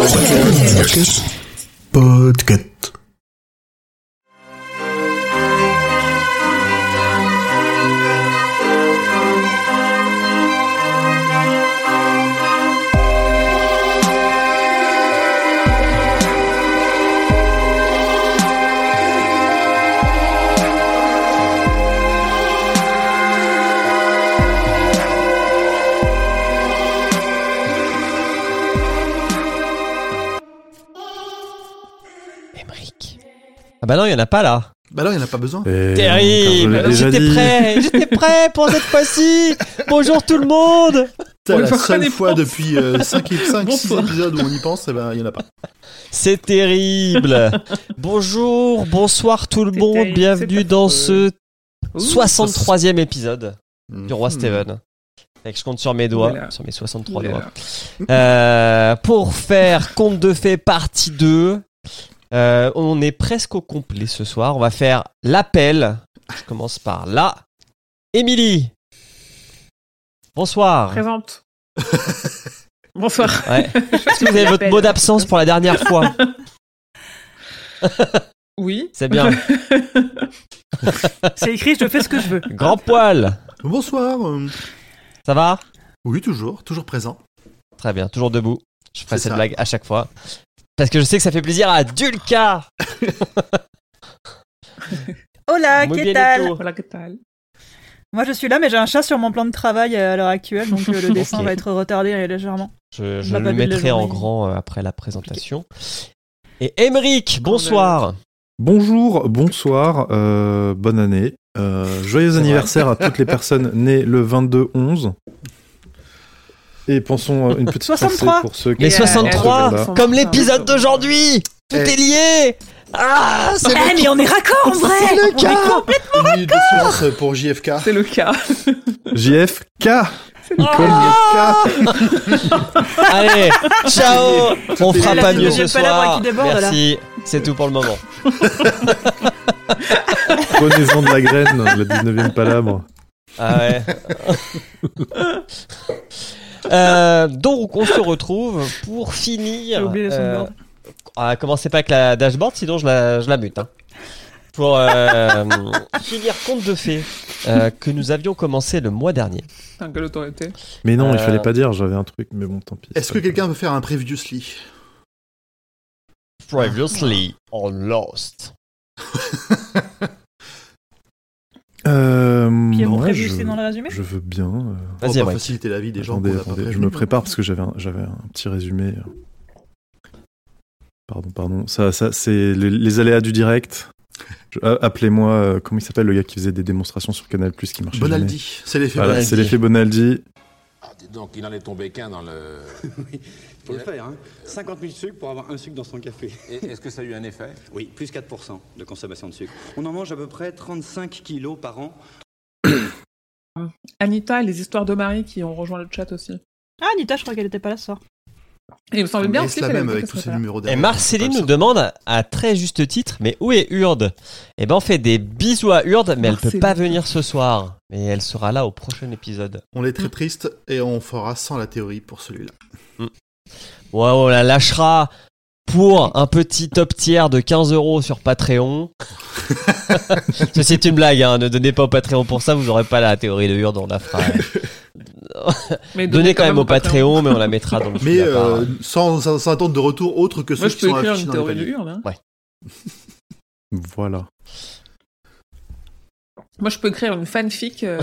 Podcast. Emmerich. Bah non, il y en a pas là. Bah non, il n'y en a pas besoin. Et Terrible. J'étais dit, prêt. J'étais prêt pour cette fois-ci. Bonjour tout le monde. C'est la le seule fois depuis 5 6 Bonsoir. épisodes où on y pense, eh ben, il n'y en a pas. C'est terrible. Bonjour, bonsoir tout le monde. terrible, Bienvenue dans ce Ouh. 63e épisode du roi Hmm. Steven. Fait que je compte sur mes doigts, sur mes 63 Oulala. doigts. Euh, pour faire Conte de fées partie 2, euh, on est presque au complet ce soir. On va faire l'appel. Je commence par là. Émilie. Bonsoir. Présente. Bonsoir. Ouais. Est-ce que vous avez votre mot d'absence pour la dernière fois Oui. C'est bien. C'est écrit, je fais ce que je veux. Grand poil. Bonsoir. Ça va? Oui, toujours, toujours présent. Très bien, toujours debout. Je ferai cette ça. blague à chaque fois. Parce que je sais que ça fait plaisir à Dulka. Hola, bien, tal? Voilà, que tal? Moi je suis là, mais j'ai un chat sur mon plan de travail euh, à l'heure actuelle, donc euh, le dessin va être retardé euh, légèrement. Je, le mettrai en grand après la présentation. Et Emeric, bonsoir. Bonjour, bonsoir, euh, bonne année. Euh, joyeux anniversaire à toutes les personnes nées le 22-11. Et pensons euh, une petite 63. pensée pour ceux qui... Les Et, euh, 63, voilà. comme l'épisode d'aujourd'hui. Tout est lié. Ah, c'est Eh, mais on est raccord en vrai C'est le On est cas. complètement- Une silence pour JFK. C'est le cas. JFK Ah. JFK Allez, ciao. On fera pas mieux ce soir. Merci. C'est tout pour le moment. Prenez-en de la graine, la 19e palabre. Ah ouais. Euh, donc on se retrouve pour J'ai finir. oublié le euh, soundboard. ah, commencez pas avec la dashboard, sinon je la, je la mute. hein. Pour euh, finir Conte de fées euh, que nous avions commencé le mois dernier. Quelle autorité. Mais non, il Euh. fallait pas dire, j'avais un truc, mais bon, tant pis. Est-ce que quelqu'un veut faire un previously? Previously on Lost. Euh, ouais, prévu je, dans le résumé je veux bien. euh, On Vas-y, va pas Emric. faciliter la vie des gens. Attendez, je me prépare parce que j'avais un, j'avais un petit résumé. Pardon, pardon. Ça, ça, c'est les, les aléas du direct. Je- a- Appelez-moi, euh, comment il s'appelle le gars qui faisait des démonstrations sur Canal Plus qui marchait Bonaldi, c'est l'effet Voilà, Bonaldi. c'est l'effet Bonaldi. Ah, dis donc, il en est tombé qu'un dans le. Faut le faire, hein. 50 000 sucres pour avoir un sucre dans son café. Et Est-ce que ça a eu un effet? Oui, plus 4% de consommation de sucre. On en mange à peu près 35 kilos par an. Anita et les histoires de Marie qui ont rejoint le chat aussi. Ah, Anita, je crois qu'elle était pas là ce soir. Et il me semble bien aussi c'est la même avec tous ces numéros Et. Marceline nous demande à très juste titre, mais où est Urde? Eh ben on fait des bisous à Urde, mais elle peut Marceline. pas venir ce soir. Mais elle sera là au prochain épisode. On est très triste et on fera sans la théorie pour celui-là. Ouais, on la lâchera pour un petit top tiers de 15 euros sur Patreon. Ceci est une blague, hein. ne donnez pas au Patreon pour ça, vous aurez pas la théorie de Urde, on la fera. Mais Donnez quand même au Patreon, mais on la mettra dans le Mais euh, sans, sans, sans attendre de retour autre que ceux Moi, je peux sont écrire une théorie de. Hein. Voilà. Moi, je peux écrire une fanfic euh,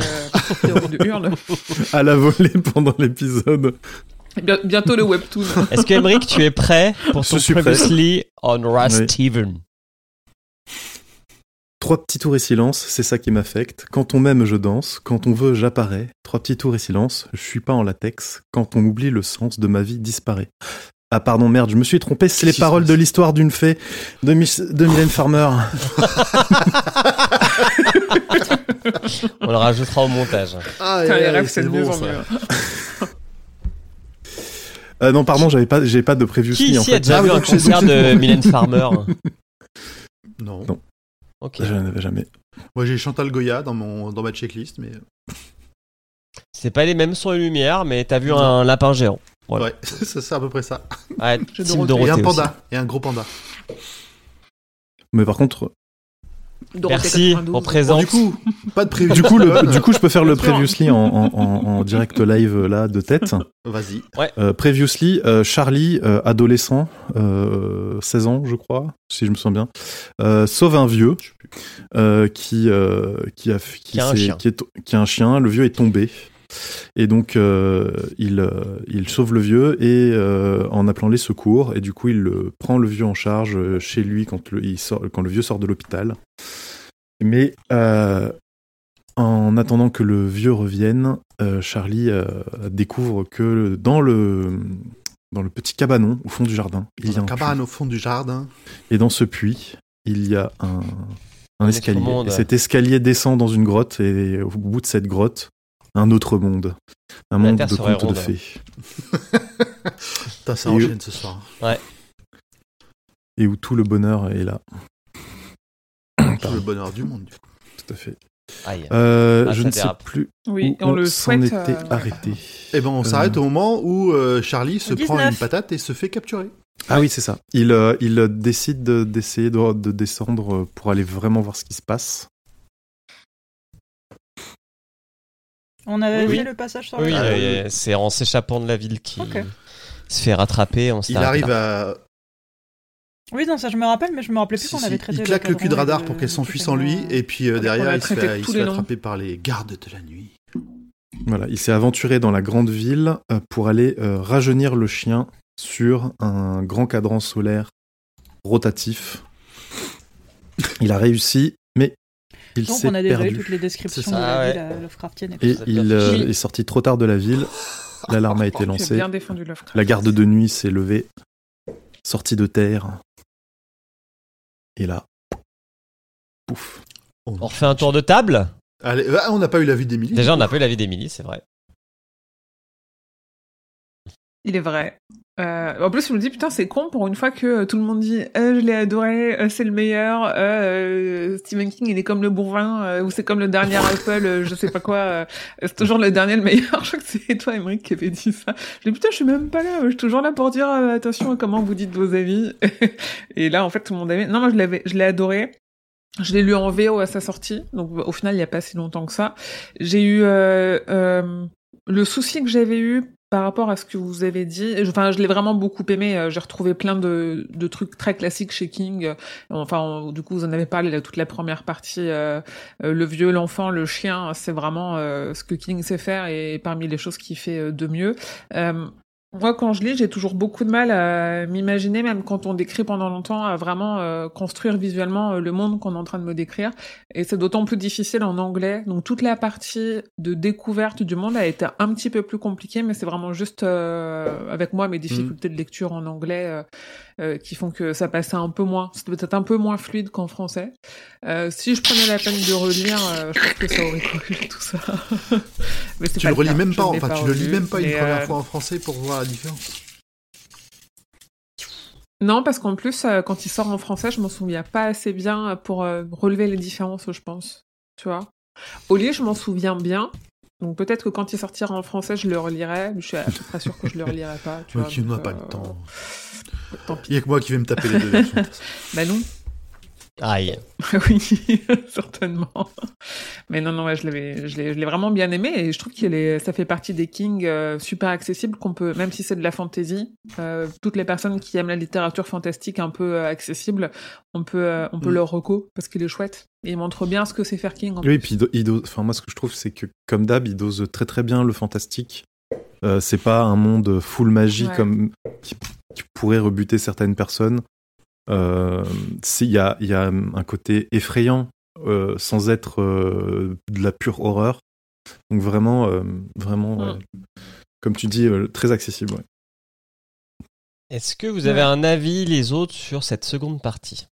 théorie de hurle. À la volée pendant l'épisode. Bien- bientôt le webtoon. Est-ce que Emmerich, tu es prêt pour ton. Previously on Ras Oui. Steven Trois petits tours et silence, c'est ça qui m'affecte. Quand on m'aime, je danse. Quand on veut, j'apparais. Trois petits tours et silence, je suis pas en latex. Quand on oublie, le sens de ma vie disparaît. Ah pardon, merde, je me suis trompé. C'est les paroles de l'histoire d'une fée de, de Mylène Farmer. On le rajoutera au montage. Ah, c'est de bon, mieux en mieux. Euh, non, pardon, j'avais pas, j'ai pas de preview Qui en ici a fait. déjà Ah vu un concert de. Mylène Farmer? Non. Non. Ok. Je n'avais jamais. Moi j'ai Chantal Goya dans, mon, dans ma checklist, mais C'est pas les mêmes sons et lumières, mais t'as vu un lapin géant. Voilà. Ouais, c'est c'est à peu près ça. Ouais, Team. Dorothée et un aussi. panda. Et un gros panda. Mais par contre, Merci, 92. on présente. Bon, du coup, pas de prévu. du coup, le, du coup, je peux faire le previously en, en, en- en direct live là de tête. Vas-y. Euh, previously, euh, Charlie, euh, adolescent, euh, 16 ans, je crois, si je me souviens bien, euh, sauve un vieux euh, qui euh, qui a qui, Qui a un s'est- chien. qui est qui a un chien. Le vieux est tombé. Et donc euh, il euh, il sauve le vieux et euh, en appelant les secours et du coup il le, prend le vieux en charge chez lui quand le il sort quand le vieux sort de l'hôpital. Mais euh, en attendant que le vieux revienne, euh, Charlie euh, découvre que dans le dans le petit cabanon au fond du jardin, il y a un cabane au fond du jardin. puits. Et dans ce puits, il y a un, un Un escalier. Et cet escalier descend dans une grotte et au bout de cette grotte, un autre monde. Un La monde Terre de contes de fées. Putain, ça Et- enchaîne ce soir. Et où tout le bonheur est là. Tout le bonheur du monde. du coup. Tout à fait. Aïe. Euh, Ah, je ne sais dérape. plus Oui, où on le s'en était euh, arrêté. Eh ben, on s'arrête au moment où euh, Charlie se prend 19. une patate et se fait capturer. Ah oui, c'est ça. Il, euh, il euh, décide de- d'essayer de, de descendre euh, pour aller vraiment voir ce qui se passe. On avait Oui. fait le passage sur Oui, le euh, c'est en s'échappant de la ville qui Ok. se fait rattraper. On Il arrive là. à. Oui, non, ça je me rappelle, mais je me rappelais plus si, qu'on si, avait traité il claque le cul de radar de- pour qu'elle s'enfuit sans lui, et puis euh, On derrière, il se fait, il se fait attraper par les gardes de la nuit. Voilà, il s'est aventuré dans la grande ville euh, pour aller euh, rajeunir le chien sur un grand cadran solaire rotatif. Il a réussi, il Donc s'est on a déjà eu perdu. toutes les descriptions de la Ah ville ouais. à Lovecraftienne et tout Et Ça il euh, est sorti trop tard de la ville. L'alarme a été Tu as lancée. bien défendu Lovecraft. La garde de nuit s'est levée, sortie de terre. Et là, pouf. Oh, On refait un tour de table? Allez, ah, on n'a pas eu l'avis d'Emilie. Déjà, on n'a pas eu l'avis d'Emilie, c'est vrai. Il est vrai. Euh, en plus, je me dis, putain, c'est con pour une fois que tout le monde dit euh, je l'ai adoré, euh, c'est le meilleur, euh, Stephen King, il est comme le euh, ou c'est comme le dernier Apple, je sais pas quoi, c'est toujours le dernier le meilleur. je crois que c'est toi, Emmerich, qui avait dit ça. Je dis, putain, je suis même pas là, je suis toujours là pour dire attention à comment vous dites vos avis. Et là, en fait, tout le monde avait. Non, moi, je l'avais, je l'ai adoré. Je l'ai lu en VO à sa sortie, donc au final, il n'y a pas si longtemps que ça. J'ai eu le souci que j'avais eu par rapport à ce que vous avez dit. je- Enfin, je l'ai vraiment beaucoup aimé. euh, J'ai retrouvé plein de, trucs très classiques chez King. Enfin, du coup, vous en avez parlé toute la première partie. euh, euh, le vieux, l'enfant, le chien, c'est vraiment ce que King sait faire et parmi les choses qu'il fait de mieux. Moi, quand je lis, j'ai toujours beaucoup de mal à m'imaginer, même quand on décrit pendant longtemps, à vraiment euh, construire visuellement euh, le monde qu'on est en train de me décrire. Et c'est d'autant plus difficile en anglais. Donc toute la partie de découverte du monde a été un petit peu plus compliquée, mais c'est vraiment juste euh, avec moi mes difficultés de lecture en anglais euh, euh, qui font que ça passait un peu moins. C'était peut-être un peu moins fluide qu'en français. Euh, si je prenais la peine de relire, euh, je pense que ça aurait corrigé tout ça. mais Tu pas le relis cas. même pas, enfin, tu le lis même pas une première fois en français pour voir différence. Non, parce qu'en plus, euh, quand il sort en français, je m'en souviens pas assez bien pour euh, relever les différences, je pense. Tu vois? Au lit, je m'en souviens bien. Donc peut-être que quand il sortira en français, je le relirai. Je suis à peu près sûre que je le relirai pas. Tu vois, tu n'as pas euh, le temps. Tant pis. Il y a que moi qui vais me taper les deux versions. Bah non. Aïe. oui, certainement. Mais non, non, ouais, je l'avais, je l'ai, je l'ai vraiment bien aimé et je trouve qu'il est, ça fait partie des Kings euh, super accessibles qu'on peut, même si c'est de la fantasy, euh, toutes les personnes qui aiment la littérature fantastique un peu euh, accessible, on peut, euh, on peut Mm. le reco parce qu'il est chouette et il montre bien ce que c'est faire King. En Oui, et puis il do- il dose- enfin moi ce que je trouve c'est que comme d'hab il dose très très bien le fantastique. Euh, c'est pas un monde full magie Ouais. comme qui, qui pourrait rebuter certaines personnes. Euh, Il y a, il y a un côté effrayant euh, sans être euh, de la pure horreur. Donc vraiment, euh, vraiment, Mm. ouais. comme tu dis, euh, très accessible. ouais. Est-ce que vous avez un avis, les autres, sur cette seconde partie?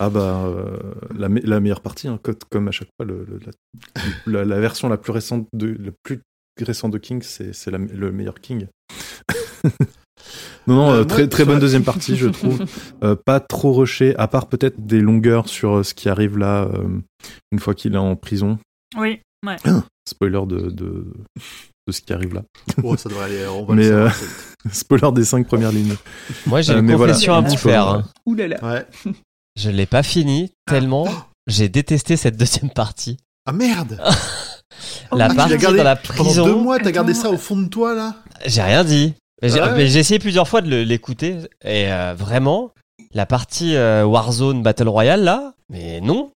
Ah bah euh, la, me- la meilleure partie, hein, co- comme à chaque fois, le, le- la, la- la version la plus récente de la plus récente de King, c'est le meilleur King. non non, Euh, euh, moi, très très bonne deuxième partie, je trouve. Euh, pas trop rushé, à part peut-être des longueurs sur euh, ce qui arrive là euh, une fois qu'il est en prison. Oui, ouais. Spoiler de, de, de ce qui arrive là. Oh, ça devrait aller. On va Mais, le savoir euh. Spoiler des cinq premières lignes. Moi, j'ai Euh, une mais voilà, confession à vous faire. hein. Ouh là là. Ouais. Je l'ai pas fini tellement j'ai détesté cette deuxième partie. Ah merde la Ah, tu l'as partie dans la Pendant prison. deux mois, t'as gardé ça au fond de toi, là? J'ai rien dit. Mais J'ai Ah ouais mais j'ai essayé plusieurs fois de le- l'écouter et euh, vraiment la partie euh, Warzone Battle Royale là, mais non.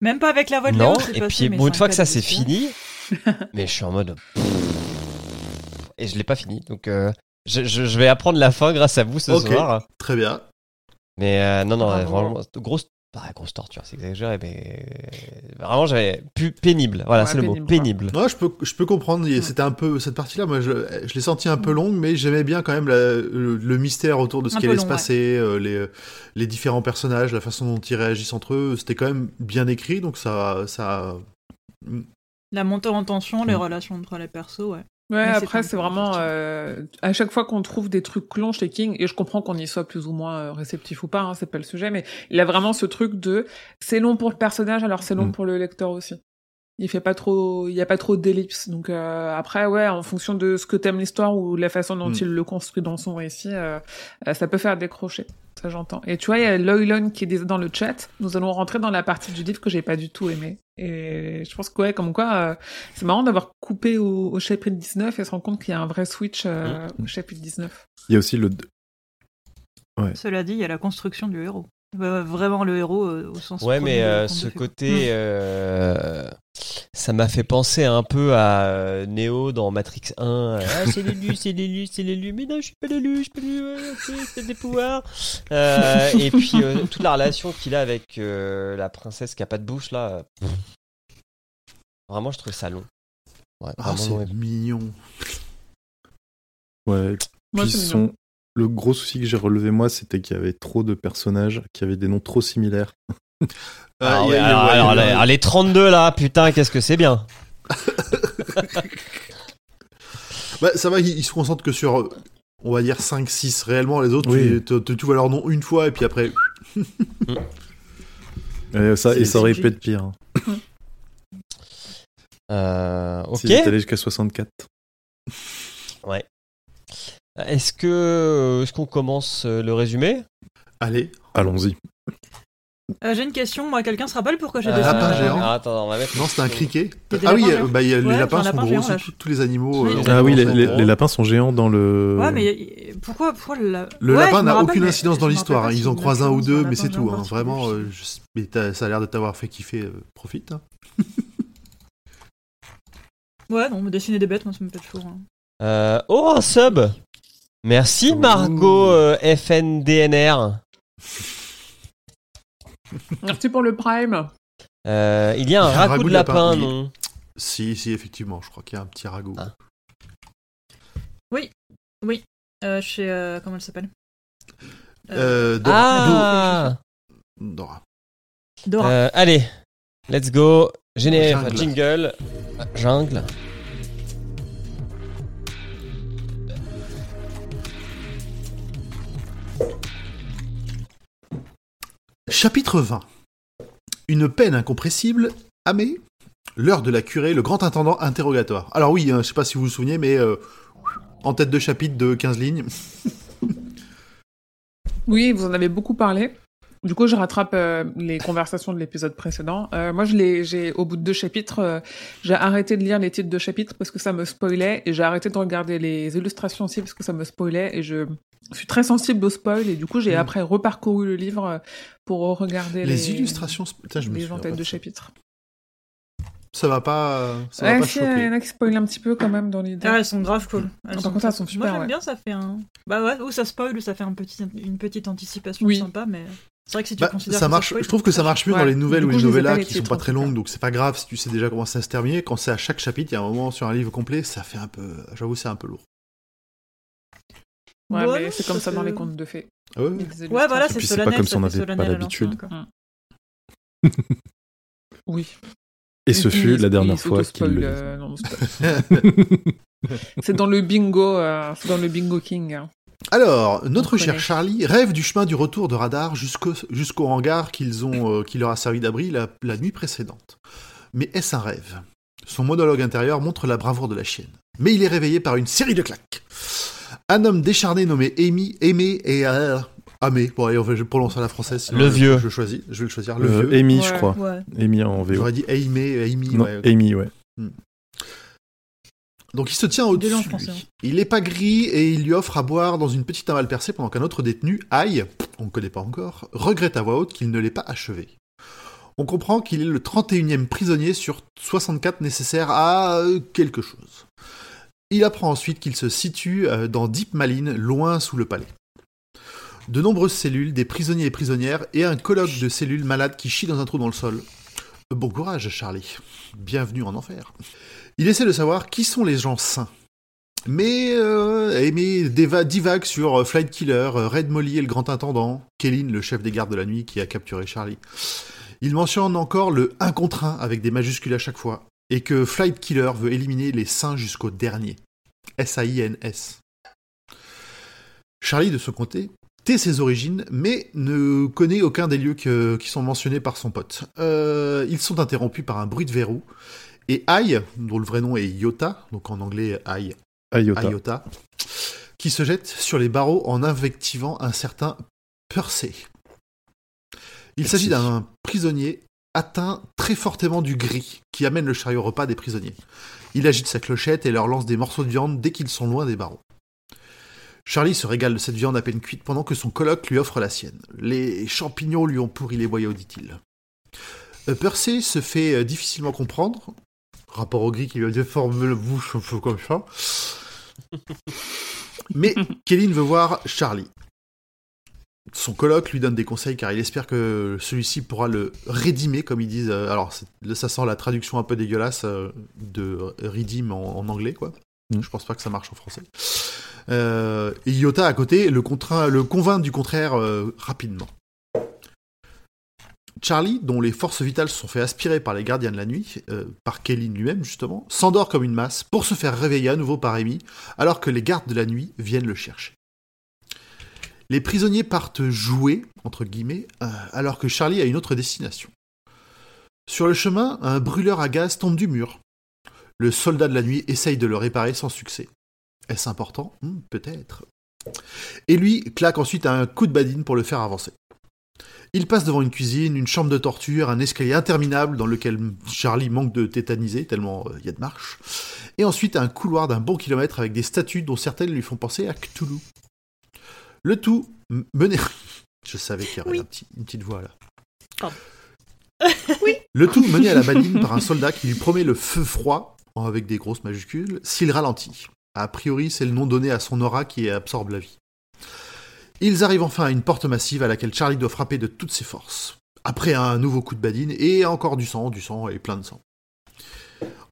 Même pas avec la voix de Non, Léo, c'est et passé, puis mais bon, une c'est fois que ça c'est fini, mais je suis en mode et je l'ai pas fini. Donc euh, je, je- je vais apprendre la fin grâce à vous ce Ok. soir. Très bien. Mais euh, non non, Bravo. vraiment grosse bah, grosse torture, c'est exagéré mais vraiment j'avais pu pénible. Voilà, Ouais, c'est le mot, pénible. Ouais, je peux, je peux comprendre. Et C'était un peu cette partie-là. Moi, je, je l'ai senti un peu longue, mais j'aimais bien quand même la- le, le mystère autour de ce Un qui allait long, se ouais. passer, euh, les, les différents personnages, la façon dont ils réagissent entre eux. C'était quand même bien écrit, donc ça, ça. La montée en tension, les Mm. relations entre les persos, ouais. Ouais, Mais après, c'est vraiment. euh, à chaque fois qu'on trouve des trucs longs chez King, et je comprends qu'on y soit plus ou moins euh, réceptif ou pas, hein, c'est pas le sujet, mais il a vraiment ce truc de c'est long pour le personnage, alors c'est long Mm. pour le lecteur aussi. Il fait pas trop, il y a pas trop d'ellipses. Donc euh, après, ouais, en fonction de ce que t'aimes l'histoire ou la façon dont Mm. il le construit dans son récit, euh, euh, ça peut faire décrocher. Ça j'entends. Et tu vois, il y a Loylon qui est dans le chat. Nous allons rentrer dans la partie du livre que j'ai pas du tout aimé. Et je pense que ouais, comme quoi, euh, c'est marrant d'avoir coupé au, au chapitre 19 et se rendre compte qu'il y a un vrai switch euh, au chapitre 19. Il y a aussi le. Cela dit, il y a la construction du héros. Euh, Vraiment le héros euh, au sens Ouais, premier mais euh, ce côté, euh, ça m'a fait penser un peu à Neo dans Matrix 1. Ah, c'est l'élu, c'est l'élu, c'est l'élu. Mais non, je suis pas l'élu, je suis pas l'élu. c'est des pouvoirs. Euh, et puis euh, toute la relation qu'il a avec euh, la princesse qui a pas de bouche là. Vraiment, je trouve ça long. Ouais, Ah, c'est mignon. Ouais. Moi, Puis c'est son- mignon. Le gros souci que j'ai relevé moi, c'était qu'il y avait trop de personnages qui avaient des noms trop similaires. Ah, il y ouais, a- il y a- alors, ouais, les- alors, les 32 là, putain, qu'est-ce que c'est bien. Bah, ça va, ils, ils se concentrent que sur, on va dire, 5-6 réellement. Les autres, Oui. tu, tu- tu vois leur nom une fois et puis après. Et ça, et ça aurait pu être pire. Euh, ok. Étaient allés jusqu'à 64. Est-ce que est-ce qu'on commence euh, le résumé? Allez. Allons-y. Euh, j'ai une question, moi, quelqu'un se rappelle pourquoi j'ai Euh, dessiné lapin un géant. ah, attends, on va mettre. Non, c'était un criquet. Ah oui, euh, bah, il y a- les lapins sont lapin gros géant, tous- les animaux. Oui. euh, Ah oui, les, lapins sont géants dans le. Ouais, mais pourquoi, pourquoi le, la- Le Ouais, lapin n'a aucune mais incidence dans l'histoire. hein. Ils si en croisent un ou deux, mais c'est tout. hein. Vraiment, euh, je- mais t'as- ça a l'air de t'avoir fait kiffer. euh, profite. hein. Ouais, non, mais dessiner des bêtes, moi, ça me fait toujours. hein. Euh, oh, un sub Merci Margot euh, FNDNR. Merci pour le prime. Euh, il y a un ragoût de lapin, oui. non? Si, si, effectivement. Je crois qu'il y a un petit ragoût. Ah. Euh, chez. euh, comment elle s'appelle Euh, Dora. Ah Dora. Dora. Euh, Allez, let's go. Géné... Jungle. enfin, jingle. Chapitre 20. Une peine incompressible, Amé L'heure de la curée, le grand intendant interrogatoire. Alors oui, hein, je sais pas si vous vous souvenez, mais euh, en tête de chapitre de 15 lignes. Oui, vous en avez beaucoup parlé. Du coup, je rattrape euh, les conversations de l'épisode précédent. Euh, moi, je j'ai au bout de deux chapitres, euh, j'ai arrêté de lire les titres de chapitres parce que ça me spoilait, et j'ai arrêté de regarder les illustrations aussi parce que ça me spoilait, et je suis très sensible au spoil, et du coup, j'ai Mm. après reparcouru le livre pour regarder Les, les, illustrations, putain, je me les souviens en-têtes pas de chapitres. Ça va pas, ça va Ouais, pas si, il y en a qui spoilent un petit peu quand même dans l'idée. Ah, elles sont grave cool. Elles Par contre, elles sont Moi, super, j'aime ouais. bien, ça fait un. Bah ouais, ou ça spoil, ou ça fait un petit, une petite anticipation Oui. sympa, mais c'est vrai que si tu Bah, considères ça que marche. je trouve que ça marche mieux Ouais. dans les nouvelles ou les novellas les qui sont pas très longues, donc c'est pas grave si tu sais déjà comment ça se terminer. Quand c'est à chaque chapitre, il y a un moment sur un livre complet, ça fait un peu. J'avoue, c'est un peu lourd. Ouais, Ouais, mais c'est comme ça dans les contes de fées. Ah ouais, voilà, c'est puis c'est pas solennel. comme si on ça fait avait pas solennel l'habitude. Oui. Et ce fut il- la dernière fois qu'il le euh, c'est dans le bingo, euh, c'est dans le bingo king. Alors, notre On cher connaît. Charlie rêve du chemin du retour de radar jusqu'au jusqu'au hangar qu'ils ont, euh, qui leur a servi d'abri la, la nuit précédente. Mais est-ce un rêve? Son monologue intérieur montre la bravoure de la chienne. Mais il est réveillé par une série de claques. Un homme décharné nommé Amy, Aimé et euh, Amé. Bon, allez, je prononce à la française. sinon Le vieux. Je, choisis. Je vais le choisir. Le vieux. Amy, Ouais, je crois. Ouais. Amy en VO. J'aurais dit Aimé, Amy. Non, ouais. Amy, ouais. Donc il se tient au-dessus. De lui. Il est pas gris et il lui offre à boire dans une petite mal percée pendant qu'un autre détenu, Aïe, on ne connaît pas encore, regrette à voix haute qu'il ne l'ait pas achevé. On comprend qu'il est le 31e prisonnier sur 64 nécessaires à euh, quelque chose. Il apprend ensuite qu'il se situe euh, dans Deep Maline, loin sous le palais. De nombreuses cellules, des prisonniers et prisonnières, et un colloque de cellules malades qui chient dans un trou dans le sol. Bon courage, Charlie. Bienvenue en enfer. Il essaie de savoir qui sont les gens sains. Mais euh, déva- divague sur euh, Flight Killer, euh, Red Molly et le grand intendant, Kélin, le chef des gardes de la nuit qui a capturé Charlie. Il mentionne encore le 1 contre 1 avec des majuscules à chaque fois, et que Flight Killer veut éliminer les saints jusqu'au dernier. S-A-I-N-S. Charlie, de son côté, tait ses origines, mais ne connaît aucun des lieux qui sont mentionnés par son pote. Euh, ils sont interrompus par un bruit de verrou, et Ai, dont le vrai nom est Yota, donc en anglais Ai. Ayota, qui se jette sur les barreaux en invectivant un certain Percé. Il s'agit d'un prisonnier atteint très fortement du gris qui amène le chariot repas des prisonniers. Il agite sa clochette et leur lance des morceaux de viande dès qu'ils sont loin des barreaux. Charlie se régale de cette viande à peine cuite pendant que son coloc lui offre la sienne. Les champignons lui ont pourri les boyaux, dit-il. Euh, Percé se fait euh, difficilement comprendre, rapport au gris qui lui a déformé la bouche un peu comme ça. Mais Kéline veut voir Charlie. Son coloc lui donne des conseils car il espère que celui-ci pourra le rédimer, comme ils disent. euh, Alors, ça sent la traduction un peu dégueulasse euh, de redeem en, en anglais, quoi. Mm. Je pense pas que ça marche en français. Euh, et Iota, à côté, le, contraint, le convainc du contraire euh, rapidement. Charlie, dont les forces vitales se sont fait aspirer par les gardiens de la nuit, euh, par Kéline lui-même justement, s'endort comme une masse pour se faire réveiller à nouveau par Amy, alors que les gardes de la nuit viennent le chercher. Les prisonniers partent jouer, entre guillemets, euh, alors que Charlie a une autre destination. Sur le chemin, un brûleur à gaz tombe du mur. Le soldat de la nuit essaye de le réparer sans succès. Est-ce important? Hmm, Peut-être. Et lui claque ensuite un coup de badine pour le faire avancer. Il passe devant une cuisine, une chambre de torture, un escalier interminable dans lequel Charlie manque de tétaniser tellement il y a de marches, et ensuite un couloir d'un bon kilomètre avec des statues dont certaines lui font penser à Cthulhu. Le tout mené... Je savais qu'il y aurait Oui. un petit- une petite voix là. Le tout mené à la badine par un soldat qui lui promet le feu froid, avec des grosses majuscules, s'il ralentit. A priori, c'est le nom donné à son aura qui absorbe la vie. Ils arrivent enfin à une porte massive à laquelle Charlie doit frapper de toutes ses forces. Après un nouveau coup de badine, et encore du sang, du sang et plein de sang.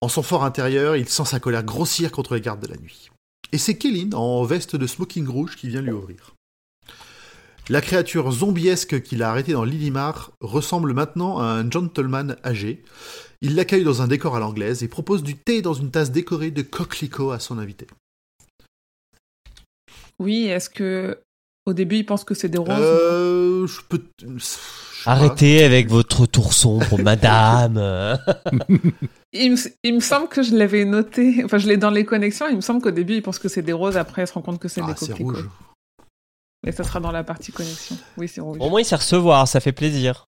En son fort intérieur, il sent sa colère grossir contre les gardes de la nuit. Et c'est Kéline, en veste de smoking rouge, qui vient lui ouvrir. La créature zombiesque qu'il a arrêtée dans l'Ilimar ressemble maintenant à un gentleman âgé. Il l'accueille dans un décor à l'anglaise et propose du thé dans une tasse décorée de coquelicots à son invité. Oui, est-ce que au début il pense que c'est des roses Euh, je peux. je sais pas. Arrêtez avec votre tour sombre, madame. il, me, il me semble que je l'avais noté, enfin je l'ai dans les connexions, il me semble qu'au début il pense que c'est des roses, après il se rend compte que c'est Ah, des c'est coquelicots. rouge. Et ça sera dans la partie connexion. Oui, c'est rouge. Au moins, il sait recevoir, ça fait plaisir.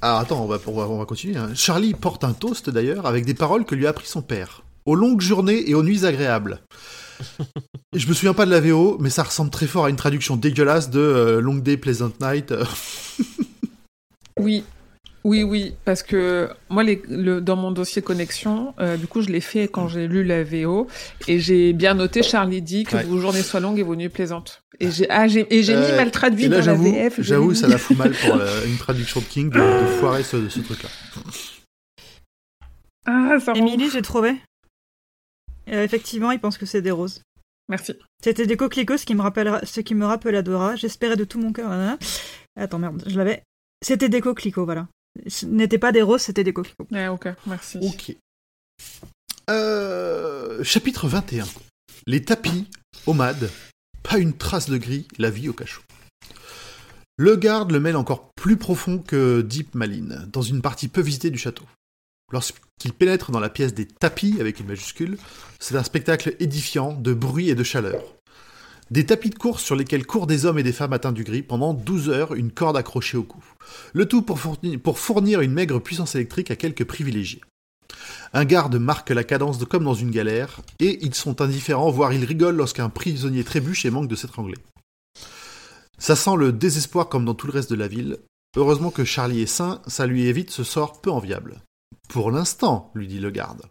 Alors attends, on va, on va, on va continuer. hein. Charlie porte un toast d'ailleurs avec des paroles que lui a appris son père. Aux longues journées et aux nuits agréables. Et je me souviens pas de la VO, mais ça ressemble très fort à une traduction dégueulasse de euh, Long Day Pleasant Night. euh. Oui, oui, oui, parce que moi, les, le, dans mon dossier connexion, euh, du coup, je l'ai fait quand j'ai lu la VO, et j'ai bien noté Charlie dit que Ouais. vos journées soient longues et vos nuits plaisantes. Et j'ai ah, j'ai- mis mal traduit et là, dans la j'avoue, VF. j'avoue, ça la fout mal pour la- une traduction de King de, de foirer ce, ce truc-là. Ah, Émilie, j'ai trouvé. Euh, effectivement, il pense que c'est des roses. Merci. C'était des coquelicots, ce qui me rappelle, ce qui me rappelle Adora. J'espérais de tout mon cœur. Attends, merde, je l'avais. C'était des coquelicots, voilà. Ce n'était pas des roses, c'était des coquelicots. Ouais, ok, merci. Ok. Euh, chapitre 21. Les tapis, Omad, pas une trace de gris, la vie au cachot. Le garde le mène encore plus profond que Deep Maline, dans une partie peu visitée du château. Lorsqu'il pénètre dans la pièce des tapis, avec une majuscule, c'est un spectacle édifiant de bruit et de chaleur. Des tapis de course sur lesquels courent des hommes et des femmes atteints du gris pendant 12 heures, une corde accrochée au cou. Le tout pour fournir, une maigre puissance électrique à quelques privilégiés. Un garde marque la cadence de comme dans une galère, et ils sont indifférents, voire ils rigolent lorsqu'un prisonnier trébuche et manque de s'étrangler. Ça sent le désespoir comme dans tout le reste de la ville. Heureusement que Charlie est sain, ça lui évite ce sort peu enviable. Pour l'instant, lui dit le garde.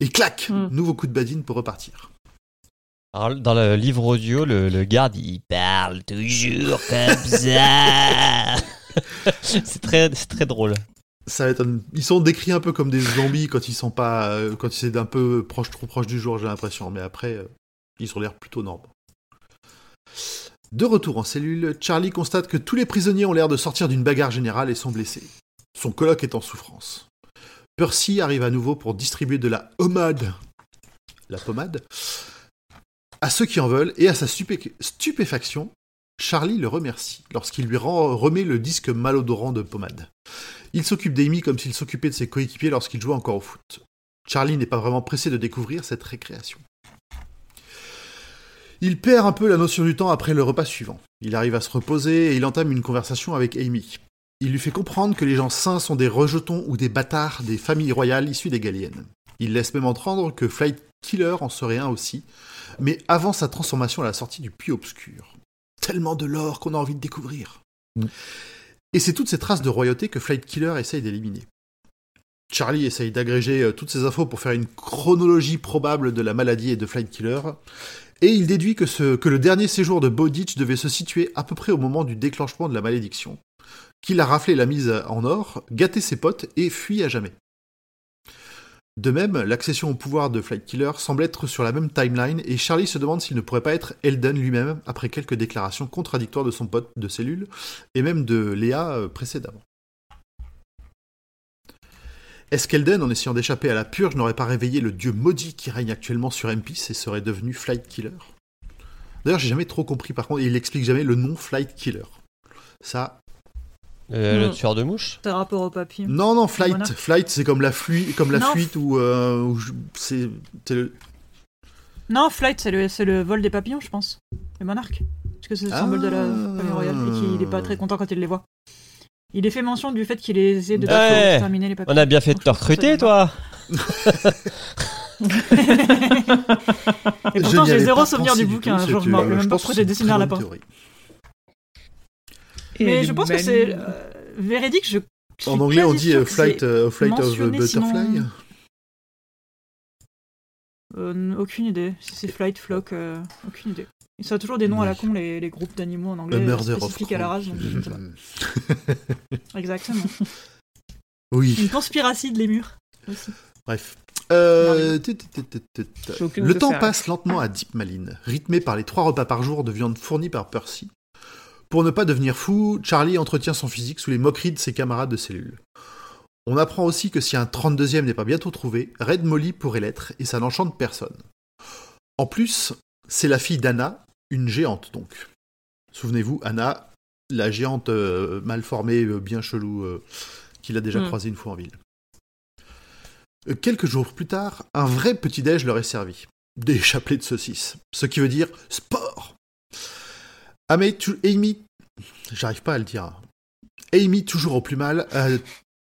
Et clac Hmm. Nouveau coup de badine pour repartir. Alors, dans le livre audio, le, le garde, il parle toujours comme ça. c'est très, c'est très drôle. Ça un- Ils sont décrits un peu comme des zombies quand ils sont pas, euh, quand c'est d'un peu proche, trop proche du jour, j'ai l'impression. Mais après, euh, ils ont l'air plutôt normaux. De retour en cellule, Charlie constate que tous les prisonniers ont l'air de sortir d'une bagarre générale et sont blessés. Son coloc est en souffrance. Percy arrive à nouveau pour distribuer de la pommade, la pommade, à ceux qui en veulent et à sa stupé- stupéfaction, Charlie le remercie lorsqu'il lui remet le disque malodorant de pommade. Il s'occupe d'Amy comme s'il s'occupait de ses coéquipiers lorsqu'il jouait encore au foot. Charlie n'est pas vraiment pressé de découvrir cette récréation. Il perd un peu la notion du temps après le repas suivant. Il arrive à se reposer et il entame une conversation avec Amy. Il lui fait comprendre que les gens sains sont des rejetons ou des bâtards des familles royales issues des Galliennes. Il laisse même entendre que Flight Killer en serait un aussi, mais avant sa transformation à la sortie du puits obscur. Tellement de l'or qu'on a envie de découvrir. Et c'est toutes ces traces de royauté que Flight Killer essaye d'éliminer. Charlie essaye d'agréger euh, toutes ces infos pour faire une chronologie probable de la maladie et de Flight Killer, et il déduit que, ce, que le dernier séjour de Bowditch devait se situer à peu près au moment du déclenchement de la malédiction, qu'il a raflé la mise en or, gâté ses potes et fui à jamais. De même, l'accession au pouvoir de Flight Killer semble être sur la même timeline et Charlie se demande s'il ne pourrait pas être Elden lui-même après quelques déclarations contradictoires de son pote de cellule et même de Léa euh, précédemment. Est-ce qu'Elden, en essayant d'échapper à la purge, n'aurait pas réveillé le dieu maudit qui règne actuellement sur M-Peace et serait devenu Flight Killer? D'ailleurs, j'ai jamais trop compris par contre, il explique jamais le nom Flight Killer. Ça. Euh, Le Mm. tueur de mouches C'est rapport au papy. Non, non, Flight. Monarque. Flight, c'est comme la, flui- comme la Non. fuite ou. euh, c'est. le- Non, Flight, c'est le, le vol des papillons, je pense. Les monarques. Parce que c'est le Ah. symbole de la famille royale et qu'il est pas très content quand il les voit. Il est fait mention du fait qu'il essaie de Ouais. exterminer les papillons. On a bien fait de te recruter, toi Et pourtant, j'ai zéro souvenir du bouquin. tout, un jour, je me rappelle même pas pourquoi que j'ai dessiné un lapin. théorie. Et Mais je pense que c'est euh, véridique. Je, je En anglais, on dit euh, Flight, euh, flight of mentionné, Butterfly. sinon- Euh, aucune idée. Si c'est Flight, Flock, euh, aucune idée. Ça a toujours des noms à la con, les, les groupes d'animaux en A anglais, Murder of spécifiques à la race. donc. Exactement. Oui. Une conspiratie de l'émur. Aussi. Bref. Euh, Le temps passe lentement à Deep Maline, rythmé par les trois repas par jour de viande fournie par Percy. Pour ne pas devenir fou, Charlie entretient son physique sous les moqueries de ses camarades de cellule. On apprend aussi que si un 32e n'est pas bientôt trouvé, Red Molly pourrait l'être, et ça n'enchante personne. En plus, c'est la fille d'Anna, une géante donc. Souvenez-vous, Anna, la géante euh, mal formée, euh, bien chelou, euh, qu'il a déjà Hmm. croisée une fois en ville. Quelques jours plus tard, un vrai petit-déj leur est servi. Des chapelets de saucisses. Ce qui veut dire sport. Amy, tu- Amy j'arrive pas à le dire. Amy, toujours au plus mal, a,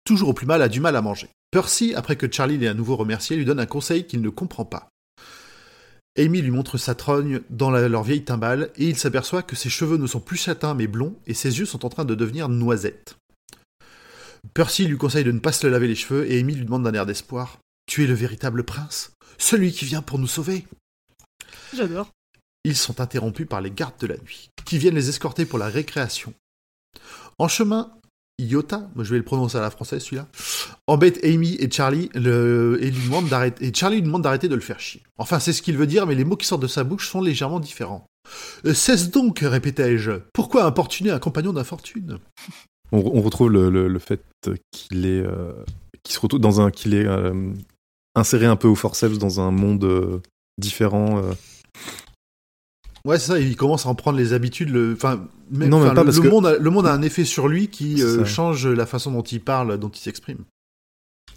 toujours au plus mal, a du mal à manger. Percy, après que Charlie l'ait à nouveau remercié, lui donne un conseil qu'il ne comprend pas. Amy lui montre sa trogne dans leur vieille timbale et il s'aperçoit que ses cheveux ne sont plus châtains mais blonds et ses yeux sont en train de devenir noisettes. Percy lui conseille de ne pas se laver les cheveux et Amy lui demande d'un air d'espoir Tu es le véritable prince? Celui qui vient pour nous sauver? J'adore. Ils sont interrompus par les gardes de la nuit, qui viennent les escorter pour la récréation. En chemin, Iota, je vais le prononcer à la française celui-là, embête Amy et Charlie et, lui demande d'arrêter, et Charlie lui demande d'arrêter de le faire chier. Enfin, c'est ce qu'il veut dire, mais les mots qui sortent de sa bouche sont légèrement différents. Euh, Cesse donc, répétai-je. Pourquoi importuner un compagnon d'infortune? On, on retrouve le, fait qu'il est, euh, qu'il se retrouve dans un, qu'il est euh, inséré un peu au forceps dans un monde différent. Ouais, c'est ça, il commence à en prendre les habitudes. Le, enfin, même, Non, même enfin, pas le, parce le que- monde a, le monde a un effet sur lui qui euh, change la façon dont il parle, dont il s'exprime.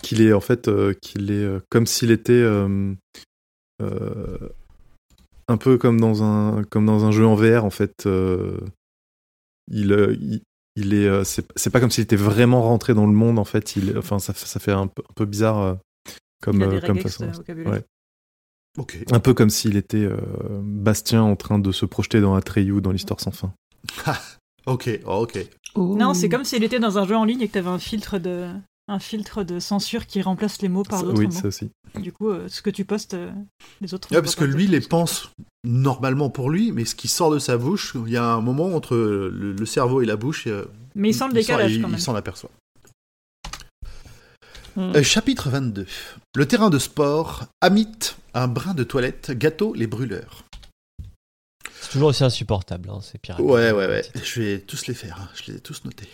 qu'il est en fait euh, qu'il est euh, comme s'il était euh, euh, un peu comme dans un comme dans un jeu en VR en fait. euh, il, euh, il il est euh, c'est c'est pas comme s'il était vraiment rentré dans le monde en fait. Il enfin ça ça fait un peu, un peu bizarre euh, comme Il a des euh, comme façon. Ouais. Un peu comme s'il était euh, Bastien en train de se projeter dans Atreyu dans l'histoire sans fin. Ok, oh, ok. Non, c'est comme s'il était dans un jeu en ligne et que t'avais un filtre de un filtre de censure qui remplace les mots par d'autres oui, mots. ça aussi. Du coup, euh, ce que tu postes, euh, les autres. Ouais, parce que lui les exactement. pense normalement pour lui, mais ce qui sort de sa bouche, il y a un moment entre le, le cerveau et la bouche. Mais il sent le s'en- décalage il- quand même. Il s'en aperçoit. Euh, chapitre 22. Le terrain de sport, Amit, un brin de toilette, gâteau, les brûleurs. C'est toujours aussi insupportable, hein, ces pirates. Ouais, ouais, ouais. Je vais tous les faire. hein. Je les ai tous notés.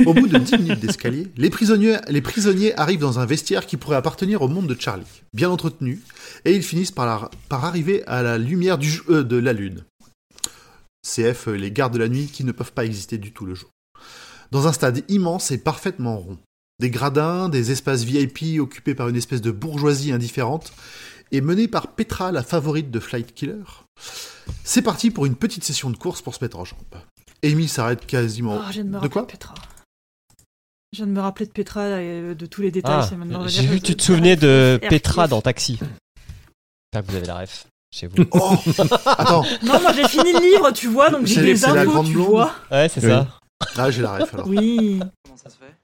Au bout de 10 minutes d'escalier, les prisonniers, les prisonniers arrivent dans un vestiaire qui pourrait appartenir au monde de Charlie, bien entretenu, et ils finissent par, la- par arriver à la lumière du, euh, de la lune. CF, euh, les gardes de la nuit qui ne peuvent pas exister du tout le jour. Dans un stade immense et parfaitement rond. Des gradins, des espaces VIP occupés par une espèce de bourgeoisie indifférente, et menés par Petra, la favorite de Flight Killer. C'est parti pour une petite session de course pour se mettre en jambes. Amy s'arrête quasiment. Ah, je viens de me De rappeler quoi de Petra. Je viens de me rappeler de Petra et euh, de tous les détails. Ah, c'est maintenant- j'ai vu que tu te souvenais de. Petra dans Taxi. J'espère que vous avez la ref chez vous. Oh Attends, Non, moi j'ai fini le livre, tu vois, donc j'ai des la infos, grande tu blonde vois. Ouais, c'est Oui. ça. ah, j'ai la ref alors. Oui. Comment ça se fait?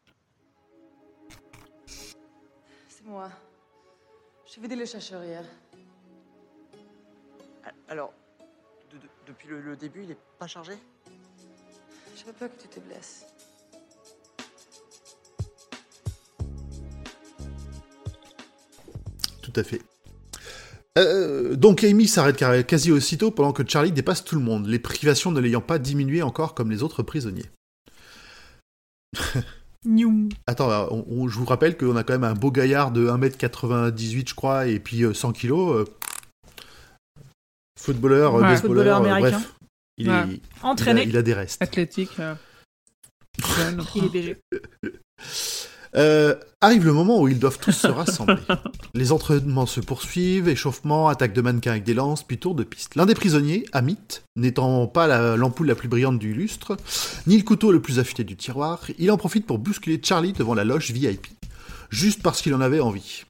J'ai vidé le chercheur hier. Alors, de- de- depuis le, le début, il est pas chargé? Je veux pas que tu te blesses. Tout à fait. Euh, donc Amy s'arrête quasi aussitôt pendant que Charlie dépasse tout le monde, les privations ne l'ayant pas diminué encore comme les autres prisonniers. Attends, euh, on- on- je vous rappelle qu'on a quand même un beau gaillard de 1m98 je crois et puis euh, 100 kilos. euh, footballeur, euh, Ouais. baseballeur, Footballeur euh, américain. bref. Il, est- Ouais. il a, Entraîné. il a des restes. Athlétique. euh. Il est BG. Euh, arrive le moment où ils doivent tous se rassembler. Les entraînements se poursuivent, échauffement, attaque de mannequins avec des lances, puis tour de piste. L'un des prisonniers, Amit, n'étant pas la- l'ampoule la, plus brillante du lustre, ni le couteau le plus affûté du tiroir, il en profite pour bousculer Charlie devant la loge VIP, juste parce qu'il en avait envie.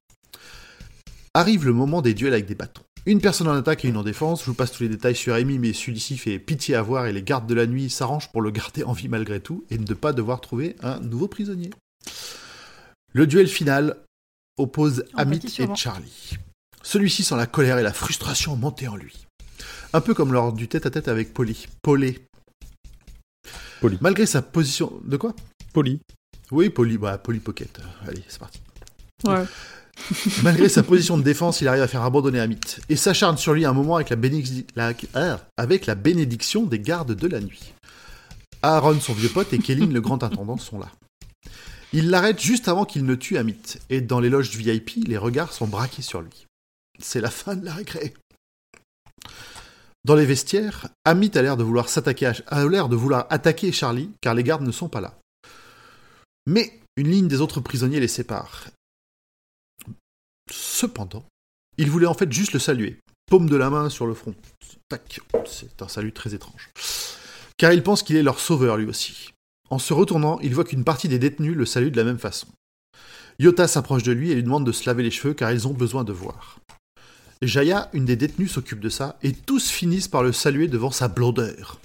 Arrive le moment des duels avec des bâtons. Une personne en attaque et une en défense, je vous passe tous les détails sur Amy, mais celui-ci fait pitié à voir et les gardes de la nuit s'arrangent pour le garder en vie malgré tout et ne pas devoir trouver un nouveau prisonnier. Le duel final oppose Amit et. Charlie. Celui-ci sent la colère et la frustration monter en lui. Un peu comme lors du tête-à-tête avec Polly. Polly. Polly. Malgré sa position... De quoi? Poli. Oui, Polly, bah, Polly Pocket. Allez, c'est parti. Ouais. Malgré sa position de défense, il arrive à faire abandonner Amit et s'acharne sur lui un moment avec la, ah, avec la bénédiction des gardes de la nuit. Aaron, son vieux pote, et Kéline, le grand intendant, sont là. Il l'arrête juste avant qu'il ne tue Amit, et dans les loges VIP, les regards sont braqués sur lui. C'est la fin de la récré. Dans les vestiaires, Amit a l'air de vouloir s'attaquer à- a l'air de vouloir attaquer Charlie, car les gardes ne sont pas là. Mais une ligne des autres prisonniers les sépare, Cependant, il voulait en fait juste le saluer. Paume de la main sur le front. Tac. C'est un salut très étrange. Car il pense qu'il est leur sauveur lui aussi. En se retournant, il voit qu'une partie des détenus le salue de la même façon. Yota s'approche de lui et lui demande de se laver les cheveux car ils ont besoin de voir. Jaya, une des détenues, s'occupe de ça et tous finissent par le saluer devant sa blondeur.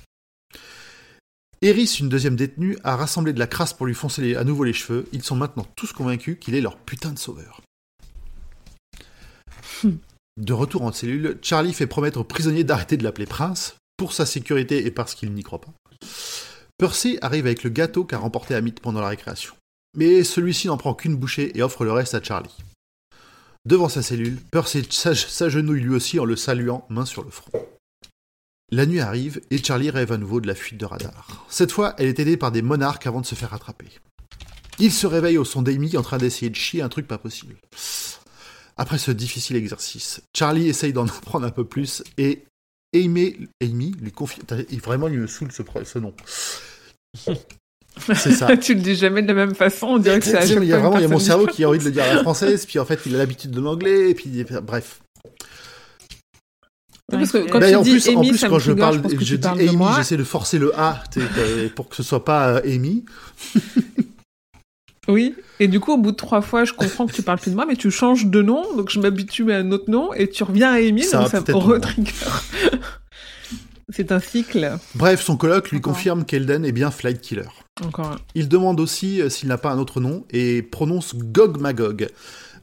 Eris, une deuxième détenue, a rassemblé de la crasse pour lui foncer les- à nouveau les cheveux. Ils sont maintenant tous convaincus qu'il est leur putain de sauveur. De retour en cellule, Charlie fait promettre aux prisonniers d'arrêter de l'appeler prince, pour sa sécurité et parce qu'il n'y croit pas. Percy arrive avec le gâteau qu'a remporté Amit pendant la récréation. Mais celui-ci n'en prend qu'une bouchée et offre le reste à Charlie. Devant sa cellule, Percy s'ag- s'agenouille lui aussi en le saluant main sur le front. La nuit arrive et Charlie rêve à nouveau de la fuite de radar. Cette fois, elle est aidée par des monarques avant de se faire rattraper. Il se réveille au son d'Amy en train d'essayer de chier un truc pas possible. Après ce difficile exercice, Charlie essaye d'en apprendre un peu plus et Amy, Amy lui confie. Vraiment, il me saoule ce nom. C'est ça. tu le dis jamais de la même façon, on dirait que c'est il y a vraiment il y a mon cerveau qui a envie de le dire à la française, puis en fait il a l'habitude de l'anglais, et puis bref. Oui, parce que quand D'ailleurs, en dis plus, en Amy, plus ça quand me je parle, je dis Amy, j'essaie de forcer le A pour que ce soit pas euh, Amy. Oui, et du coup, au bout de trois fois, je comprends que tu parles plus de moi, mais tu changes de nom, donc je m'habitue à un autre nom, et tu reviens à Amy, Ça donc ça me retrigger. C'est un cycle. Bref, son colloque lui Encore. confirme qu'Elden est bien Flight Killer. Encore un. Il demande aussi euh, s'il n'a pas un autre nom et prononce Gog Magog.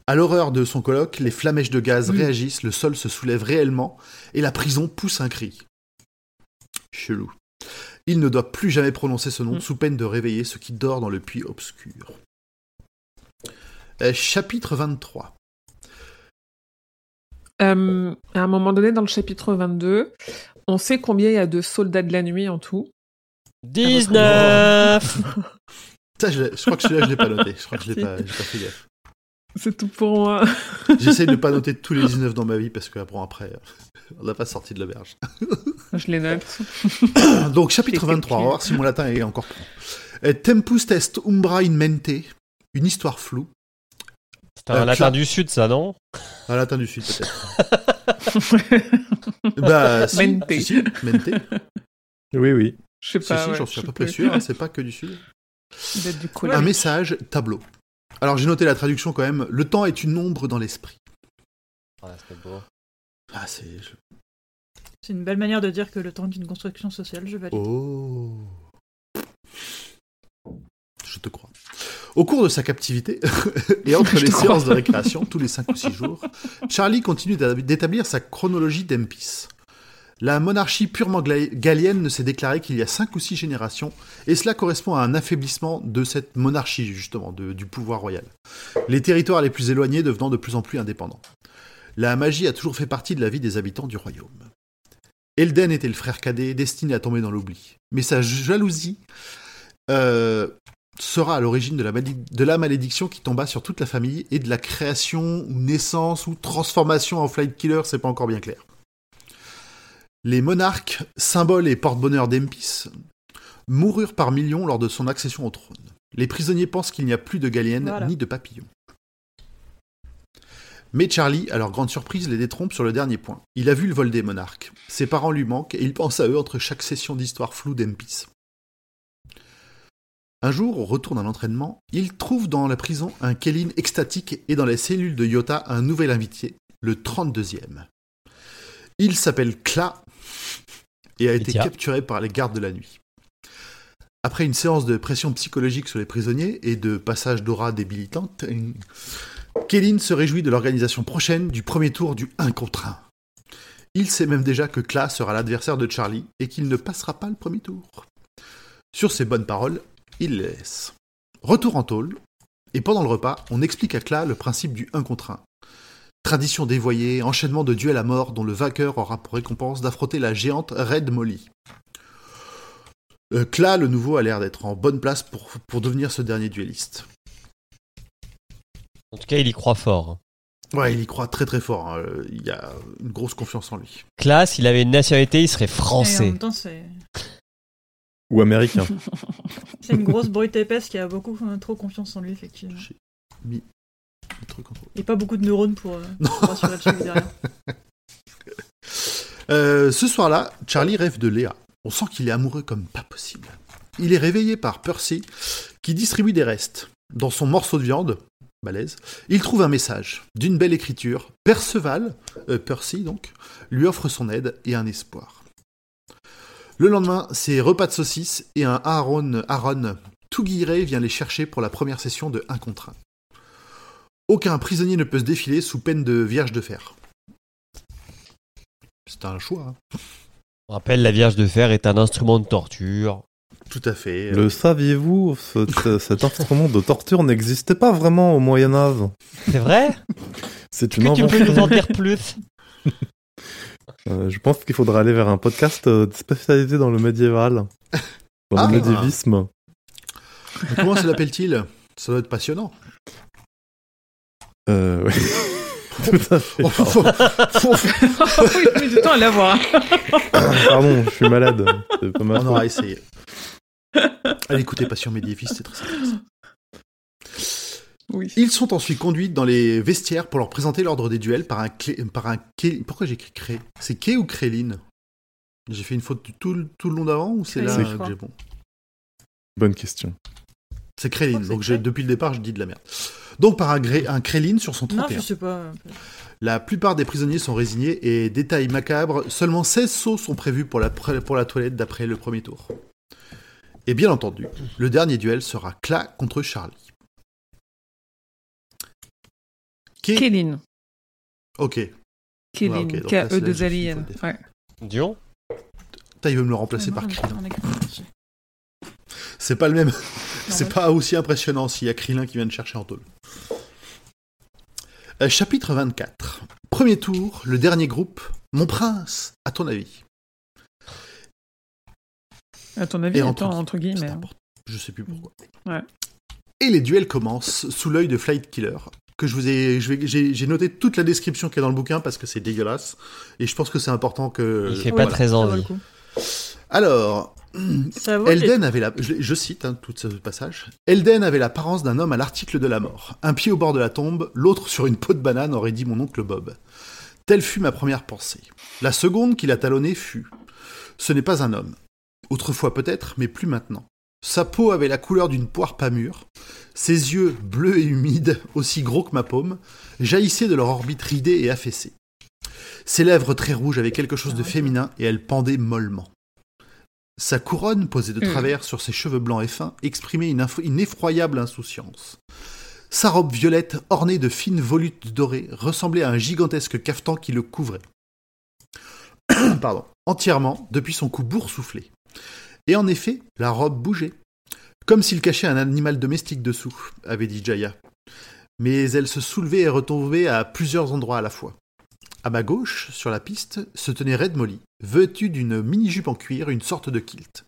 À l'horreur de son colloque, les flamèches de gaz réagissent, le sol se soulève réellement et la prison pousse un cri. Chelou. Il ne doit plus jamais prononcer ce nom Mm. sous peine de réveiller ce qui dort dans le puits obscur. Euh, chapitre 23. Euh, à un moment donné, dans le chapitre 22, on sait combien il y a de soldats de la nuit en tout. 19 Ça, je, crois que celui-là, je l'ai pas noté. Je crois que je l'ai pas, fait gaffe. C'est tout pour moi. J'essaie de ne pas noter tous les 19 dans ma vie parce que bon, après, euh, on n'a pas sorti de l'auberge. Je les note. Donc, chapitre Fais 23, on va voir si mon latin est encore bon. Euh, Tempus est umbra in mente, une histoire floue. C'est un Euh, latin du sud, ça, non? Un latin du sud, peut-être. bah, si, Mente. si, si, mente. Oui, oui. Je sais Si, pas. si, ouais, j'en je suis à peu près sûr, hein, c'est pas que du sud. Un message, tableau. Alors, j'ai noté la traduction quand même. Le temps est une ombre dans l'esprit. Ah, c'était beau. Ah, c'est. je- C'est une belle manière de dire que le temps est une construction sociale, je valide. Oh. Je te crois. Au cours de sa captivité, et entre les séances de récréation, tous les 5 ou 6 jours, Charlie continue d'établir sa chronologie d'Empis. La monarchie purement gallienne ne s'est déclarée qu'il y a 5 ou 6 générations, et cela correspond à un affaiblissement de cette monarchie, justement, de- du pouvoir royal. Les territoires les plus éloignés devenant de plus en plus indépendants. La magie a toujours fait partie de la vie des habitants du royaume. Elden était le frère cadet destiné à tomber dans l'oubli. Mais sa jalousie euh, sera à l'origine de, la malé- de la malédiction qui tomba sur toute la famille et de la création ou naissance ou transformation en Flight Killer, c'est pas encore bien clair. Les monarques, symboles et porte-bonheur d'Empis, moururent par millions lors de son accession au trône. Les prisonniers pensent qu'il n'y a plus de Galliennes Voilà. ni de papillons. Mais Charlie, à leur grande surprise, les détrompe sur le dernier point. Il a vu le vol des monarques. Ses parents lui manquent et il pense à eux entre chaque session d'histoire floue d'Empis. Un jour, au retour d'un entraînement, il trouve dans la prison un Kélin extatique et dans les cellules de Yota un nouvel invité, le 32e. Il s'appelle Kla et a été capturé par les gardes de la nuit. Après une séance de pression psychologique sur les prisonniers et de passage d'aura débilitante, Kélin se réjouit de l'organisation prochaine du premier tour du 1 contre 1. Il sait même déjà que Kla sera l'adversaire de Charlie et qu'il ne passera pas le premier tour. Sur ces bonnes paroles, il les laisse. Retour en tôle, et pendant le repas, on explique à Kla le principe du 1 contre 1. Tradition dévoyée, enchaînement de duels à mort dont le vainqueur aura pour récompense d'affronter la géante Red Molly. Euh, Kla, le nouveau, a l'air d'être en bonne place pour, pour devenir ce dernier duelliste. En tout cas, il y croit fort. Ouais, il y croit très très fort. hein. Euh, Il y a une grosse confiance en lui. Classe, s'il avait une nationalité, il serait Et en français. même temps, c'est Ou américain. c'est une grosse brute épaisse qui a beaucoup euh, trop confiance en lui, effectivement. J'ai mis le truc en trop. Et pas beaucoup de neurones pour, euh, pour le derrière. Euh, ce soir-là, Charlie rêve de Léa. On sent qu'il est amoureux comme pas possible. Il est réveillé par Percy, qui distribue des restes. Dans son morceau de viande, balèze, il trouve un message d'une belle écriture. Perceval, euh, Percy donc, lui offre son aide et un espoir. Le lendemain, c'est repas de saucisses et un Aaron, Aaron tout guilleret vient les chercher pour la première session de 1 contre 1. Aucun prisonnier ne peut se défiler sous peine de vierge de fer. C'est un choix. hein. On rappelle, la Vierge de Fer est un instrument de torture. Tout à fait. Le saviez-vous ce- ce- Cet instrument de torture n'existait pas vraiment au Moyen Âge? C'est vrai? C'est une que tu peux nous en dire plus? Euh, je pense qu'il faudra aller vers un podcast euh, spécialisé dans le médiéval, dans Ah. le médiévisme. Mais Comment se l'appelle-t-il Ça doit être passionnant. Euh, ouais. Tout à fait. Oh, faut- faut- du temps à l'avoir. Pardon, je suis malade. C'est pas ma On aura essayé. Allez, écoutez Passion Médiéviste, c'est très intéressant. Oui. Ils sont ensuite conduits dans les vestiaires pour leur présenter l'ordre des duels par un clé, par un Ké- Pourquoi j'ai écrit Cré? C'est Ké ou Créline? J'ai fait une faute tout, le- tout le long d'avant ou c'est là que j'ai bon? Bonne question. C'est Créline, que donc depuis le départ je dis de la merde. Donc par un, gré, un Créline sur son Non, 31. je sais pas. La plupart des prisonniers sont résignés et détail macabre, seulement 16 sauts sont prévus pour la, pour la toilette d'après le premier tour. Et bien entendu, le dernier duel sera Cla contre Charlie. Qui Kéline. Ok. Kéline. Ouais, ok, donc là, c'est là, j'ai K-E-2-L-I-N. fait une faute Ouais. Dion Putain, il veut me le remplacer par Ouais, Krillin. C'est pas le même. C'est pas aussi impressionnant s'il y a Krillin qui vient de chercher en tôle. Euh, chapitre 24. Premier tour, le dernier groupe. Mon prince, à ton avis? À ton avis, entre- entre C'est guillemets. hein. Je sais plus pourquoi. Ouais. Et les duels commencent sous l'œil de Flight Killer. Que je vous ai, je vais- j'ai j'ai noté toute la description qui est dans le bouquin parce que c'est dégueulasse. Et je pense que c'est important que. Il fait pas très envie. coup. Alors, Elden avait la, je, je cite hein, tout ce passage. Elden avait l'apparence d'un homme à l'article de la mort. Un pied au bord de la tombe, l'autre sur une peau de banane, aurait dit mon oncle Bob. Telle fut ma première pensée. La seconde qui l'a talonné fut Ce n'est pas un homme. Autrefois peut-être, mais plus maintenant. Sa peau avait la couleur d'une poire pas mûre. Ses yeux, bleus et humides, aussi gros que ma paume, jaillissaient de leur orbite ridée et affaissée. Ses lèvres très rouges avaient quelque chose de féminin et elles pendaient mollement. Sa couronne, posée de Mm. travers sur ses cheveux blancs et fins, exprimait une, une effroyable insouciance. Sa robe violette, ornée de fines volutes dorées, ressemblait à un gigantesque cafetan qui le couvrait. Pardon. Entièrement, depuis son cou boursouflé. Et en effet, la robe bougeait. Comme s'il cachait un animal domestique dessous, avait dit Jaya. Mais elle se soulevait et retombait à plusieurs endroits à la fois. À ma gauche, sur la piste, se tenait Red Molly, vêtue d'une mini-jupe en cuir, une sorte de kilt.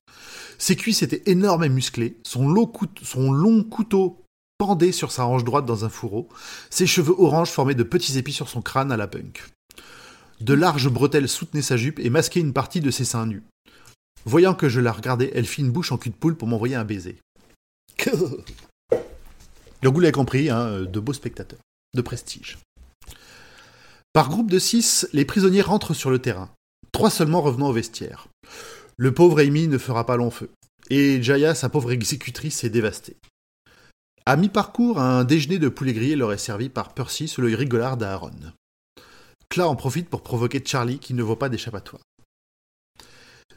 Ses cuisses étaient énormes et musclées, son, long coute- son long couteau pendait sur sa hanche droite dans un fourreau, ses cheveux orange formaient de petits épis sur son crâne à la punk. De larges bretelles soutenaient sa jupe et masquaient une partie de ses seins nus. Voyant que je la regardais, elle fit une bouche en cul de poule pour m'envoyer un baiser. Le goût l'a compris, hein, de beaux spectateurs, de prestige. Par groupe de six, les prisonniers rentrent sur le terrain. Trois seulement revenant au vestiaire. Le pauvre Amy ne fera pas long feu. Et Jaya, sa pauvre exécutrice, est dévastée. À mi-parcours, un déjeuner de poulet grillé leur est servi par Percy sous l'œil rigolard d'Aaron. Cla en profite pour provoquer Charlie qui ne voit pas d'échappatoire.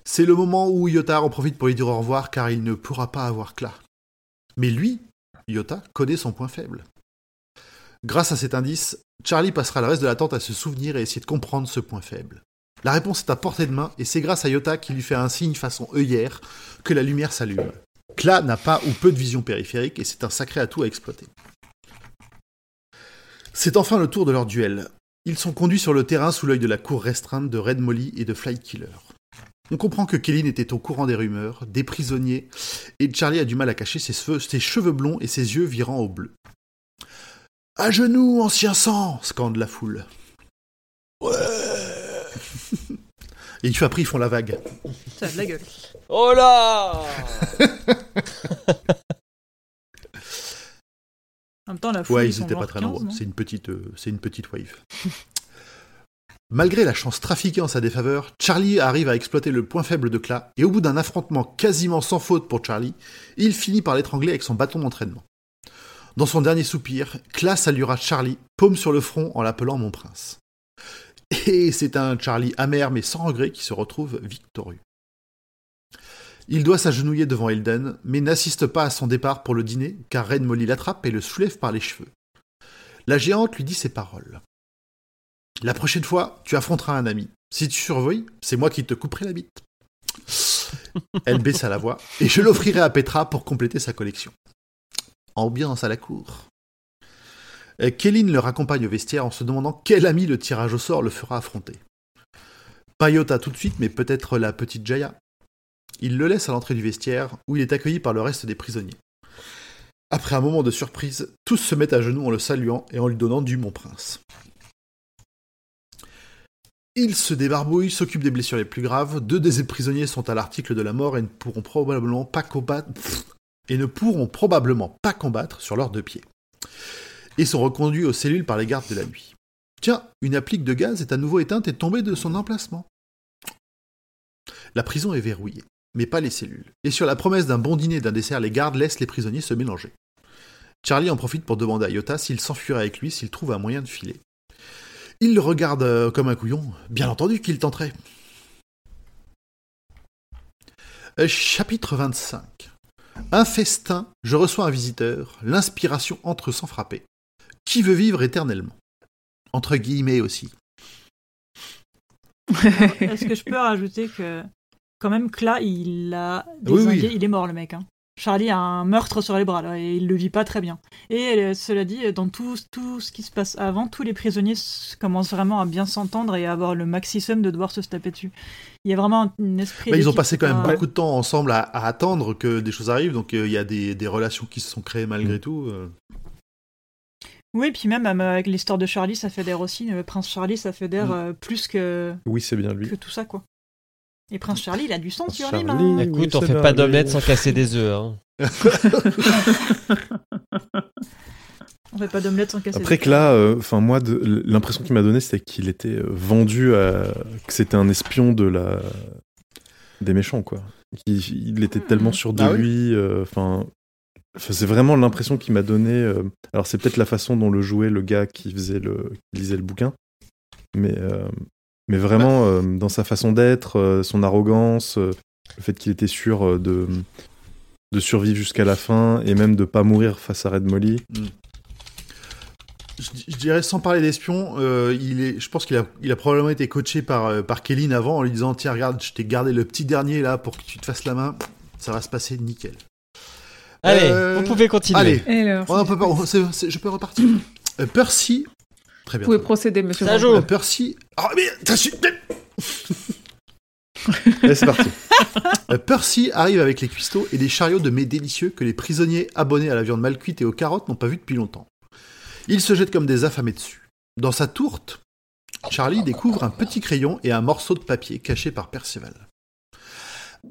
C'est le moment où Yota en profite pour lui dire au revoir car il ne pourra pas avoir Cla. Mais lui, Yota, connaît son point faible. Grâce à cet indice, Charlie passera le reste de l'attente à se souvenir et essayer de comprendre ce point faible. La réponse est à portée de main et c'est grâce à Yota qui lui fait un signe façon œillère que la lumière s'allume. Kla n'a pas ou peu de vision périphérique et c'est un sacré atout à exploiter. C'est enfin le tour de leur duel. Ils sont conduits sur le terrain sous l'œil de la cour restreinte de Red Molly et de Flight Killer. On comprend que Kellyn était au courant des rumeurs, des prisonniers, et Charlie a du mal à cacher ses cheveux, ses cheveux blonds et ses yeux virant au bleu. À genoux, ancien sang scande la foule. Ouais Et après, ils font la vague. Ça a de la gueule. Oh là En même temps, la foule, Ouais, ils ils sont étaient pas très 15, nombreux. C'est une petite, euh, c'est une petite wave. Malgré la chance trafiquée en sa défaveur, Charlie arrive à exploiter le point faible de Cla, et au bout d'un affrontement quasiment sans faute pour Charlie, il finit par l'étrangler avec son bâton d'entraînement. Dans son dernier soupir, Cla saluera Charlie, paume sur le front en l'appelant mon prince. Et c'est un Charlie amer mais sans regret qui se retrouve victorieux. Il doit s'agenouiller devant Elden, mais n'assiste pas à son départ pour le dîner, car Red Molly l'attrape et le soulève par les cheveux. La géante lui dit ces paroles. La prochaine fois, tu affronteras un ami. Si tu surveilles, c'est moi qui te couperai la bite. Elle baissa la voix, et je l'offrirai à Petra pour compléter sa collection. Ambiance à la cour. Euh, Kéline le raccompagne au vestiaire en se demandant quel ami le tirage au sort le fera affronter. Pas Yota tout de suite, mais peut-être la petite Jaya. Il le laisse à l'entrée du vestiaire, où il est accueilli par le reste des prisonniers. Après un moment de surprise, tous se mettent à genoux en le saluant et en lui donnant du mon prince. Il se débarbouille, s'occupe des blessures les plus graves. Deux des prisonniers sont à l'article de la mort et ne pourront probablement pas combattre sur leurs deux pieds. Et sont reconduits aux cellules par les gardes de la nuit. Tiens, une applique de gaz est à nouveau éteinte et tombée de son emplacement. La prison est verrouillée, mais pas les cellules. Et sur la promesse d'un bon dîner et d'un dessert, les gardes laissent les prisonniers se mélanger. Charlie en profite pour demander à Yota s'il s'enfuirait avec lui s'il trouve un moyen de filer. Il le regarde euh, comme un couillon, bien entendu qu'il tenterait. Euh, chapitre 25. Un festin, je reçois un visiteur, l'inspiration entre sans frapper. Qui veut vivre éternellement? Entre guillemets aussi. Est-ce que je peux rajouter que quand même là, il a Oui, il est mort le mec. Hein. Charlie a un meurtre sur les bras là, et il le vit pas très bien. Et euh, cela dit, dans tout, tout ce qui se passe avant, tous les prisonniers commencent vraiment à bien s'entendre et à avoir le maximum de devoir se taper dessus. Il y a vraiment un esprit. Bah, ils ont passé quand même pas- beaucoup de temps ensemble à, à attendre que des choses arrivent, donc euh, il y a des, des relations qui se sont créées malgré tout. euh. Oui, puis même euh, avec l'histoire de Charlie, ça fédère aussi. Le prince Charlie, ça fédère Mm. euh, plus que, Oui, c'est bien lui. que tout ça, quoi. Et prince Charlie, il a du sang sur les mains. Écoute, oui, on c'est fait pas d'omelette sans casser des œufs. Hein. On fait pas d'omelette sans casser. Après les que là, euh, enfin moi, l'impression qu'il m'a donné, c'était qu'il était euh, vendu à, que c'était un espion de la des méchants, quoi. Il, il était tellement sûr de Ah lui. euh, Enfin, enfin, c'est vraiment l'impression qu'il m'a donné. euh, alors c'est peut-être la façon dont le jouait le gars qui faisait le, qui lisait le bouquin, mais euh, mais vraiment euh, dans sa façon d'être, euh, son arrogance, euh, le fait qu'il était sûr euh, de de survivre jusqu'à la fin et même de pas mourir face à Red Molly. Je, je dirais sans parler d'espion, euh, il est, je pense qu'il a, il a probablement été coaché par, euh, par Kéline avant en lui disant tiens regarde, je t'ai gardé le petit dernier là pour que tu te fasses la main, ça va se passer nickel. Allez, Euh, vous pouvez continuer. Allez, Et alors, on peut pas- on- c'est- c'est- je peux repartir. Euh, Percy, très vous bien. pouvez procéder, monsieur. Ça joue. Euh, Percy, ah mais t'as su- Allez, c'est parti. Euh, Percy arrive avec les cuistots et des chariots de mets délicieux que les prisonniers abonnés à la viande mal cuite et aux carottes n'ont pas vu depuis longtemps. Il se jette comme des affamés dessus. Dans sa tourte, Charlie découvre un petit crayon et un morceau de papier caché par Perceval.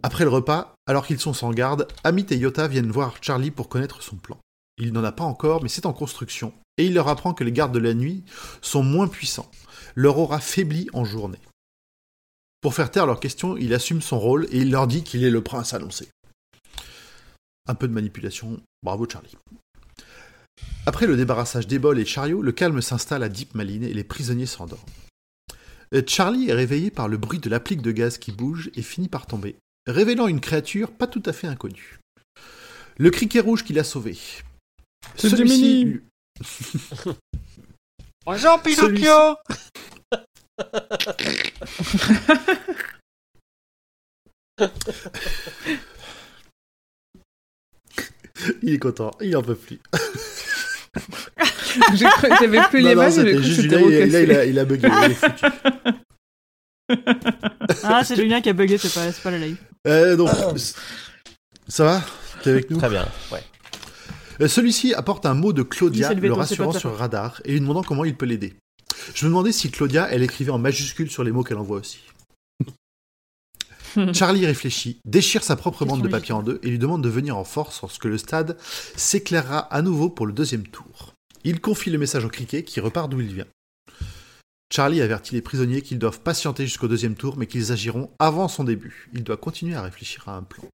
Après le repas, alors qu'ils sont sans garde, Amit et Yota viennent voir Charlie pour connaître son plan. Il n'en a pas encore, mais c'est en construction, et il leur apprend que les gardes de la nuit sont moins puissants. Leur aura faibli en journée. Pour faire taire leurs questions, il assume son rôle et il leur dit qu'il est le prince annoncé. Un peu de manipulation, bravo Charlie. Après le débarrassage des bols et chariots, le calme s'installe à Deep Maline et les prisonniers s'endorment. Euh, Charlie est réveillé par le bruit de l'applique de gaz qui bouge et finit par tomber, révélant une créature pas tout à fait inconnue. Le criquet rouge qui l'a sauvé. C'est Celui-ci Bonjour Pinocchio Il est content, il en peut plus. J'ai cru- J'avais plus les mains, c'était là, il, là, il a, il a bugué, il est foutu. Ah, c'est Julien qui a bugué, c'est pas, c'est pas la live. Euh, donc, ça va? T'es avec nous? Très bien, ouais. Euh, Celui-ci apporte un mot de Claudia, le rassurant sur radar, et lui demandant comment il peut l'aider. Je me demandais si Claudia, elle écrivait en majuscule sur les mots qu'elle envoie aussi. Charlie réfléchit, déchire sa propre bande de papier en deux et lui demande de venir en force lorsque le stade s'éclairera à nouveau pour le deuxième tour. Il confie le message au criquet qui repart d'où il vient. Charlie avertit les prisonniers qu'ils doivent patienter jusqu'au deuxième tour mais qu'ils agiront avant son début. Il doit continuer à réfléchir à un plan.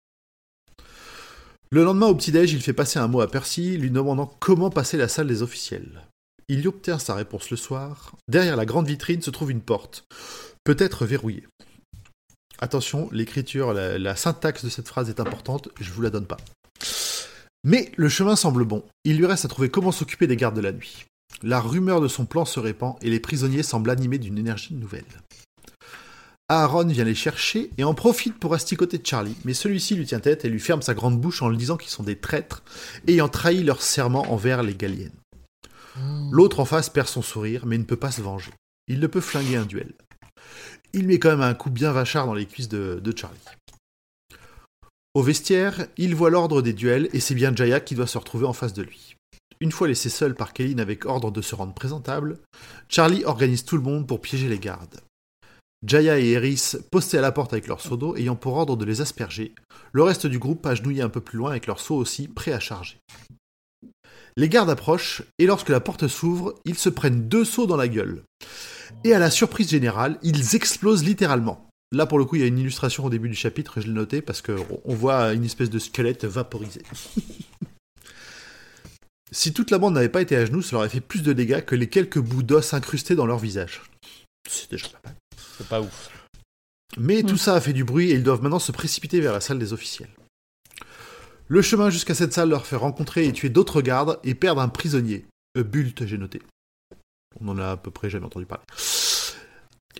Le lendemain au petit-déj, il fait passer un mot à Percy, lui demandant comment passer la salle des officiels. Il y obtient sa réponse le soir. Derrière la grande vitrine se trouve une porte, peut-être verrouillée. Attention, l'écriture, la, syntaxe de cette phrase est importante, je vous la donne pas. Mais le chemin semble bon. Il lui reste à trouver comment s'occuper des gardes de la nuit. La rumeur de son plan se répand et les prisonniers semblent animés d'une énergie nouvelle. Aaron vient les chercher et en profite pour asticoter Charlie, mais celui-ci lui tient tête et lui ferme sa grande bouche en lui disant qu'ils sont des traîtres, ayant trahi leur serment envers les Galiennes. L'autre en face perd son sourire, mais ne peut pas se venger. Il ne peut flinguer un duel. Il met quand même un coup bien vachard dans les cuisses de, de Charlie. Au vestiaire, il voit l'ordre des duels et c'est bien Jaya qui doit se retrouver en face de lui. Une fois laissé seul par Kéline avec ordre de se rendre présentable, Charlie organise tout le monde pour piéger les gardes. Jaya et Eris postés à la porte avec leur seau d'eau, ayant pour ordre de les asperger. Le reste du groupe agenouillé un peu plus loin avec leur seau aussi, prêt à charger. Les gardes approchent, et lorsque la porte s'ouvre, ils se prennent deux sauts dans la gueule. Et à la surprise générale, ils explosent littéralement. Là, pour le coup, il y a une illustration au début du chapitre, je l'ai noté, parce qu'on voit une espèce de squelette vaporisé. si toute la bande n'avait pas été à genoux, ça leur aurait fait plus de dégâts que les quelques bouts d'os incrustés dans leur visage. C'est déjà pas mal. C'est pas ouf. Mais tout ça a fait du bruit et ils doivent maintenant se précipiter vers la salle des officiels. Le chemin jusqu'à cette salle leur fait rencontrer et tuer d'autres gardes et perdre un prisonnier. Euh, Bult, j'ai noté. On en a à peu près jamais entendu parler.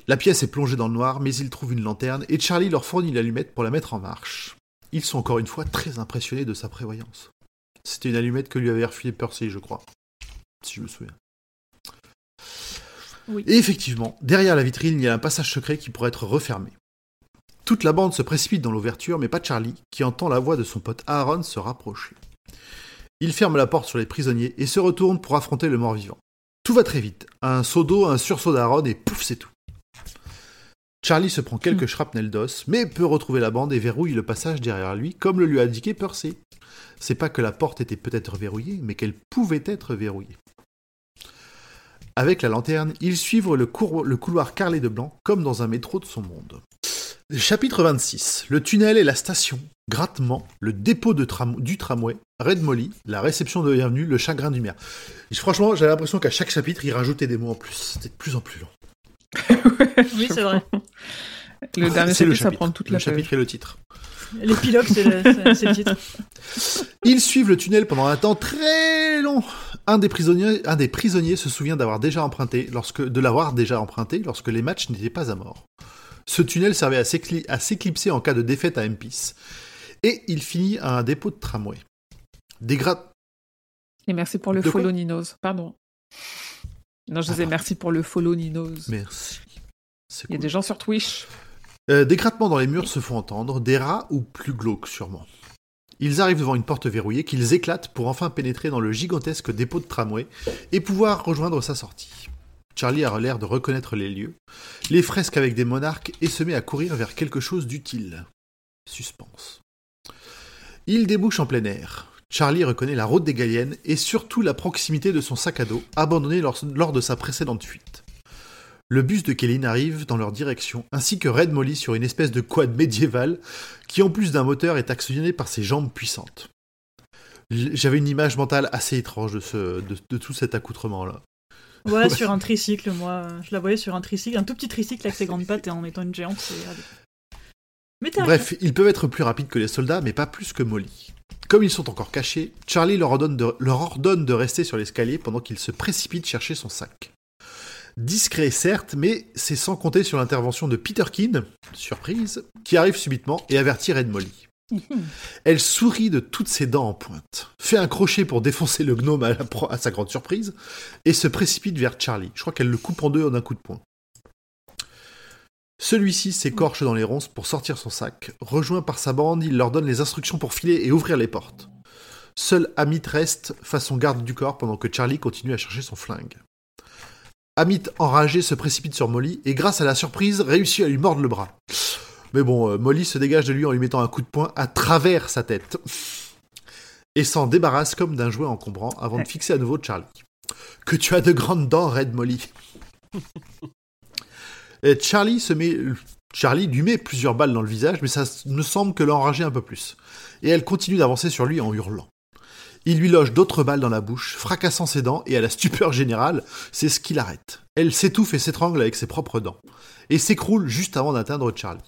La pièce est plongée dans le noir, mais ils trouvent une lanterne et Charlie leur fournit l'allumette pour la mettre en marche. Ils sont encore une fois très impressionnés de sa prévoyance. C'était une allumette que lui avait refilé Percy, je crois. Si je me souviens. Oui. Et effectivement, derrière la vitrine, il y a un passage secret qui pourrait être refermé. Toute la bande se précipite dans l'ouverture, mais pas Charlie, qui entend la voix de son pote Aaron se rapprocher. Il ferme la porte sur les prisonniers et se retourne pour affronter le mort-vivant. Tout va très vite. Un seau d'eau, un sursaut d'Aaron et pouf, c'est tout. Charlie se prend quelques shrapnels d'os, mais peut retrouver la bande et verrouille le passage derrière lui, comme le lui a indiqué Percy. C'est pas que la porte était peut-être verrouillée, mais qu'elle pouvait être verrouillée. Avec la lanterne, ils suivent le, cour- le couloir carrelé de blanc, comme dans un métro de son monde. Chapitre 26. Le tunnel et la station. Grattement. Le dépôt de tram- du tramway. Red Molly. La réception de bienvenue. Le chagrin du maire. Et franchement, j'ai l'impression qu'à chaque chapitre, il rajoutait des mots en plus. C'était de plus en plus long. Oui, c'est vrai. Le dernier C'est le chapitre, ça prend toute le la chapitre et le titre. L'épilogue, le, c'est le titre. Ils suivent le tunnel pendant un temps très long. Un des prisonniers, un des prisonniers se souvient d'avoir déjà emprunté, lorsque, de l'avoir déjà emprunté lorsque les matchs n'étaient pas à mort. Ce tunnel servait à s'écli- à s'éclipser en cas de défaite à M-Peace. Et il finit à un dépôt de tramway. Des gra- Et merci pour le De follow Ninos. Pardon. Non, je disais merci pour le follow Ninos. Merci. Il y a des gens sur Twitch. Euh, des grattements dans les murs se font entendre, des rats ou plus glauques sûrement. Ils arrivent devant une porte verrouillée qu'ils éclatent pour enfin pénétrer dans le gigantesque dépôt de tramway et pouvoir rejoindre sa sortie. Charlie a l'air de reconnaître les lieux, les fresques avec des monarques et se met à courir vers quelque chose d'utile. Suspense. Il débouche en plein air. Charlie reconnaît la route des Galiennes et surtout la proximité de son sac à dos, abandonné lors de sa précédente fuite. Le bus de Kéline arrive dans leur direction, ainsi que Red Molly sur une espèce de quad médiéval qui, en plus d'un moteur, est actionné par ses jambes puissantes. J'avais une image mentale assez étrange de, ce, de, de tout cet accoutrement-là. Ouais, sur un tricycle, moi. Je la voyais sur un tricycle, un tout petit tricycle avec ses grandes pattes et en étant une géante, c'est. Mais Bref, ils peuvent être plus rapides que les soldats, mais pas plus que Molly. Comme ils sont encore cachés, Charlie leur ordonne de, leur ordonne de rester sur l'escalier pendant qu'ils se précipitent chercher son sac. Discret certes, mais c'est sans compter sur l'intervention de Peter Keane, surprise, qui arrive subitement et avertit Red Molly. Elle sourit de toutes ses dents en pointe, fait un crochet pour défoncer le gnome à, la pro- à sa grande surprise, et se précipite vers Charlie. Je crois qu'elle le coupe en deux d'un coup de poing. Celui-ci s'écorche dans les ronces pour sortir son sac. Rejoint par sa bande, il leur donne les instructions pour filer et ouvrir les portes. Seul Amit reste façon garde du corps pendant que Charlie continue à chercher son flingue. Amit, enragé, se précipite sur Molly et grâce à la surprise, réussit à lui mordre le bras. Mais bon, euh, Molly se dégage de lui en lui mettant un coup de poing à travers sa tête. Et s'en débarrasse comme d'un jouet encombrant avant de fixer à nouveau Charlie. Que tu as de grandes dents, Red Molly. Et Charlie se met. Charlie lui met plusieurs balles dans le visage, mais ça me semble que l'a enragé un peu plus. Et elle continue d'avancer sur lui en hurlant. Il lui loge d'autres balles dans la bouche, fracassant ses dents, et à la stupeur générale, c'est ce qui l'arrête. Elle s'étouffe et s'étrangle avec ses propres dents, et s'écroule juste avant d'atteindre Charlie.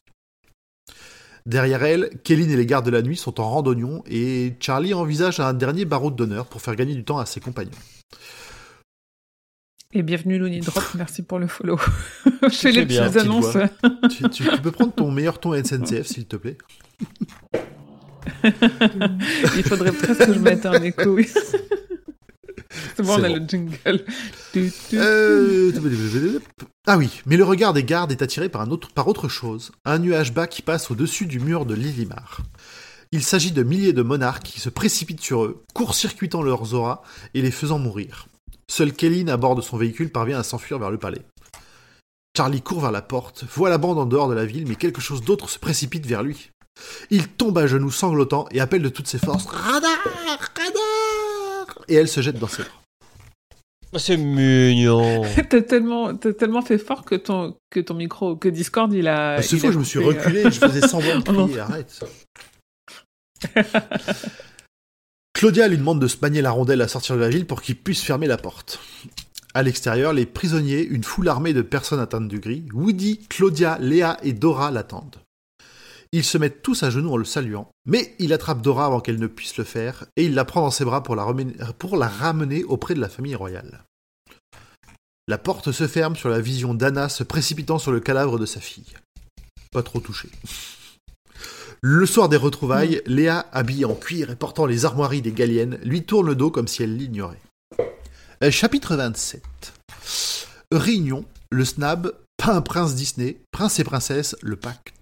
Derrière elle, Kéline et les gardes de la nuit sont en randonnion, et Charlie envisage un dernier barreau d'honneur pour faire gagner du temps à ses compagnons. Et bienvenue Looney Drop, merci pour le follow. je fais les petites petite annonces. voix. tu, tu- tu peux prendre ton meilleur ton SNCF, s'il te plaît Il faudrait presque que je mette un écho. C'est bon, on a bon. le jingle. Euh, Ah oui, mais le regard des gardes est attiré par, un autre, par autre chose, un nuage bas qui passe au-dessus du mur de Lilimar. Il s'agit de milliers de monarques qui se précipitent sur eux, court-circuitant leurs auras et les faisant mourir. Seul Kéline, à bord de son véhicule, parvient à s'enfuir vers le palais. Charlie court vers la porte, voit la bande en dehors de la ville, mais quelque chose d'autre se précipite vers lui. Il tombe à genoux sanglotant et appelle de toutes ses forces Radar Radar Et elle se jette dans ses bras. Oh, C'est mignon. T'as tellement, t'as tellement fait fort que ton, que ton micro, que Discord, il a. Bah, ce il fois, a je me suis euh. reculé, je faisais semblant de Oh non. crier, arrête. Claudia lui demande de se manier la rondelle à sortir de la ville pour qu'il puisse fermer la porte. À l'extérieur, les prisonniers, une foule armée de personnes atteintes du gris, Woody, Claudia, Léa et Dora l'attendent. Ils se mettent tous à genoux en le saluant, mais il attrape Dora avant qu'elle ne puisse le faire, et il la prend dans ses bras pour la, remen- pour la ramener auprès de la famille royale. La porte se ferme sur la vision d'Anna se précipitant sur le cadavre de sa fille. Pas trop touché. Le soir des retrouvailles, Léa, habillée en cuir et portant les armoiries des Galiennes, lui tourne le dos comme si elle l'ignorait. Euh, chapitre 27. Réunion, le snab, pas un prince Disney, prince et princesse, le pacte.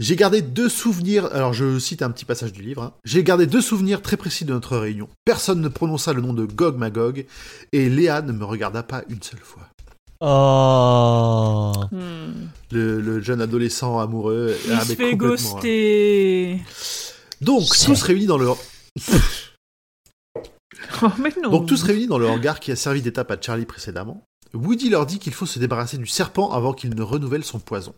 J'ai gardé deux souvenirs, alors je cite un petit passage du livre, hein. j'ai gardé deux souvenirs très précis de notre réunion. Personne ne prononça le nom de Gog Magog, et Léa ne me regarda pas une seule fois. Oh. Hmm. Le, le jeune adolescent amoureux. Il ah, se fait hein. ghoster. Donc, tous réunis dans le... Oh, mais non. Donc tous réunis dans le hangar qui a servi d'étape à Charlie précédemment, Woody leur dit qu'il faut se débarrasser du serpent avant qu'il ne renouvelle son poison.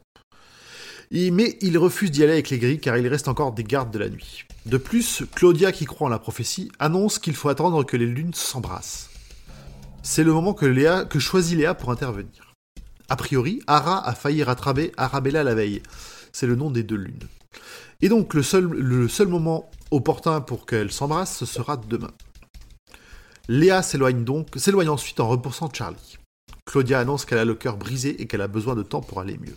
Mais il refuse d'y aller avec les grilles car il reste encore des gardes de la nuit. De plus, Claudia, qui croit en la prophétie, annonce qu'il faut attendre que les lunes s'embrassent. C'est le moment que, choisit Léa pour intervenir. A priori, Ara a failli rattraper Arabella la veille. C'est le nom des deux lunes. Et donc le seul, moment opportun pour qu'elles s'embrassent, ce sera demain. Léa s'éloigne donc, s'éloigne ensuite en repoussant Charlie. Claudia annonce qu'elle a le cœur brisé et qu'elle a besoin de temps pour aller mieux.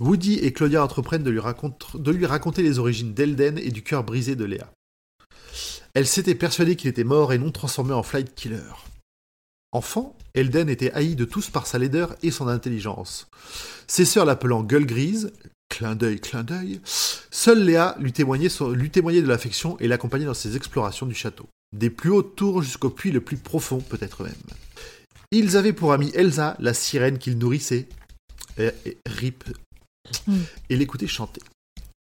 Woody et Claudia entreprennent de lui, raconter les origines d'Elden et du cœur brisé de Léa. Elle s'était persuadée qu'il était mort et non transformé en flight killer. Enfant, Elden était haï de tous par sa laideur et son intelligence. Ses sœurs l'appelant gueule grise, clin d'œil, clin d'œil, seule Léa lui témoignait, de l'affection et l'accompagnait dans ses explorations du château. Des plus hautes tours jusqu'au puits le plus profond, peut-être même. Ils avaient pour amie Elsa, la sirène qu'ils nourrissaient, et- rip, Mm. et l'écoutaient chanter.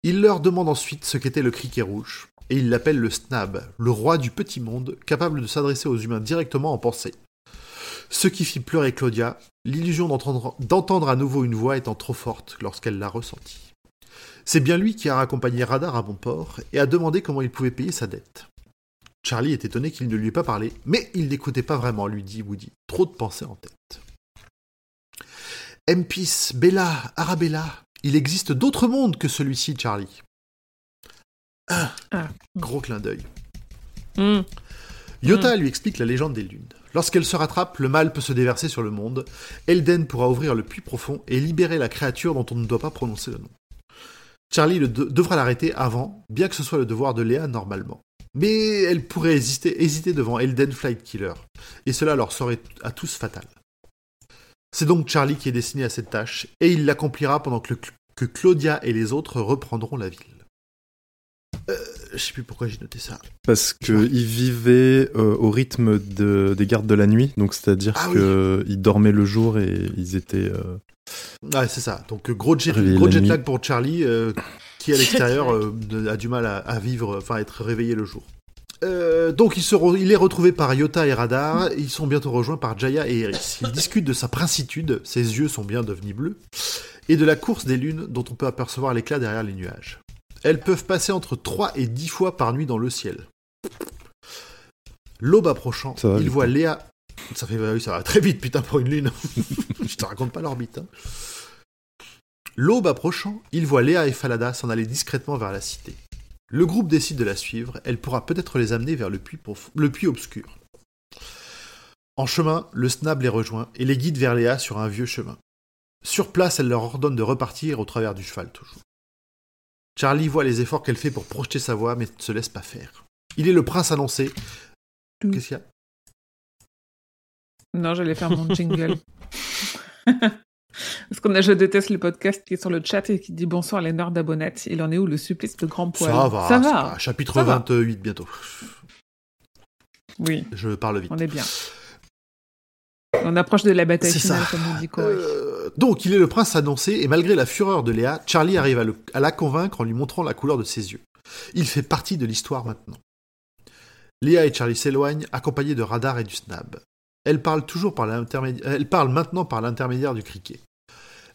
Il leur demande ensuite ce qu'était le criquet rouge, et il l'appelle le Snab, le roi du petit monde, capable de s'adresser aux humains directement en pensée. Ce qui fit pleurer Claudia, l'illusion d'entendre, à nouveau une voix étant trop forte lorsqu'elle l'a ressentie. C'est bien lui qui a raccompagné Radar à bon port et a demandé comment il pouvait payer sa dette. Charlie est étonné qu'il ne lui ait pas parlé, mais il n'écoutait pas vraiment, lui dit Woody. Trop de pensées en tête. Empis, Bella, Arabella, il existe d'autres mondes que celui-ci, Charlie. Ah, Ah. Gros clin d'œil. Hmm. Yota lui explique la légende des lunes. Lorsqu'elle se rattrape, le mal peut se déverser sur le monde. Elden pourra ouvrir le puits profond et libérer la créature dont on ne doit pas prononcer le nom. Charlie le de- devra l'arrêter avant, bien que ce soit le devoir de Léa normalement. Mais elle pourrait hésiter, hésiter devant Elden Flight Killer, et cela leur serait à tous fatal. C'est donc Charlie qui est destiné à cette tâche, et il l'accomplira pendant que, le- que Claudia et les autres reprendront la ville. Euh, je sais plus pourquoi j'ai noté ça. Parce qu'ils vivaient euh, au rythme de- des gardes de la nuit, donc c'est-à-dire Ah qu'ils dormaient le jour et ils étaient. euh, Ouais, c'est ça. Donc euh, gros jet, gros jet lag pour Charlie, euh, qui à l'extérieur euh, a du mal à, à vivre, enfin à être réveillé le jour. Euh, donc il, se re- il est retrouvé par Yota et Radar, ils sont bientôt rejoints par Jaya et Eris. Ils discutent de sa princitude, ses yeux sont bien devenus bleus, et de la course des lunes dont on peut apercevoir l'éclat derrière les nuages. Elles peuvent passer entre 3 et 10 fois par nuit dans le ciel. L'aube approchant, va il voit hein. Léa... Ça, fait, oui, ça va très vite, putain, pour une lune. Je te raconte pas l'orbite. hein. L'aube approchant, il voit Léa et Falada s'en aller discrètement vers la cité. Le groupe décide de la suivre, elle pourra peut-être les amener vers le puits, prof- le puits obscur. En chemin, le Snab les rejoint et les guide vers Léa sur un vieux chemin. Sur place, elle leur ordonne de repartir au travers du cheval toujours. Charlie voit les efforts qu'elle fait pour projeter sa voix, mais ne se laisse pas faire. Il est le prince annoncé. Qu'est-ce qu'il y a? Non, j'allais faire mon jingle. Parce qu'on a, je déteste le podcast qui est sur le chat et qui dit bonsoir les nerds d'abonnettes. Il en est où le supplice de grand poil Ça va, Ça va. Chapitre Ça va. 28 bientôt. Oui, Je parle vite. on est bien. On approche de la bataille finale, ça. comme on dit Corey. Euh, donc, il est le prince annoncé, et malgré la fureur de Léa, Charlie arrive à, le- à la convaincre en lui montrant la couleur de ses yeux. Il fait partie de l'histoire maintenant. Léa et Charlie s'éloignent, accompagnés de Radar et du Snab. Elle parle toujours par elle parle maintenant par l'intermédiaire du criquet.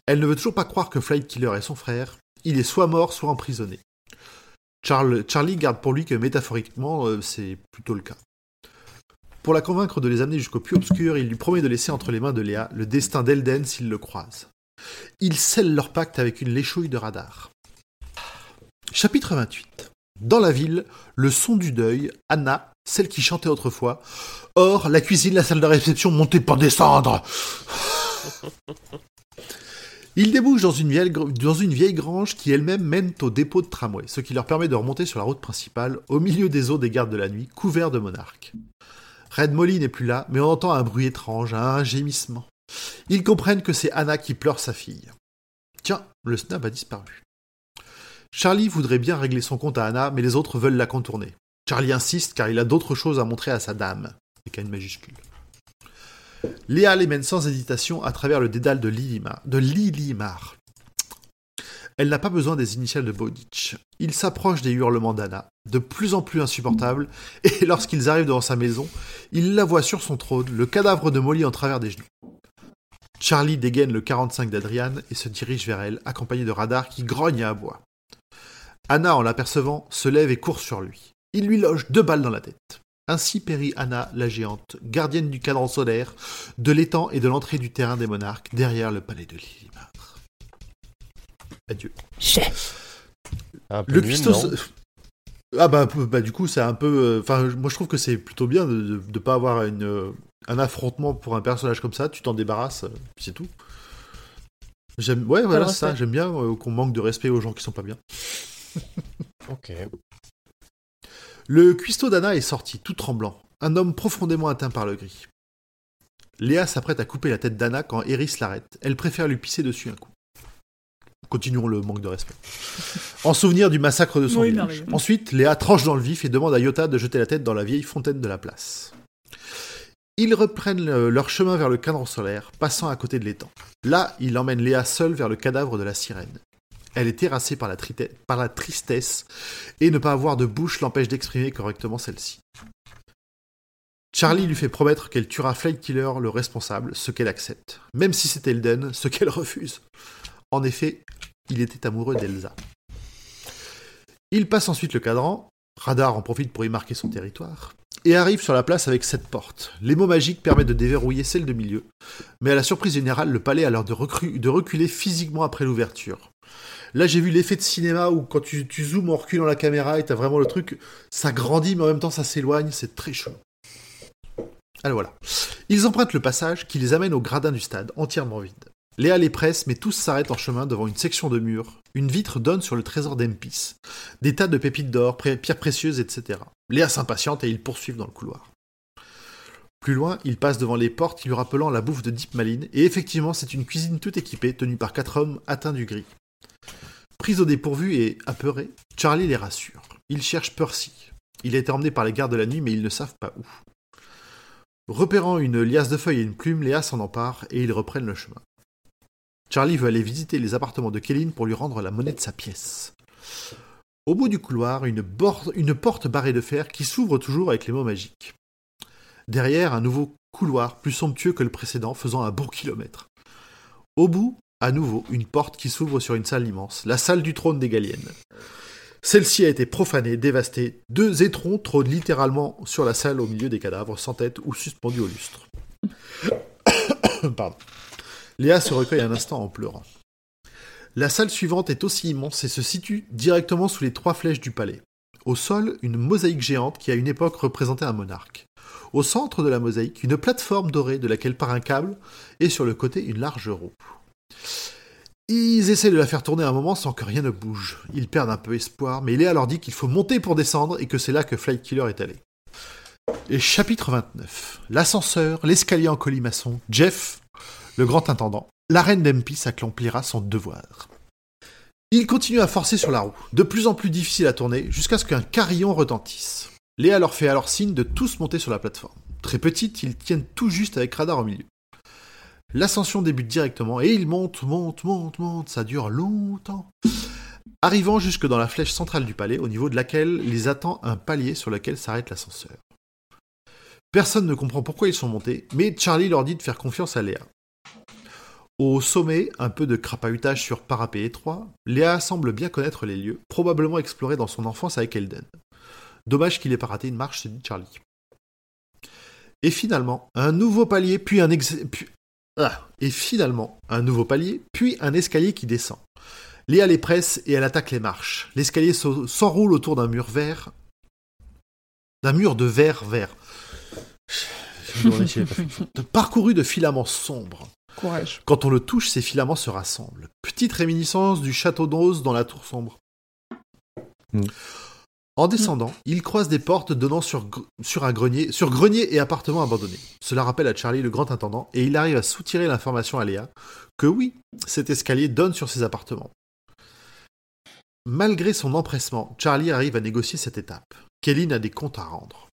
Elle ne veut toujours pas croire que Flight Killer est son frère. Il est soit mort, soit emprisonné. Charlie garde pour lui que métaphoriquement, euh, c'est plutôt le cas. Pour la convaincre de les amener jusqu'au puits obscur, il lui promet de laisser entre les mains de Léa le destin d'Elden s'il le croise. Ils scellent leur pacte avec une léchouille de radar. Chapitre 28. Dans la ville, le son du deuil, Anna, celle qui chantait autrefois. Or, la cuisine, la salle de réception montée pour descendre. Ils débouchent dans une, vieille, grange qui elle-même mène au dépôt de tramway, ce qui leur permet de remonter sur la route principale, au milieu des eaux des gardes de la nuit, couverts de monarques. Red Molly n'est plus là, mais on entend un bruit étrange, un gémissement. Ils comprennent que c'est Anna qui pleure sa fille. Tiens, le snap a disparu. Charlie voudrait bien régler son compte à Anna, mais les autres veulent la contourner. Charlie insiste car il a d'autres choses à montrer à sa dame, une majuscule. Léa les mène sans hésitation à travers le dédale de Lilimar. De. Elle n'a pas besoin des initiales de Bowditch. Il s'approche des hurlements d'Anna, de plus en plus insupportables, et lorsqu'ils arrivent devant sa maison, il la voit sur son trône, le cadavre de Molly en travers des genoux. Charlie dégaine le 45 d'Adrian et se dirige vers elle, accompagné de Radar qui grogne et aboie. Anna, en l'apercevant, se lève et court sur lui. Il lui loge deux balles dans la tête. Ainsi périt Anna, la géante, gardienne du cadran solaire, de l'étang et de l'entrée du terrain des monarques, derrière le palais de Lilimar. Adieu. Un peu Le cuistot. Ah bah, bah, du coup c'est un peu. euh, Enfin moi je trouve que c'est plutôt bien de, de, de pas avoir une, euh, un affrontement pour un personnage comme ça. Tu t'en débarrasses, euh, puis c'est tout. J'aime. Ouais voilà ça. J'aime bien euh, qu'on manque de respect aux gens qui sont pas bien. Ok. Le cuistot d'Anna est sorti, tout tremblant. Un homme profondément atteint par le gris. Léa s'apprête à couper la tête d'Anna quand Eris l'arrête. Elle préfère lui pisser dessus un coup. Continuons le manque de respect. En souvenir du massacre de son Oui, village. Ensuite, Léa tranche dans le vif et demande à Yota de jeter la tête dans la vieille fontaine de la place. Ils reprennent leur chemin vers le cadran solaire, passant à côté de l'étang. Là, il emmène Léa seule vers le cadavre de la sirène. Elle est terrassée par la, tristesse et ne pas avoir de bouche l'empêche d'exprimer correctement celle-ci. Charlie lui fait promettre qu'elle tuera Flight Killer, le responsable, ce qu'elle accepte, même si c'est Elden, ce qu'elle refuse. En effet, il était amoureux d'Elsa. Il passe ensuite le cadran, Radar en profite pour y marquer son territoire, et arrive sur la place avec cette porte. Les mots magiques permettent de déverrouiller celle de milieu, mais à la surprise générale, le palais a l'air de reculer physiquement après l'ouverture. Là, j'ai vu l'effet de cinéma où quand tu, tu zoomes en reculant la caméra et t'as vraiment le truc, ça grandit mais en même temps ça s'éloigne, c'est très chaud. Alors voilà. Ils empruntent le passage qui les amène au gradin du stade, entièrement vide. Léa les presse, mais tous s'arrêtent en chemin devant une section de mur. Une vitre donne sur le trésor d'Empis. Des tas de pépites d'or, pierres précieuses, etc. Léa s'impatiente et ils poursuivent dans le couloir. Plus loin, ils passent devant les portes lui rappelant la bouffe de Deep Maline, et effectivement, c'est une cuisine toute équipée, tenue par quatre hommes atteints du gris. Prise au dépourvu et apeuré, Charlie les rassure. Ils cherchent Percy. Il été emmené par les gardes de la nuit, mais ils ne savent pas où. Repérant une liasse de feuilles et une plume, Léa s'en empare et ils reprennent le chemin. Charlie veut aller visiter les appartements de Kéline pour lui rendre la monnaie de sa pièce. Au bout du couloir, une, une porte barrée de fer qui s'ouvre toujours avec les mots magiques. Derrière, un nouveau couloir plus somptueux que le précédent, faisant un bon kilomètre. Au bout, à nouveau, une porte qui s'ouvre sur une salle immense, la salle du trône des Galiennes. Celle-ci a été profanée, dévastée. Deux étrons trônent littéralement sur la salle au milieu des cadavres, sans tête ou suspendus au lustre. Pardon. Léa se recueille un instant en pleurant. La salle suivante est aussi immense et se situe directement sous les trois flèches du palais. Au sol, une mosaïque géante qui à une époque représentait un monarque. Au centre de la mosaïque, une plateforme dorée de laquelle part un câble, et sur le côté, une large roue. Ils essaient de la faire tourner un moment sans que rien ne bouge. Ils perdent un peu espoir, mais Léa leur dit qu'il faut monter pour descendre et que c'est là que Flight Killer est allé. Et chapitre 29. L'ascenseur, l'escalier en colimaçon, Jeff, le grand intendant, la reine d'Empis accomplira son devoir. Il continue à forcer sur la roue, de plus en plus difficile à tourner, jusqu'à ce qu'un carillon retentisse. Léa leur fait alors signe de tous monter sur la plateforme. Très petite, ils tiennent tout juste avec Radar au milieu. L'ascension débute directement et il monte, monte, monte, monte, ça dure longtemps. Arrivant jusque dans la flèche centrale du palais, au niveau de laquelle les attend un palier sur lequel s'arrête l'ascenseur. Personne ne comprend pourquoi ils sont montés, mais Charlie leur dit de faire confiance à Léa. Au sommet, un peu de crapahutage sur parapet étroit, Léa semble bien connaître les lieux, probablement explorés dans son enfance avec Elden. Dommage qu'il ait pas raté une marche, se dit Charlie. Et finalement, un nouveau palier, puis un puis- et finalement, un nouveau palier, puis un escalier qui descend. Léa les presse et elle attaque les marches. L'escalier s'enroule autour d'un mur vert. D'un mur de verre vert. Parcouru de filaments sombres. Courage. Quand on le touche, ces filaments se rassemblent. Petite réminiscence du château d'Oz dans la tour sombre. Mm. En descendant, il croise des portes donnant sur, un grenier, et appartements abandonnés. Cela rappelle à Charlie le grand intendant et il arrive à soutirer l'information à Léa que oui, cet escalier donne sur ses appartements. Malgré son empressement, Charlie arrive à négocier cette étape. Kéline a des comptes à rendre.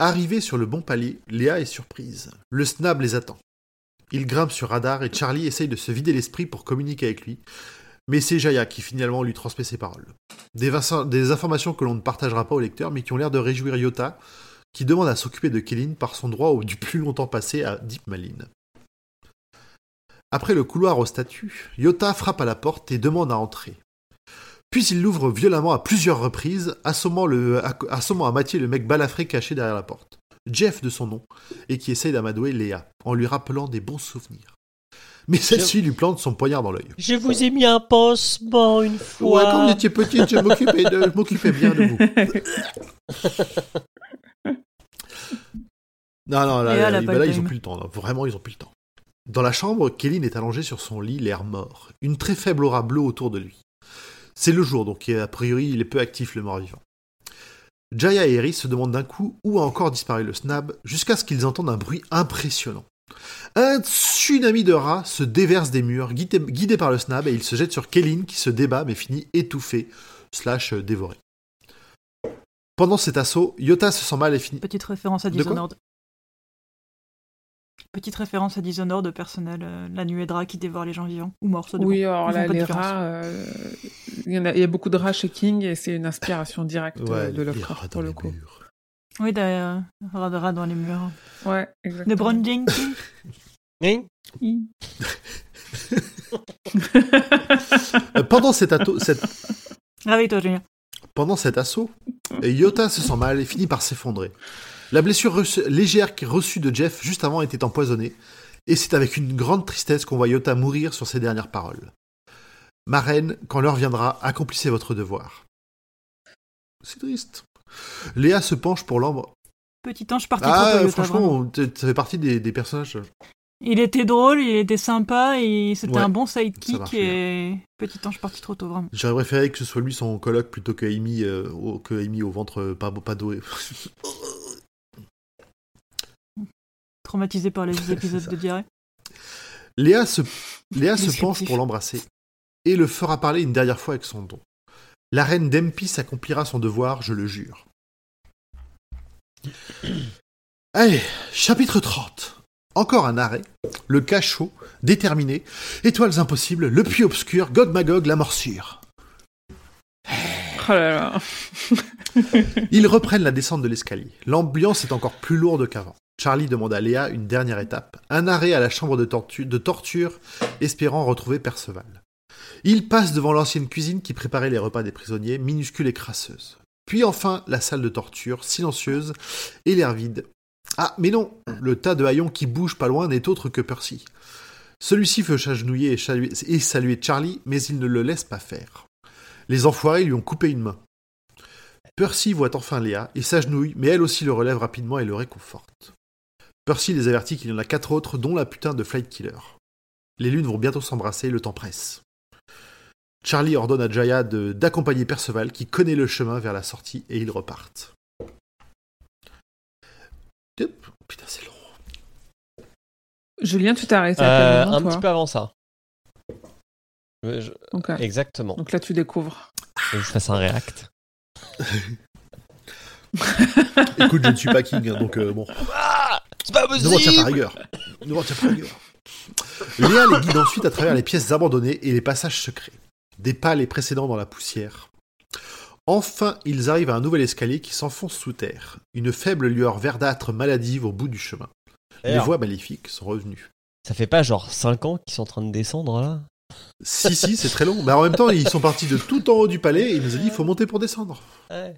Arrivé sur le bon palier, Léa est surprise. Le snab les attend. Il grimpe sur radar et Charlie essaye de se vider l'esprit pour communiquer avec lui. Mais c'est Jaya qui finalement lui transmet ses paroles. Des, informations que l'on ne partagera pas au lecteur, mais qui ont l'air de réjouir Yota, qui demande à s'occuper de Kéline par son droit au du plus longtemps passé à Deep Malin. Après le couloir aux statues, Yota frappe à la porte et demande à entrer. Puis il l'ouvre violemment à plusieurs reprises, assommant, assommant à moitié le mec balafré caché derrière la porte. Jeff de son nom, et qui essaye d'amadouer Léa, en lui rappelant des bons souvenirs. Mais celle-ci lui plante son poignard dans l'œil. Je vous ai mis un pansement une Ouais, fois. quand vous étiez petite, je m'occupais de- je m'occupais bien de vous. Non, non, là, bah là, ils ont time. plus le temps. là. Vraiment, ils ont plus le temps. Dans la chambre, Kéline est allongée sur son lit, l'air mort. Une très faible aura bleue autour de lui. C'est le jour, donc a priori, il est peu actif, le mort-vivant. Jaya et Eri se demandent d'un coup où a encore disparu le snab, jusqu'à ce qu'ils entendent un bruit impressionnant. Un tsunami de rats se déverse des murs, guidé, guidé par le snab, et il se jette sur Kéline qui se débat mais finit étouffé, slash euh, dévoré. Pendant cet assaut, Yota se sent mal et finit. Petite référence à Dishonored. Petite référence à Dishonored de personnel, euh, la nuée de rats qui dévore les gens vivants ou morts. ça. Oui, alors là, les rats, euh, il, y en a, il y a beaucoup de rats chez King et c'est une inspiration directe Ouais, de Lovecraft pour le coup. murs. Oui, de rats dans les murs. Ouais, De exactement. Brown Jenkins. Hein Euh, pendant cet, atto- cette- Réveille-toi, Julien. pendant cet assaut, Yota se sent mal et finit par s'effondrer. La blessure reçue- légère qui- reçue de Jeff juste avant était empoisonnée, et c'est avec une grande tristesse qu'on voit Yota mourir sur ses dernières paroles. Ma reine, quand l'heure viendra, accomplissez votre devoir. C'est triste. Léa se penche pour l'ambre. Petit ange parti Ah, trop Toyota, franchement, ça fait partie des, des personnages. Il était drôle, il était sympa, et c'était Ouais, un bon sidekick, et petit ange parti trop tôt, vraiment. J'aurais préféré que ce soit lui son coloc plutôt que Amy, euh, au, que Amy au ventre euh, pas, pas doué. Traumatisé par les épisodes de diarrhée. Léa se, Léa se penche pour l'embrasser et le fera parler une dernière fois avec son don. La reine d'Empis accomplira son devoir, je le jure. Allez, chapitre 30. Encore un arrêt, le cachot, déterminé, étoiles impossibles, le puits obscur, Gog Magog, la morsure. Oh là là. Ils reprennent la descente de l'escalier. L'ambiance est encore plus lourde qu'avant. Charlie demande à Léa une dernière étape, un arrêt à la chambre de, tortu- de torture, espérant retrouver Perceval. Ils passent devant l'ancienne cuisine qui préparait les repas des prisonniers, minuscule et crasseuse. Puis enfin, la salle de torture, silencieuse, et l'air vide. Ah, mais non, le tas de haillons qui bouge pas loin n'est autre que Percy. Celui-ci veut s'agenouiller et, et saluer Charlie, mais il ne le laisse pas faire. Les enfoirés lui ont coupé une main. Percy voit enfin Léa et s'agenouille, mais elle aussi le relève rapidement et le réconforte. Percy les avertit qu'il y en a quatre autres, dont la putain de Flight Killer. Les lunes vont bientôt s'embrasser, le temps presse. Charlie ordonne à Jaya d'accompagner Perceval, qui connaît le chemin vers la sortie, et ils repartent. Putain, c'est long. Julien, tu t'es arrêté à Euh, moment, un toi petit peu avant ça. Je-. Exactement. Donc là, tu découvres. Que je fasse un react. Écoute, je ne suis pas King, hein, donc euh, bon. C'est pas Ne m'en tiens pas possible rigueur. Ne m'en tiens pas rigueur. Léa les guide ensuite à travers les pièces abandonnées et les passages secrets. Des pas les précédents dans la poussière. Enfin, ils arrivent à un nouvel escalier qui s'enfonce sous terre. Une faible lueur verdâtre maladive au bout du chemin. Les voix maléfiques sont revenues. Ça fait pas genre 5 ans qu'ils sont en train de descendre là? Si, si, c'est très long. Mais en même temps, ils sont partis de tout en haut du palais et il nous a dit il faut monter pour descendre. Ouais.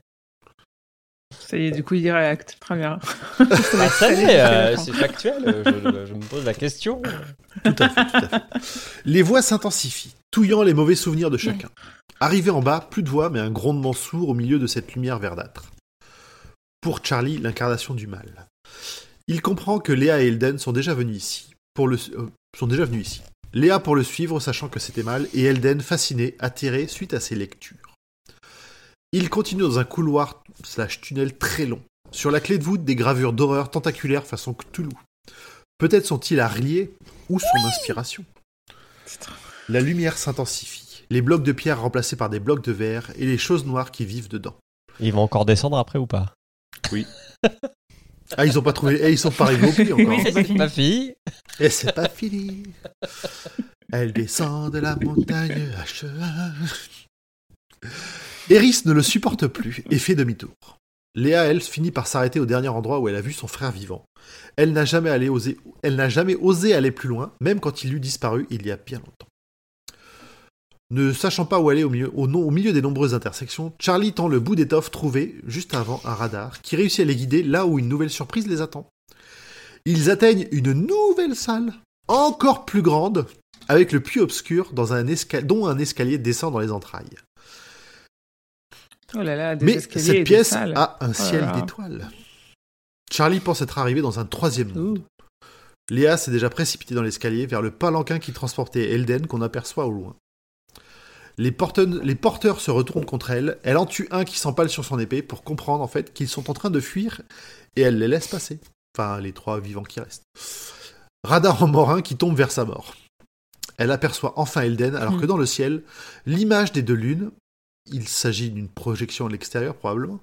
Ça y est, du coup, il réacte. Très bien. Ah, ça y est, euh, c'est factuel, euh, je, je me pose la question. Tout à fait, tout à fait. Les voix s'intensifient, touillant les mauvais souvenirs de chacun. Arrivé en bas, plus de voix, mais un grondement sourd au milieu de cette lumière verdâtre. Pour Charlie, l'incarnation du mal. Il comprend que Léa et Elden sont déjà venus ici. Pour le, euh, sont déjà venus ici. Léa pour le suivre, sachant que c'était mal, et Elden fasciné, atterré suite à ses lectures. Il continue dans un couloir slash tunnel très long. Sur la clé de voûte, des gravures d'horreur tentaculaires façon Cthulhu. Peut-être sont-ils à relier ou son inspiration. La lumière s'intensifie. Les blocs de pierre remplacés par des blocs de verre et les choses noires qui vivent dedans. Ils vont encore descendre après ou pas? Ah, ils ont pas trouvé. Eh, ils sont pas arrivés au pied encore. Oui, c'est pas fini. Et c'est pas fini. Elle descend de la montagne à cheval. Eris ne le supporte plus et fait demi-tour. Léa, elle, finit par s'arrêter au dernier endroit où elle a vu son frère vivant. Elle n'a jamais, osé... aller plus loin, même quand il eut disparu il y a bien longtemps. Ne sachant pas où aller au milieu, des nombreuses intersections, Charlie tend le bout d'étoffe trouvé juste avant un radar qui réussit à les guider là où une nouvelle surprise les attend. Ils atteignent une nouvelle salle, encore plus grande, avec le puits obscur dont un escalier descend dans les entrailles. Oh là là, des Mais cette pièce a un là ciel d'étoiles. Charlie pense être arrivé dans un troisième monde. Ouh. Léa s'est déjà précipitée dans l'escalier vers le palanquin qui transportait Elden qu'on aperçoit au loin. Les, porteurs- les porteurs se retournent contre elle, elle en tue un qui s'empale sur son épée pour comprendre en fait qu'ils sont en train de fuir et elle les laisse passer. Enfin, les trois vivants qui restent. Radar en morin qui tombe vers sa mort. Elle aperçoit enfin Elden alors Hmm. que dans le ciel, l'image des deux lunes, il s'agit d'une projection à l'extérieur probablement,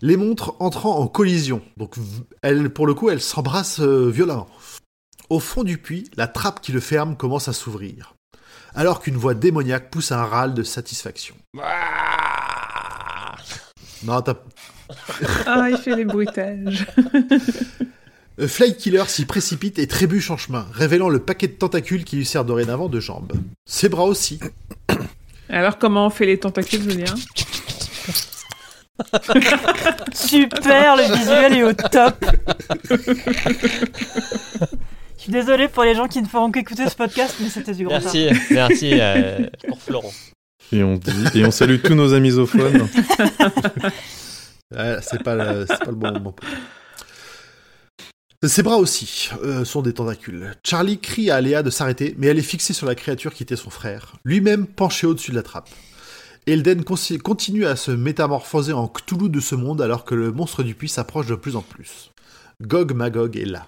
les montre entrant en collision. Donc elle, pour le coup, elle s'embrasse euh, violemment. Au fond du puits, la trappe qui le ferme commence à s'ouvrir, alors qu'une voix démoniaque pousse un râle de satisfaction. Non, t'as... Ah, il fait les bruitages. Euh, Flight Killer s'y précipite et trébuche en chemin, révélant le paquet de tentacules qui lui sert dorénavant de jambes. Ses bras aussi. Alors, comment on fait les tentacules, Julien Super, le visuel est au top. Je suis désolé pour les gens qui ne feront qu'écouter ce podcast, mais c'était du gros Merci, merci euh, pour Florent. Et on dit, et on salue tous nos amis misophones. Ouais, c'est pas, le- pas le bon moment. Ses bras aussi euh, sont des tentacules. Charlie crie à Léa de s'arrêter, mais elle est fixée sur la créature qui était son frère, lui-même penché au-dessus de la trappe. Elden continue à se métamorphoser en Cthulhu de ce monde alors que le monstre du puits s'approche de plus en plus. Gog Magog est là.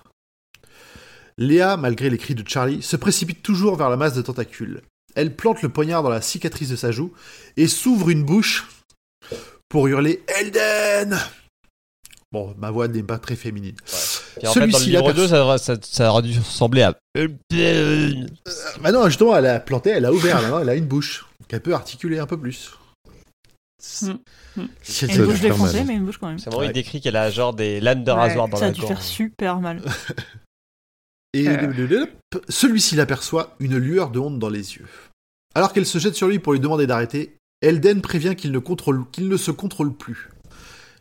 Léa, malgré les cris de Charlie, se précipite toujours vers la masse de tentacules. Elle plante le poignard dans la cicatrice de sa joue et s'ouvre une bouche pour hurler Elden Bon, ma voix n'est pas très féminine. En fait, dans le Celui-ci, livre la 2, ça, ça, ça aurait dû ressembler à. Bah non, justement, elle a planté, elle a ouvert, maintenant elle a une bouche qu'elle peut articuler un peu plus. Mm. Mm. C'est- Et Ça une bouche défoncée, mais une bouche quand même. C'est vraiment, il décrit qu'elle a genre des lames de Ouais, rasoir dans Ça a la dû gorge. faire super mal. Et Euh. celui-ci l'aperçoit, une lueur de honte dans les yeux. Alors qu'elle se jette sur lui pour lui demander d'arrêter, Elden prévient qu'il ne, contrôle, qu'il ne se contrôle plus.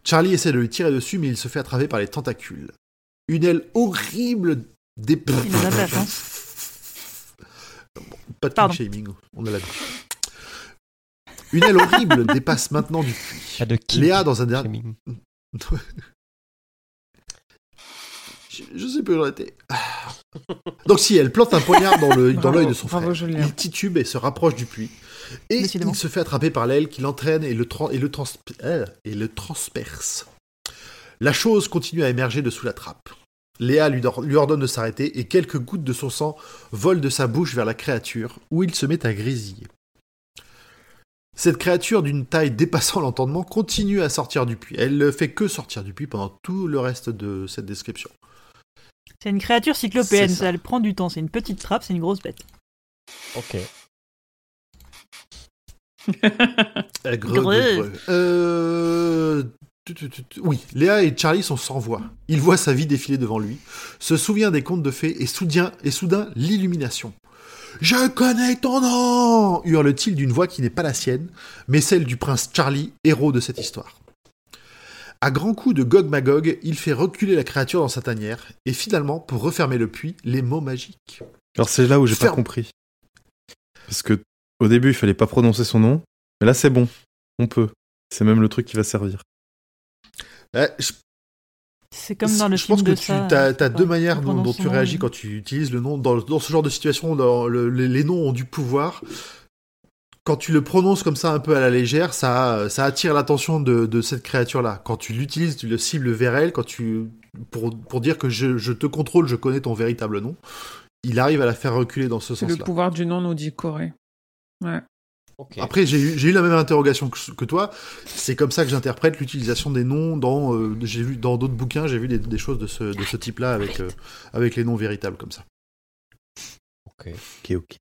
Charlie essaie de lui tirer dessus, mais il se fait attraper par les tentacules. Une aile horrible des... Il en a de la chance. Bon, Pas de Pardon. king shaming, on a l'habitude. Une aile horrible dépasse maintenant du puits. Pas de kink Léa, dans un dernier... Je, je sais plus où j'en étais. Donc si, elle plante un poignard dans le- dans Bravo, l'œil de son frère. Il titube et se rapproche du puits. Et Décidément. il se fait attraper par l'aile qui l'entraîne et le, tran- et, le trans- euh, et le transperce. La chose continue à émerger de sous la trappe. Léa lui, ordonne de s'arrêter et quelques gouttes de son sang volent de sa bouche vers la créature où il se met à grésiller. Cette créature d'une taille dépassant l'entendement continue à sortir du puits. Elle ne fait que sortir du puits pendant tout le reste de cette description. C'est une créature cyclopéenne, ça. ça. elle prend du temps. C'est une petite trappe, c'est une grosse bête. Ok. Euh. Euh. Oui, Léa et Charlie sont sans voix. Il voit sa vie défiler devant lui, se souvient des contes de fées et soudain, et soudain l'illumination. Je connais ton nom hurle-t-il d'une voix qui n'est pas la sienne, mais celle du prince Charlie, héros de cette histoire. À grands coups de Gog Magog, il fait reculer la créature dans sa tanière, et finalement, pour refermer le puits, les mots magiques. Alors c'est là où j'ai pas compris. Parce que au début, il fallait pas prononcer son nom, mais là c'est bon, on peut. C'est même le truc qui va servir. Euh, je C'est comme dans le je film pense de que tu ça. as, deux manières dont, tu nom, réagis quand tu utilises le nom. Dans, dans ce genre de situation, dans le- les, les noms ont du pouvoir. Quand tu le prononces comme ça un peu à la légère, ça, ça attire l'attention de, de cette créature-là. Quand tu l'utilises, tu le cibles vers elle, quand tu, pour, pour dire que je, je te contrôle, je connais ton véritable nom, il arrive à la faire reculer dans ce C'est le sens-là. pouvoir du nom, nous dit Corée. Ouais. Après, j'ai eu, j'ai eu la même interrogation que, que toi. C'est comme ça que j'interprète l'utilisation des noms dans. euh, j'ai vu dans d'autres bouquins, j'ai vu des, des choses de ce, de ce type-là avec, euh, avec les noms véritables comme ça. ok. Ok, ok.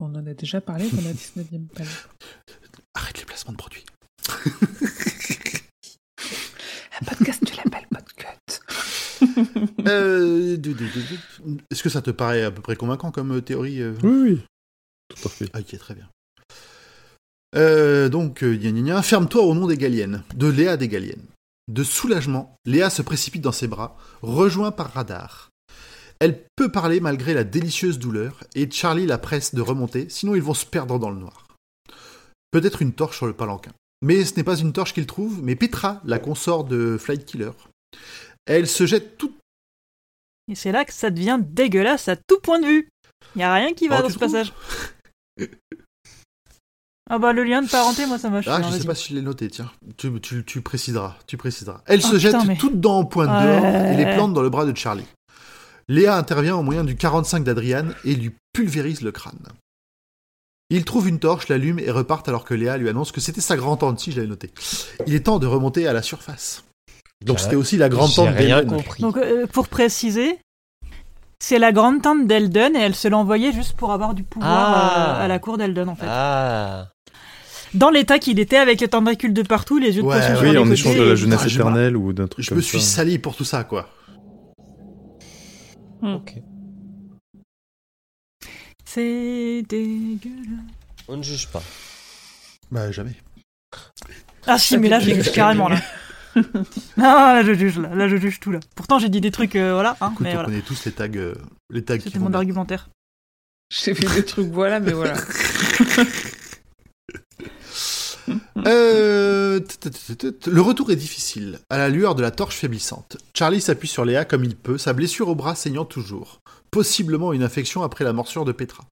On en a déjà parlé dans la 19e page. Arrête les placements de produits. Un podcast, tu l'appelles podcast. Euh, Est-ce que ça te paraît à peu près convaincant comme euh, théorie Oui, oui. Tout à fait. Ah, Ok, très bien. Euh, donc, euh, gna gna gna, ferme-toi au nom des Galiennes, de Léa des Galiennes. De soulagement, Léa se précipite dans ses bras, rejoint par Radar. Elle peut parler malgré la délicieuse douleur, et Charlie la presse de remonter, sinon ils vont se perdre dans le noir. Peut-être une torche sur le palanquin. Mais ce n'est pas une torche qu'il trouve, mais Petra, la consort de Flight Killer. Elle se jette toute Et c'est là que ça devient dégueulasse à tout point de vue. Y a rien qui va Oh, dans ce trouves passage. Ah bah le lien de parenté, moi ça m'a Ah, je hein, sais pas si je l'ai noté, tiens. Tu, tu, tu préciseras, tu préciseras. Elle Oh, se jette mais- toute dents en pointe Ouais. dehors et les plante dans le bras de Charlie. Léa intervient au moyen du 45 d'Adrian et lui pulvérise le crâne. Il trouve une torche, l'allume et repartent alors que Léa lui annonce que c'était sa grand-tante, si je l'avais noté. Il est temps de remonter à la surface. Donc c'était aussi la grand-tante J'ai rien d'Ellen. compris. Donc euh, pour préciser, c'est la grande tante d'Eldon et elle se l'envoyait juste pour avoir du pouvoir Ah. euh, à la cour d'Eldon en fait. Ah. Dans l'état qu'il était avec les tentacules de partout, les yeux de Ouais, poisson ouais, sur Oui, les en côtés, échange de la jeunesse Ah, je éternelle ou d'un truc Je comme me suis ça. sali pour tout ça, quoi. Ok. C'est dégueulasse. On ne juge pas. Bah, jamais. Ah si, mais là je juge carrément là. Ah là je juge là, là je juge tout là. Pourtant j'ai dit des trucs euh, voilà, hein, Écoute, mais on voilà. connaît tous les tags, euh, les tags C'était mon bien. argumentaire. J'ai fait des trucs, voilà, mais voilà. Euh, Le retour est difficile, à la lueur de la torche faiblissante. Charlie s'appuie sur Léa comme il peut, sa blessure au bras saignant toujours. Possiblement une infection après la morsure de Petra.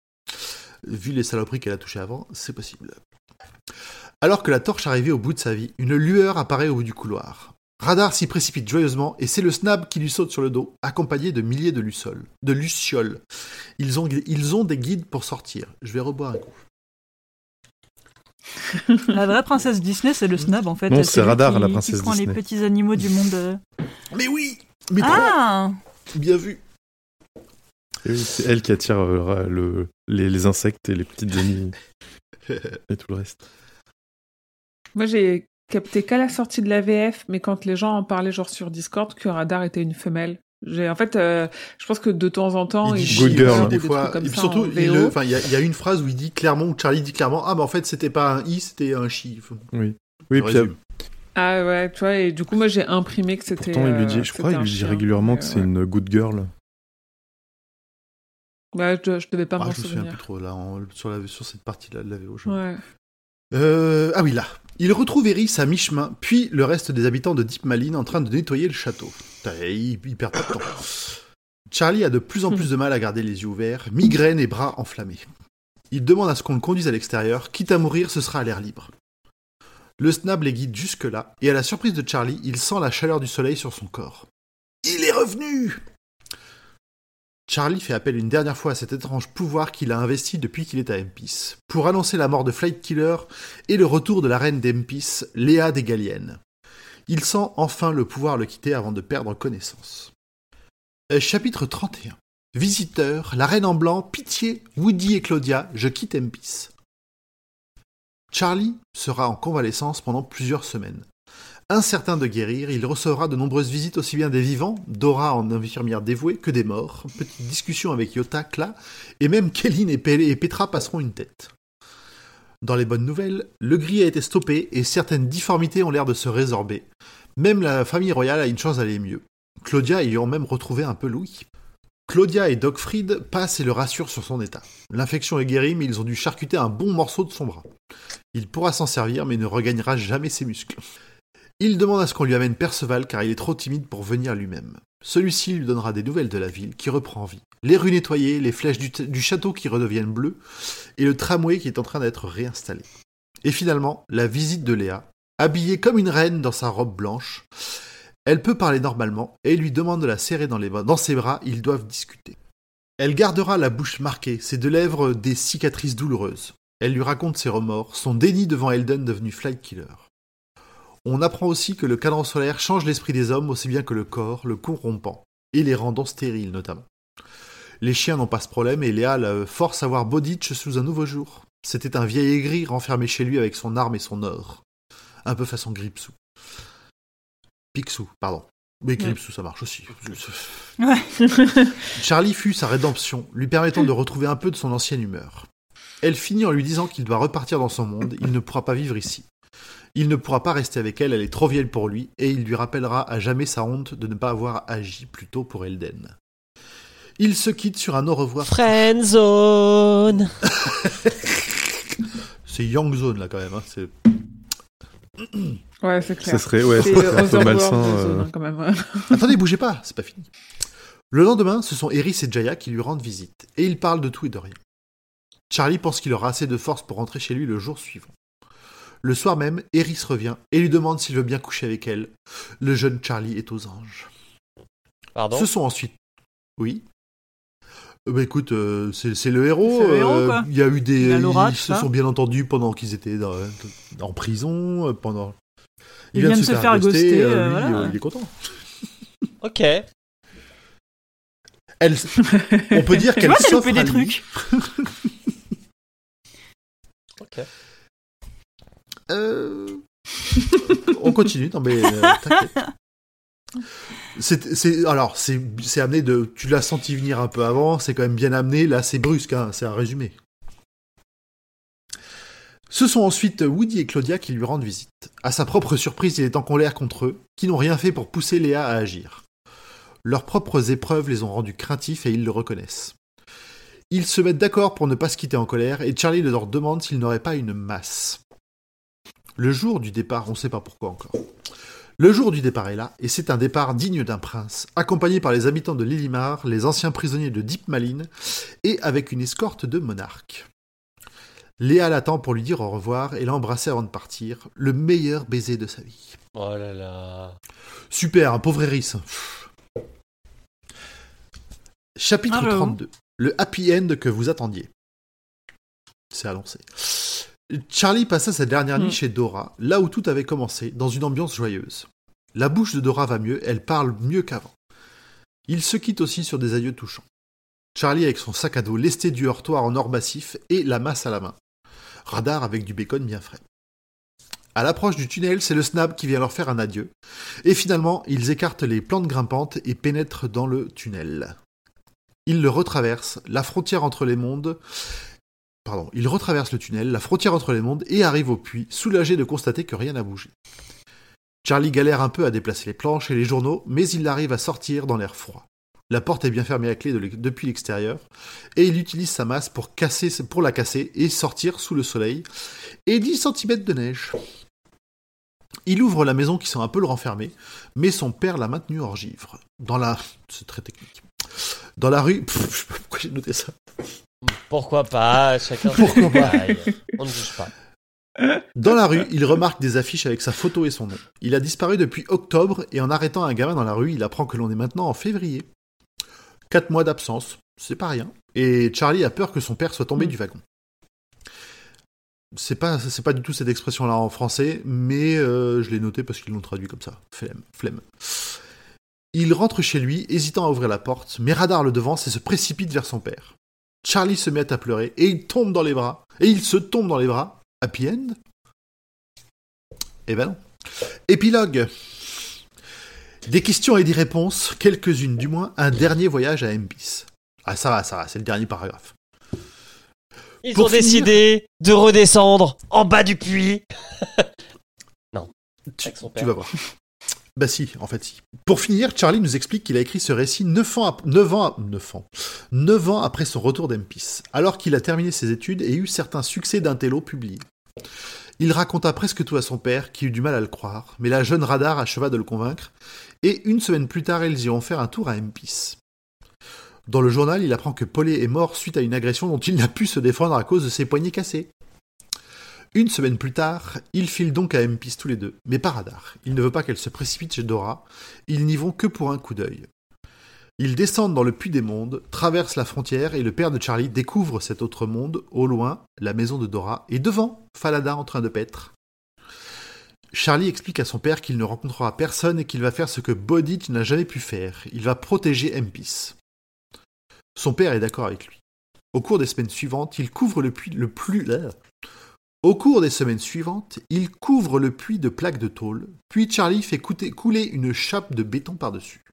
Vu les saloperies qu'elle a touchées avant, c'est possible. Alors que la torche arrivait au bout de sa vie, une lueur apparaît au bout du couloir. Radar s'y précipite joyeusement et c'est le snab qui lui saute sur le dos, accompagné de milliers de lucioles. De lucioles. Ils ont des guides pour sortir. Je vais reboire un coup. La vraie princesse Disney c'est le snab en fait. Non, c'est Radar, qui- la qui princesse prend les petits animaux du monde. euh. Mais oui Mais Ah Bien vu oui, C'est elle qui attire euh, le, les, les insectes et les petites amies et tout le reste. Moi, j'ai capté qu'à la sortie de la VF, mais quand les gens en parlaient, genre sur Discord, que Radar était une femelle. J'ai, en fait, euh, je pense que de temps en temps, il dit il Good girl, des des fois. trucs comme Et puis surtout, il enfin, y, a- il y a une phrase où il dit clairement, où Charlie dit clairement, ah, mais en fait, c'était pas un i, c'était un chi. Oui. Oui, puis. Ah ouais, tu vois, et du coup, moi, j'ai imprimé que c'était. pourtant, il lui euh, dit, je crois, il lui dit chien. régulièrement que c'est ouais. une good girl. Ouais, je, je devais pas Ah, m'en je me souviens plus souvenir. trop là, en- sur, la, sur cette partie-là de la VO. je- Ouais. Euh, ah oui, là. Il retrouve Eris à mi-chemin, puis le reste des habitants de Deep Maline en train de nettoyer le château. Putain, il, il perd pas de temps. Charlie a de plus en plus de mal à garder les yeux ouverts, migraine et bras enflammés. Il demande à ce qu'on le conduise à l'extérieur, quitte à mourir, ce sera à l'air libre. Le snab les guide jusque-là, et à la surprise de Charlie, il sent la chaleur du soleil sur son corps. Il est revenu Charlie fait appel une dernière fois à cet étrange pouvoir qu'il a investi depuis qu'il est à Empis, pour annoncer la mort de Flight Killer et le retour de la reine d'Empis, Léa des Galiennes. Il sent enfin le pouvoir le quitter avant de perdre connaissance. Euh, chapitre 31. Visiteur, la reine en blanc, pitié, Woody et Claudia, je quitte Empis. Charlie sera en convalescence pendant plusieurs semaines. Incertain de guérir, il recevra de nombreuses visites aussi bien des vivants, Dora en infirmière dévouée, que des morts. Petite discussion avec Yota, Kla, et même Kéline et Petra passeront une tête. Dans les bonnes nouvelles, le gris a été stoppé et certaines difformités ont l'air de se résorber. Même la famille royale a une chance d'aller mieux. Claudia ayant même retrouvé un peu Louis. Claudia et Dogfried passent et le rassurent sur son état. L'infection est guérie, mais ils ont dû charcuter un bon morceau de son bras. Il pourra s'en servir, mais ne regagnera jamais ses muscles. Il demande à ce qu'on lui amène Perceval car il est trop timide pour venir lui-même. Celui-ci lui donnera des nouvelles de la ville qui reprend vie. Les rues nettoyées, les flèches du, château qui redeviennent bleues, et le tramway qui est en train d'être réinstallé. Et finalement, la visite de Léa, habillée comme une reine dans sa robe blanche. Elle peut parler normalement et lui demande de la serrer dans ses bras, ils doivent discuter. Elle gardera la bouche marquée, ses deux lèvres des cicatrices douloureuses. Elle lui raconte ses remords, son déni devant Elden devenu Flight Killer. On apprend aussi que le cadran solaire change l'esprit des hommes aussi bien que le corps, le corrompant, et les rendant stériles notamment. Les chiens n'ont pas ce problème et Léa la force à voir Boditch sous un nouveau jour. C'était un vieil aigri renfermé chez lui avec son arme et son or. Un peu façon Gripsou. Picsou, pardon. Mais Gripsou, ça marche aussi. Ouais. Charlie fut sa rédemption, lui permettant de retrouver un peu de son ancienne humeur. Elle finit en lui disant qu'il doit repartir dans son monde, il ne pourra pas vivre ici. Il ne pourra pas rester avec elle, elle est trop vieille pour lui, et il lui rappellera à jamais sa honte de ne pas avoir agi plus tôt pour Elden. Ils se quittent sur un au revoir. Friendzone C'est Young Zone là quand même. hein, c'est- Ouais, c'est clair. Ça serait, ouais, C'est ça serait un peu malsain. euh, euh. zone, hein, quand même. Attendez, bougez pas, c'est pas fini. Le lendemain, ce sont Eris et Jaya qui lui rendent visite, et ils parlent de tout et de rien. Charlie pense qu'il aura assez de force pour rentrer chez lui le jour suivant. Le soir même, Eris revient et lui demande s'il veut bien coucher avec elle. Le jeune Charlie est aux anges. Pardon Ce sont ensuite. Oui. Euh, bah écoute, euh, c'est le héros. C'est le héros, euh, quoi. Il y a eu des. Il a ils se sont bien entendus pendant qu'ils étaient dans- en prison, euh, pendant. Il vient de se faire ghoster, euh, lui, voilà. euh, il est content. Ok. Elle, on peut dire qu'elle s'offre des trucs. Ok. Euh, on continue, non mais euh. C'est, alors, c'est, amené de. Tu l'as senti venir un peu avant, c'est quand même bien amené. Là, c'est brusque, hein, c'est un résumé. Ce sont ensuite Woody et Claudia qui lui rendent visite. À sa propre surprise, il est en colère contre eux, qui n'ont rien fait pour pousser Léa à agir. Leurs propres épreuves les ont rendus craintifs et ils le reconnaissent. Ils se mettent d'accord pour ne pas se quitter en colère et Charlie leur demande s'ils n'auraient pas une masse. Le jour du départ, on ne sait pas pourquoi encore. Le jour du départ est là, et c'est un départ digne d'un prince, accompagné par les habitants de Lilimar, les anciens prisonniers de Deep Maline, et avec une escorte de monarques. Léa l'attend pour lui dire au revoir et l'embrasser avant de partir, le meilleur baiser de sa vie. Oh là là. Super, un pauvre Eris. Chapitre Ah, j'avoue. 32. Le happy end que vous attendiez. C'est annoncé. Charlie passa sa dernière nuit Mm. chez Dora, là où tout avait commencé, dans une ambiance joyeuse. La bouche de Dora va mieux, elle parle mieux qu'avant. Ils se quittent aussi sur des adieux touchants. Charlie avec son sac à dos lesté du heurtoir en or massif et la masse à la main. Radar avec du bacon bien frais. À l'approche du tunnel, c'est le Snap qui vient leur faire un adieu. Et finalement, ils écartent les plantes grimpantes et pénètrent dans le tunnel. Ils le retraversent, la frontière entre les mondes. Pardon, ils retraversent le tunnel, la frontière entre les mondes, et arrivent au puits, soulagés de constater que rien n'a bougé. Charlie galère un peu à déplacer les planches et les journaux, mais il arrive à sortir dans l'air froid. La porte est bien fermée à clé depuis l'extérieur, et il utilise sa masse pour, la casser et sortir sous le soleil, et 10 cm de neige. Il ouvre la maison qui sent un peu le renfermer, mais son père l'a maintenu hors givre. Dans la... C'est très technique. Dans la rue... Pff, sais pas pourquoi j'ai noté ça. Pourquoi pas Chacun Pourquoi pas. On ne juge pas. Dans la rue, il remarque des affiches avec sa photo et son nom. Il a disparu depuis octobre et en arrêtant un gamin dans la rue, il apprend que l'on est maintenant en février. Quatre mois d'absence, c'est pas rien. Et Charlie a peur que son père soit tombé Mm. du wagon. C'est pas, c'est pas du tout cette expression-là en français, mais euh, je l'ai noté parce qu'ils l'ont traduit comme ça. Flemme. Flemme. Il rentre chez lui, hésitant à ouvrir la porte, mais Radar le devance et se précipite vers son père. Charlie se met à pleurer et il tombe dans les bras. Et il se tombe dans les bras. Happy end? Eh ben non. Épilogue. Des questions et des réponses, quelques-unes du moins, un dernier voyage à Mpis. Ah ça va, ça va, c'est le dernier paragraphe. Ils Pour ont finir- décidé de redescendre en bas du puits. Tu, son tu vas voir. Bah si, en fait si. Pour finir, Charlie nous explique qu'il a écrit ce récit 9 ans, ap- 9 ans, ap- 9 ans, 9 ans après son retour d'Empis, alors qu'il a terminé ses études et eu certains succès d'intello publiés. Il raconta presque tout à son père, qui eut du mal à le croire, mais la jeune radar acheva de le convaincre, et une semaine plus tard, ils iront faire un tour à Empis. Dans le journal, il apprend que Paulet est mort suite à une agression dont il n'a pu se défendre à cause de ses poignets cassés. Une semaine plus tard, ils filent donc à Mpis tous les deux, mais par radar. Il ne veut pas qu'elle se précipite chez Dora, ils n'y vont que pour un coup d'œil. Ils descendent dans le puits des mondes, traversent la frontière et le père de Charlie découvre cet autre monde, au loin, la maison de Dora, et devant, Falada en train de paître. Charlie explique à son père qu'il ne rencontrera personne et qu'il va faire ce que Bodich n'a jamais pu faire. Il va protéger Mpis. Son père est d'accord avec lui. Au cours des semaines suivantes, il couvre le puits le plus... Au cours des semaines suivantes, il couvre le puits de plaques de tôle, puis Charlie fait couler une chape de béton par-dessus.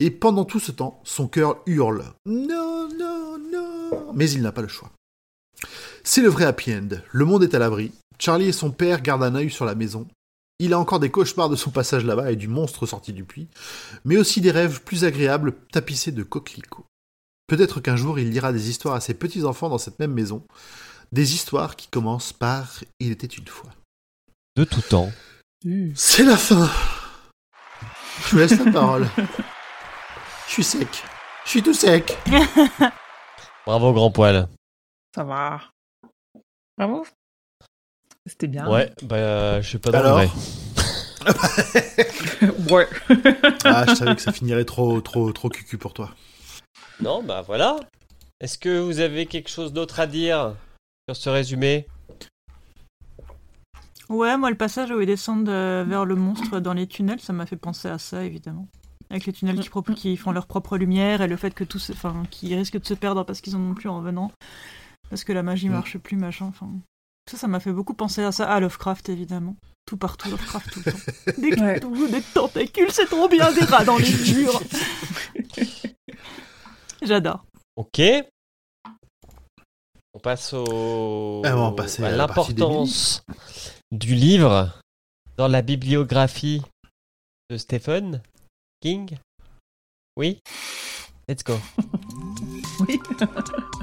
Et pendant tout ce temps, son cœur hurle Non, non, non Mais il n'a pas le choix. C'est le vrai happy end. Le monde est à l'abri. Charlie et son père gardent un œil sur la maison. Il a encore des cauchemars de son passage là-bas et du monstre sorti du puits, mais aussi des rêves plus agréables tapissés de coquelicots. Peut-être qu'un jour il lira des histoires à ses petits-enfants dans cette même maison, des histoires qui commencent par Il était une fois. De tout temps. C'est la fin Je vous laisse la parole. Je suis sec. Je suis tout sec. Bravo, grand poil. Ça va. Bravo. C'était bien. Ouais, bah, je sais pas dans le Alors vrai. ouais. Ah, je savais que ça finirait trop, trop, trop cucu pour toi. Non, bah voilà. Est-ce que vous avez quelque chose d'autre à dire? Sur ce résumé Ouais, moi, le passage où ils descendent euh, vers le monstre dans les tunnels, ça m'a fait penser à ça, évidemment. Avec les tunnels qui, qui font leur propre lumière et le fait que tous, enfin, qu'ils risquent de se perdre parce qu'ils en ont plus en revenant, parce que la magie Mm. marche plus, machin. Enfin, ça, ça m'a fait beaucoup penser à ça, à Lovecraft, évidemment. Tout partout, Lovecraft tout le temps. Des, Ouais. tout, des tentacules, c'est trop bien, des rats dans les murs. J'adore. Ok. On passe au... Ah, on à l'importance du livre dans la bibliographie de Stephen King. Oui Let's go. Oui.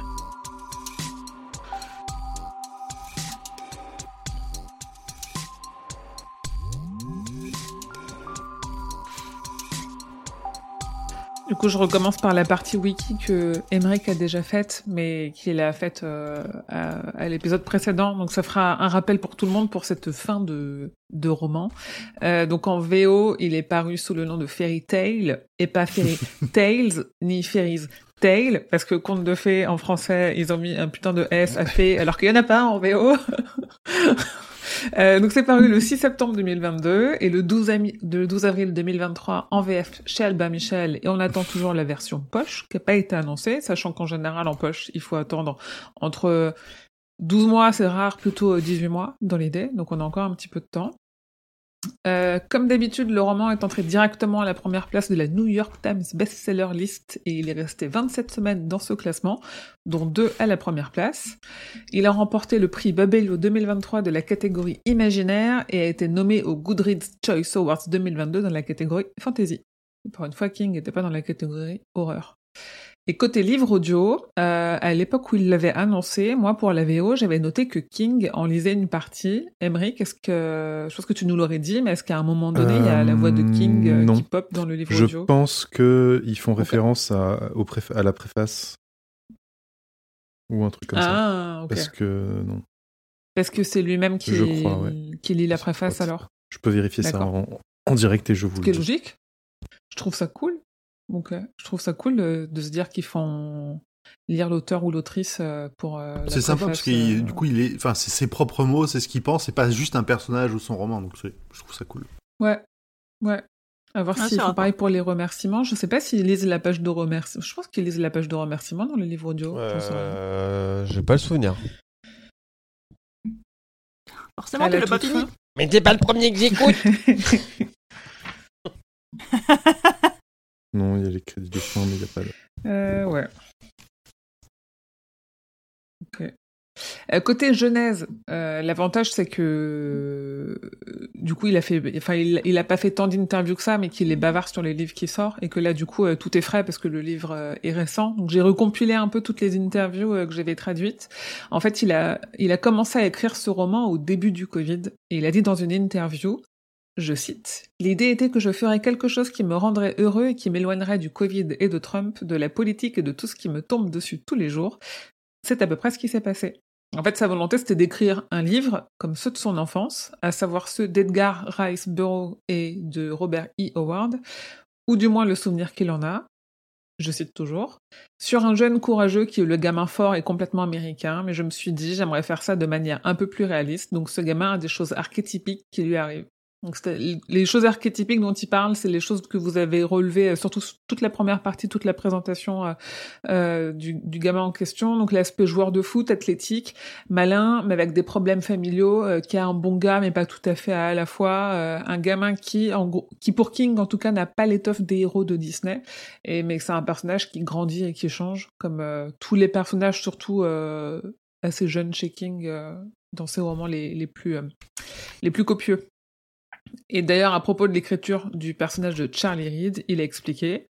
Du coup, je recommence par la partie wiki que Emmerich a déjà faite, mais qu'il a faite euh, à, à l'épisode précédent. Donc, ça fera un rappel pour tout le monde pour cette fin de, de roman. Euh, donc, en VO, il est paru sous le nom de Fairy Tale et pas Fairy Tales ni Fairies Tale, parce que conte de fées en français, ils ont mis un putain de S à fée, alors qu'il y en a pas en VO. Euh, donc c'est paru le 6 septembre 2022 et le 12, ami- le 12 avril 2023 en VF chez Albin Michel et on attend toujours la version poche qui n'a pas été annoncée, sachant qu'en général en poche il faut attendre entre 12 mois, c'est rare, plutôt 18 mois dans l'idée, donc on a encore un petit peu de temps. Euh, comme d'habitude, le roman est entré directement à la première place de la New York Times Bestseller List et il est resté 27 semaines dans ce classement, dont deux à la première place. Il a remporté le prix Babelio 2023 de la catégorie imaginaire et a été nommé au Goodreads Choice Awards 2022 dans la catégorie fantasy. Pour une fois, King n'était pas dans la catégorie horreur. Et côté livre audio, euh, à l'époque où il l'avait annoncé, moi pour la VO, j'avais noté que King en lisait une partie. Emery, qu'est-ce que je pense que tu nous l'aurais dit, mais est-ce qu'à un moment donné, il y a la voix de King euh, Euh, non. Qui pop dans le livre Je audio? pense que ils font référence à, au préf- à la préface ou un truc comme ça. Ah, ok. Parce que non, Parce que c'est lui-même qui, Je crois, ouais. qui lit la Je préface alors? je peux vérifier ça en, en direct et je vous Ce le qui est dis. logique. Je trouve ça cool. Donc, euh, je trouve ça cool euh, de se dire qu'ils font lire l'auteur ou l'autrice euh, pour. euh, la C'est sympa parce que euh, du coup, il est, enfin, c'est ses propres mots, c'est ce qu'il pense, c'est pas juste un personnage ou son roman, donc je trouve ça cool. Ouais, ouais. À voir Ah, s'ils font pareil pour les remerciements. Je sais pas s'ils lisent la page de remerciements. Je pense qu'ils lisent la page de remerciements dans les livres audio. Rien. Euh, J'ai pas le souvenir. Forcément, tu la l'as pas fini. fin. Mais t'es pas le premier que j'écoute Non, il y a les crédits de fin, mais il n'y a pas de... Euh, ouais. Ok. Euh, côté Genèse, euh, l'avantage c'est que du coup il a fait, enfin il, pas fait tant d'interviews que ça, mais qu'il est bavard sur les livres qui sortent et que là du coup tout est frais parce que le livre est récent. Donc j'ai recompilé un peu toutes les interviews que j'avais traduites. En fait, il a, il a commencé à écrire ce roman au début du Covid et il a dit dans une interview je cite, L'idée était que je ferais quelque chose qui me rendrait heureux et qui m'éloignerait du Covid et de Trump, de la politique et de tout ce qui me tombe dessus tous les jours. C'est à peu près ce qui s'est passé. En fait, sa volonté, c'était d'écrire un livre comme ceux de son enfance, à savoir ceux d'Edgar Rice Burroughs et de Robert E. Howard, ou du moins le souvenir qu'il en a, je cite toujours, sur un jeune courageux qui est le gamin fort et complètement américain, mais je me suis dit, j'aimerais faire ça de manière un peu plus réaliste, donc ce gamin a des choses archétypiques qui lui arrivent. Donc les choses archétypiques dont il parle, c'est les choses que vous avez relevées, euh, surtout toute la première partie, toute la présentation euh, euh, du, du gamin en question. Donc l'aspect joueur de foot, athlétique, malin, mais avec des problèmes familiaux, euh, qui a un bon gars, mais pas tout à fait à la fois. euh, un gamin qui, en gros, qui pour King, en tout cas, n'a pas l'étoffe des héros de Disney, et mais c'est un personnage qui grandit et qui change, comme euh, tous les personnages, surtout assez jeunes chez King, dans ses romans les, les plus les plus copieux. Et d'ailleurs, à propos de l'écriture du personnage de Charlie Reed, il a expliqué,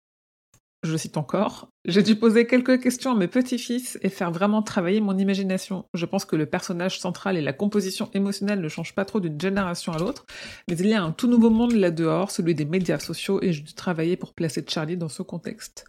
je cite encore, J'ai dû poser quelques questions à mes petits-fils et faire vraiment travailler mon imagination. Je pense que le personnage central et la composition émotionnelle ne changent pas trop d'une génération à l'autre, mais il y a un tout nouveau monde là-dehors, celui des médias sociaux, et j'ai dû travailler pour placer Charlie dans ce contexte.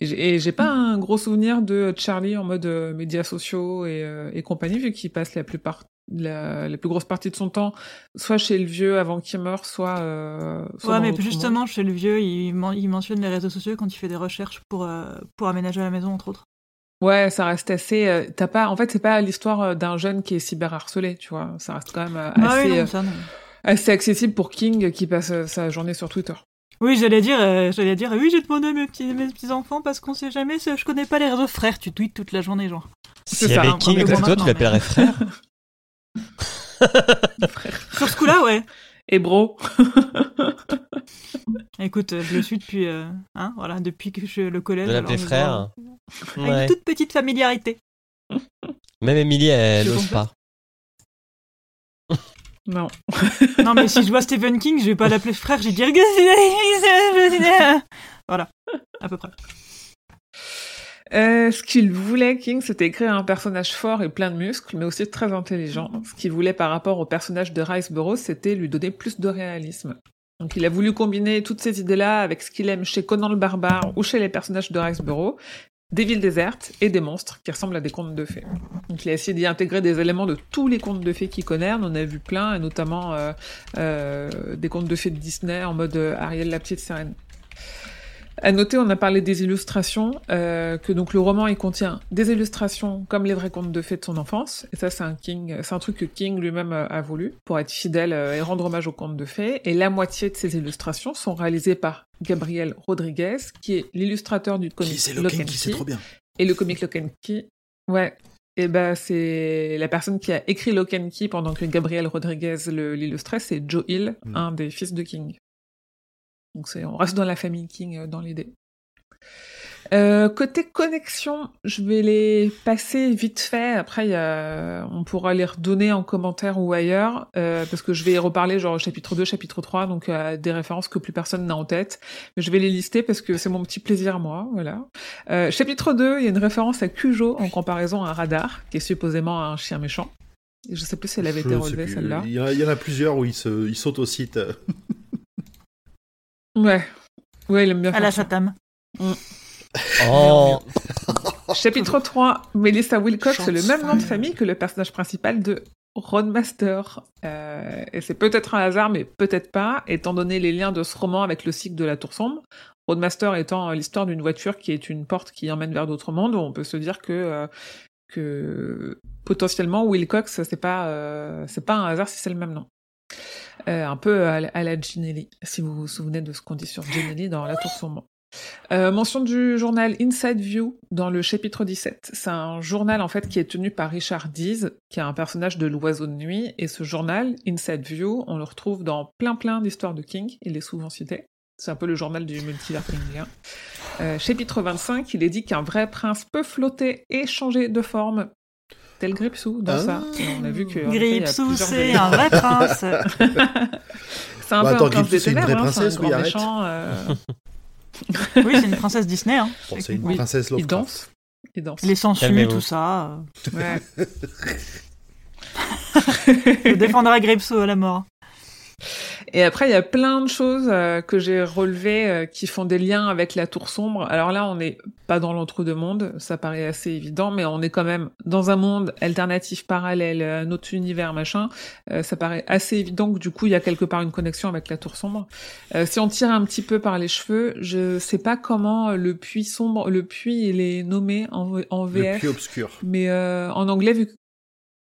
Et j'ai- pas un gros souvenir de Charlie en mode euh, médias sociaux et, euh, et compagnie, vu qu'il passe la plupart, la, la plus grosse partie de son temps, soit chez le vieux avant qu'il meure, soit. Euh, soit Ouais, mais justement, monde. chez le vieux, il, il mentionne les réseaux sociaux quand il fait des recherches pour, euh, pour aménager la maison, entre autres. Ouais, ça reste assez. euh, T'as pas. En fait, c'est pas l'histoire euh, d'un jeune qui est cyberharcelé, tu vois. Ça reste quand même euh, Ah assez, oui, non, ça, non. assez accessible pour King qui passe euh, sa journée sur Twitter. Oui, j'allais dire, euh, j'allais dire, oui, j'ai demandé à mes petits, mes petits enfants parce qu'on sait jamais, c'est- je connais pas les réseaux frères, tu tweets toute la journée, genre. S'il y ça, avait hein, King, toi, tu l'appellerais frère Sur ce coup-là, ouais. Et bro. Écoute, euh, je le suis depuis, euh, hein, voilà, depuis que je le collège. De l'appeler alors, frère genre, Avec Ouais. une toute petite familiarité. Même Emily, elle n'ose pas. Non. non, mais si je vois Stephen King, je vais pas l'appeler frère, je vais dire. Voilà, à peu près. Euh, ce qu'il voulait, King, c'était écrire un personnage fort et plein de muscles, mais aussi très intelligent. Ce qu'il voulait par rapport au personnage de Rice Burroughs, c'était lui donner plus de réalisme. Donc il a voulu combiner toutes ces idées-là avec ce qu'il aime chez Conan le Barbare ou chez les personnages de Rice Burroughs, des villes désertes et des monstres qui ressemblent à des contes de fées. Donc il a essayé d'y intégrer des éléments de tous les contes de fées qu'il connaît, on en a vu plein, et notamment euh, euh, des contes de fées de Disney en mode euh, Ariel la petite sirène. À noter, on a parlé des illustrations, euh, que donc le roman il contient des illustrations comme les vrais contes de fées de son enfance, et ça c'est un King, c'est un truc que King lui-même a voulu pour être fidèle euh, et rendre hommage aux contes de fées. Et la moitié de ces illustrations sont réalisées par Gabriel Rodriguez, qui est l'illustrateur du comic Qui Lock and qui c'est Key. trop bien. Et le comic Lock and Key, ouais. Et ben c'est la personne qui a écrit Lock and Key pendant que Gabriel Rodriguez l'illustrait, c'est Joe Hill, Mm. un des fils de King. Donc c'est, on reste dans la famille King euh, dans l'idée. Euh, côté connexion, je vais les passer vite fait. Après, il y a- on pourra les redonner en commentaire ou ailleurs, euh, parce que je vais y reparler genre chapitre 2, chapitre 3, donc euh, des références que plus personne n'a en tête. Mais je vais les lister parce que c'est mon petit plaisir, moi. Voilà. Chapitre 2, il y a une référence à Cujo en comparaison à un radar, qui est supposément un chien méchant. Je sais plus si elle avait Je été relevée, celle-là. Il y, en a- il y en a plusieurs où ils, se, ils sautent au site. Ouais. Ouais, il aime bien À la faire ça. chatam. Oh, Chapitre 3, Melissa Wilcox, c'est le même nom de famille que le personnage principal de Roadmaster. Euh, et c'est peut-être un hasard, mais peut-être pas, étant donné les liens de ce roman avec le cycle de la Tour Sombre. Roadmaster étant l'histoire d'une voiture qui est une porte qui emmène vers d'autres mondes, on peut se dire que, euh, que potentiellement Wilcox, c'est pas, euh, c'est pas un hasard si c'est le même nom. Euh, un peu à, la- Ginelli, si vous vous souvenez de ce qu'on dit sur Ginelli dans La Tour Sombre. Euh, mention du journal Inside View dans le chapitre 17. C'est un journal en fait qui est tenu par Richard Dees, qui est un personnage de l'oiseau de nuit. Et ce journal, Inside View, on le retrouve dans plein plein d'histoires de King. Il est souvent cité. C'est un peu le journal du multivers. Euh, chapitre 25, il est dit qu'un vrai prince peut flotter et changer de forme. Tel Gripsou dans Ah. ça. On a vu que il Gripsou, c'est un vrai prince. C'est un Bah, peu attends, un prince Gripsou, des c'est une ténèbres, vraie hein, c'est un princesse, oui, grand arrête. méchant, euh, oui, c'est une princesse Disney. Hein. Bon, c'est une Oui, princesse il Lovecraft. danse. Il danse. Les sangsues, tout ça. Ouais. Je défendrai Gripsou à la mort. Et après, il y a plein de choses euh, que j'ai relevées euh, qui font des liens avec la tour sombre. Alors là, on n'est pas dans l'entre-deux-mondes, ça paraît assez évident, mais on est quand même dans un monde alternatif parallèle, euh, un autre univers, machin. Euh, ça paraît assez évident que du coup, il y a quelque part une connexion avec la tour sombre. Euh, si on tire un petit peu par les cheveux, je sais pas comment euh, le puits sombre, le puits, il est nommé en, V- en Le VF. puits obscur. Mais euh, en anglais, vu que...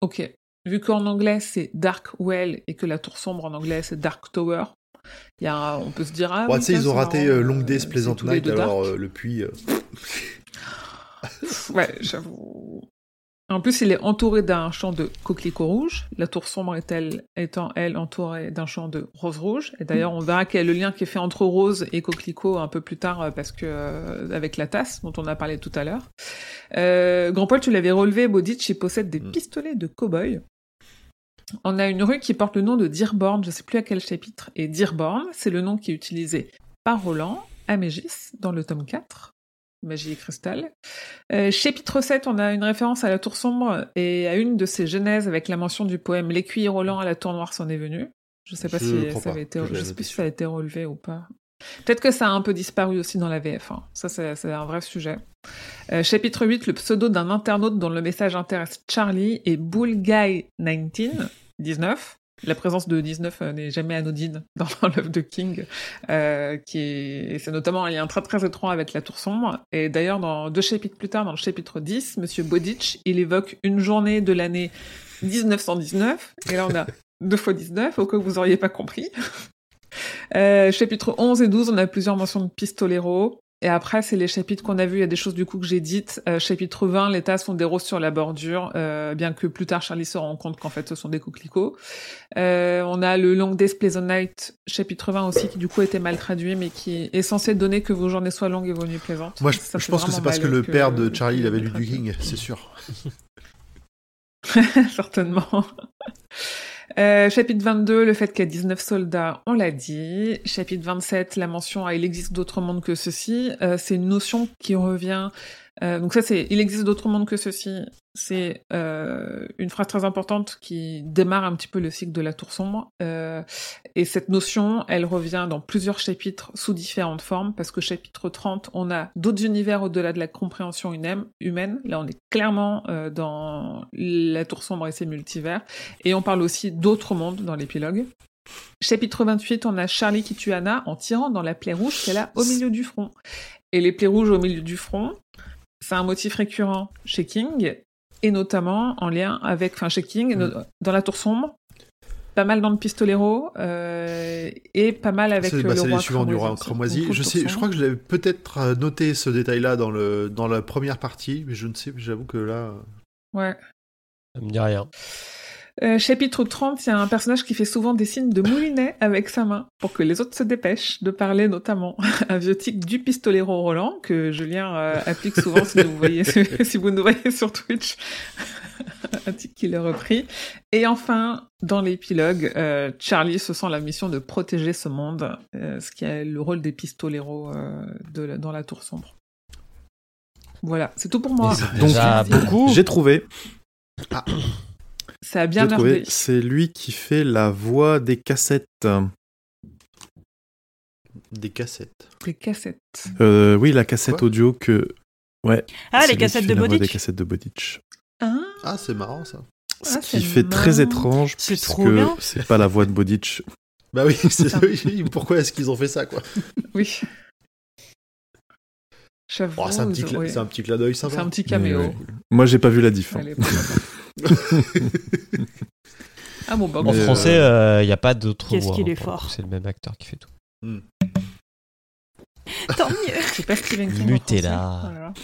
Ok. Vu qu'en anglais, c'est Dark Well et que la tour sombre en anglais, c'est Dark Tower, y a, on peut se dire... Ah, Bon, oui, tu sais, ça, ils ont raté euh, Long euh, Days c'est Pleasant Night, alors euh, le puits. euh, Ouais, j'avoue. En plus, il est entouré d'un champ de coquelicots rouges. La tour sombre est-elle, étant, elle, entourée d'un champ de roses rouges. Et d'ailleurs, on verra quel est le lien qui est fait entre rose et coquelicot un peu plus tard, euh, parce que, euh, avec la tasse, dont on a parlé tout à l'heure. Euh, Grand Paul, tu l'avais relevé, Bodic, il possède des Mm. pistolets de cow-boy. On a une rue qui porte le nom de Dearborn, je sais plus à quel chapitre. Et Dearborn, c'est le nom qui est utilisé par Roland à Mégis dans le tome 4. Magie et cristal. Euh, chapitre 7, on a une référence à la tour sombre et à une de ses genèses avec la mention du poème L'écuyer Roland à la tour noire s'en est venu. Je sais pas Je si ça pas avait été, je sais plus si ça a été relevé ou pas. Peut-être que ça a un peu disparu aussi dans la VF. hein. Ça, c'est un vrai sujet. Euh, chapitre 8, le pseudo d'un internaute dont le message intéresse Charlie et Bull Guy 19, 19. La présence de 19 euh, n'est jamais anodine dans l'œuvre de King, euh, c'est notamment un lien très très étroit avec la Tour Sombre. Et d'ailleurs, dans deux chapitres plus tard, dans le chapitre 10, Monsieur Bodic, il évoque une journée de l'année 1919. Et là, on a deux fois 19, au cas où vous auriez pas compris. Euh, chapitre 11 et 12, on a plusieurs mentions de pistolero. Et après, c'est les chapitres qu'on a vus. Il y a des choses du coup que j'ai dites. Euh, chapitre 20, les tasses sont des roses sur la bordure, euh, bien que plus tard Charlie se rend compte qu'en fait ce sont des coquelicots. Euh, on a le Long Days Pleasant Night, chapitre 20 aussi, qui du coup été mal traduit, mais qui est censé donner que vos journées soient longues et vos nuits plaisantes. Moi, je, pense que c'est parce que le père de Charlie, il avait lu du. King, c'est sûr. Certainement. Euh, chapitre 22, le fait qu'il y a 19 soldats, on l'a dit. Chapitre 27, la mention à il existe d'autres mondes que ceci. Euh, c'est une notion qui revient. euh, donc ça, c'est il existe d'autres mondes que ceci. C'est euh, une phrase très importante qui démarre un petit peu le cycle de la tour sombre. Euh, et cette notion, elle revient dans plusieurs chapitres sous différentes formes, parce que chapitre 30, on a d'autres univers au-delà de la compréhension humaine. Là, on est clairement euh, dans la tour sombre et ses multivers. Et on parle aussi d'autres mondes dans l'épilogue. Chapitre 28, on a Charlie qui tue Anna en tirant dans la plaie rouge qu'elle a au milieu du front. Et les plaies rouges au milieu du front, c'est un motif récurrent chez King, et notamment en lien avec, enfin chez King, dans la tour sombre, pas mal dans le pistolero, euh, et pas mal avec C'est euh, bah, le c'est roi les suivants du roi cramoisi. Je, sais, je crois que je l'avais peut-être euh, noté ce détail-là dans, le, dans la première partie, mais je ne sais, j'avoue que là. Ouais. Ça me dit rien. Euh, chapitre 30, il y a un personnage qui fait souvent des signes de moulinet avec sa main pour que les autres se dépêchent de parler notamment un vieux tic du pistolero Roland que Julien euh, applique souvent si vous, voyez, si vous nous voyez sur Twitch. un tic qu'il a repris. Et enfin, dans l'épilogue, euh, Charlie se sent la mission de protéger ce monde, euh, ce qui est le rôle des pistoleros euh, de la- dans la tour sombre. Voilà, c'est tout pour moi. Donc, beaucoup. J'ai trouvé. Ça a bien trouvé. C'est lui qui fait la voix des cassettes. Des cassettes. Des cassettes. Euh, oui, la cassette Quoi audio que. Ouais. Ah, les qui cassettes de des cassettes Bodic. Ah, Ah, c'est marrant ça. Ce Ah, qui c'est fait très étrange puisque c'est pas la voix de Bodic. Bah oui, pourquoi est-ce qu'ils ont fait ça, quoi oui. Oh, C'est un, petit ouais. c'est un petit clin d'œil sympa. C'est un petit Mais, caméo. ouais. Moi, j'ai pas vu la diff. hein. Ah bon, bah, En français, il n'y a pas d'autre Qu'est-ce qu'il est fort. C'est le même acteur qui fait tout. Tant mieux. C'est pas Stephen King. Voilà.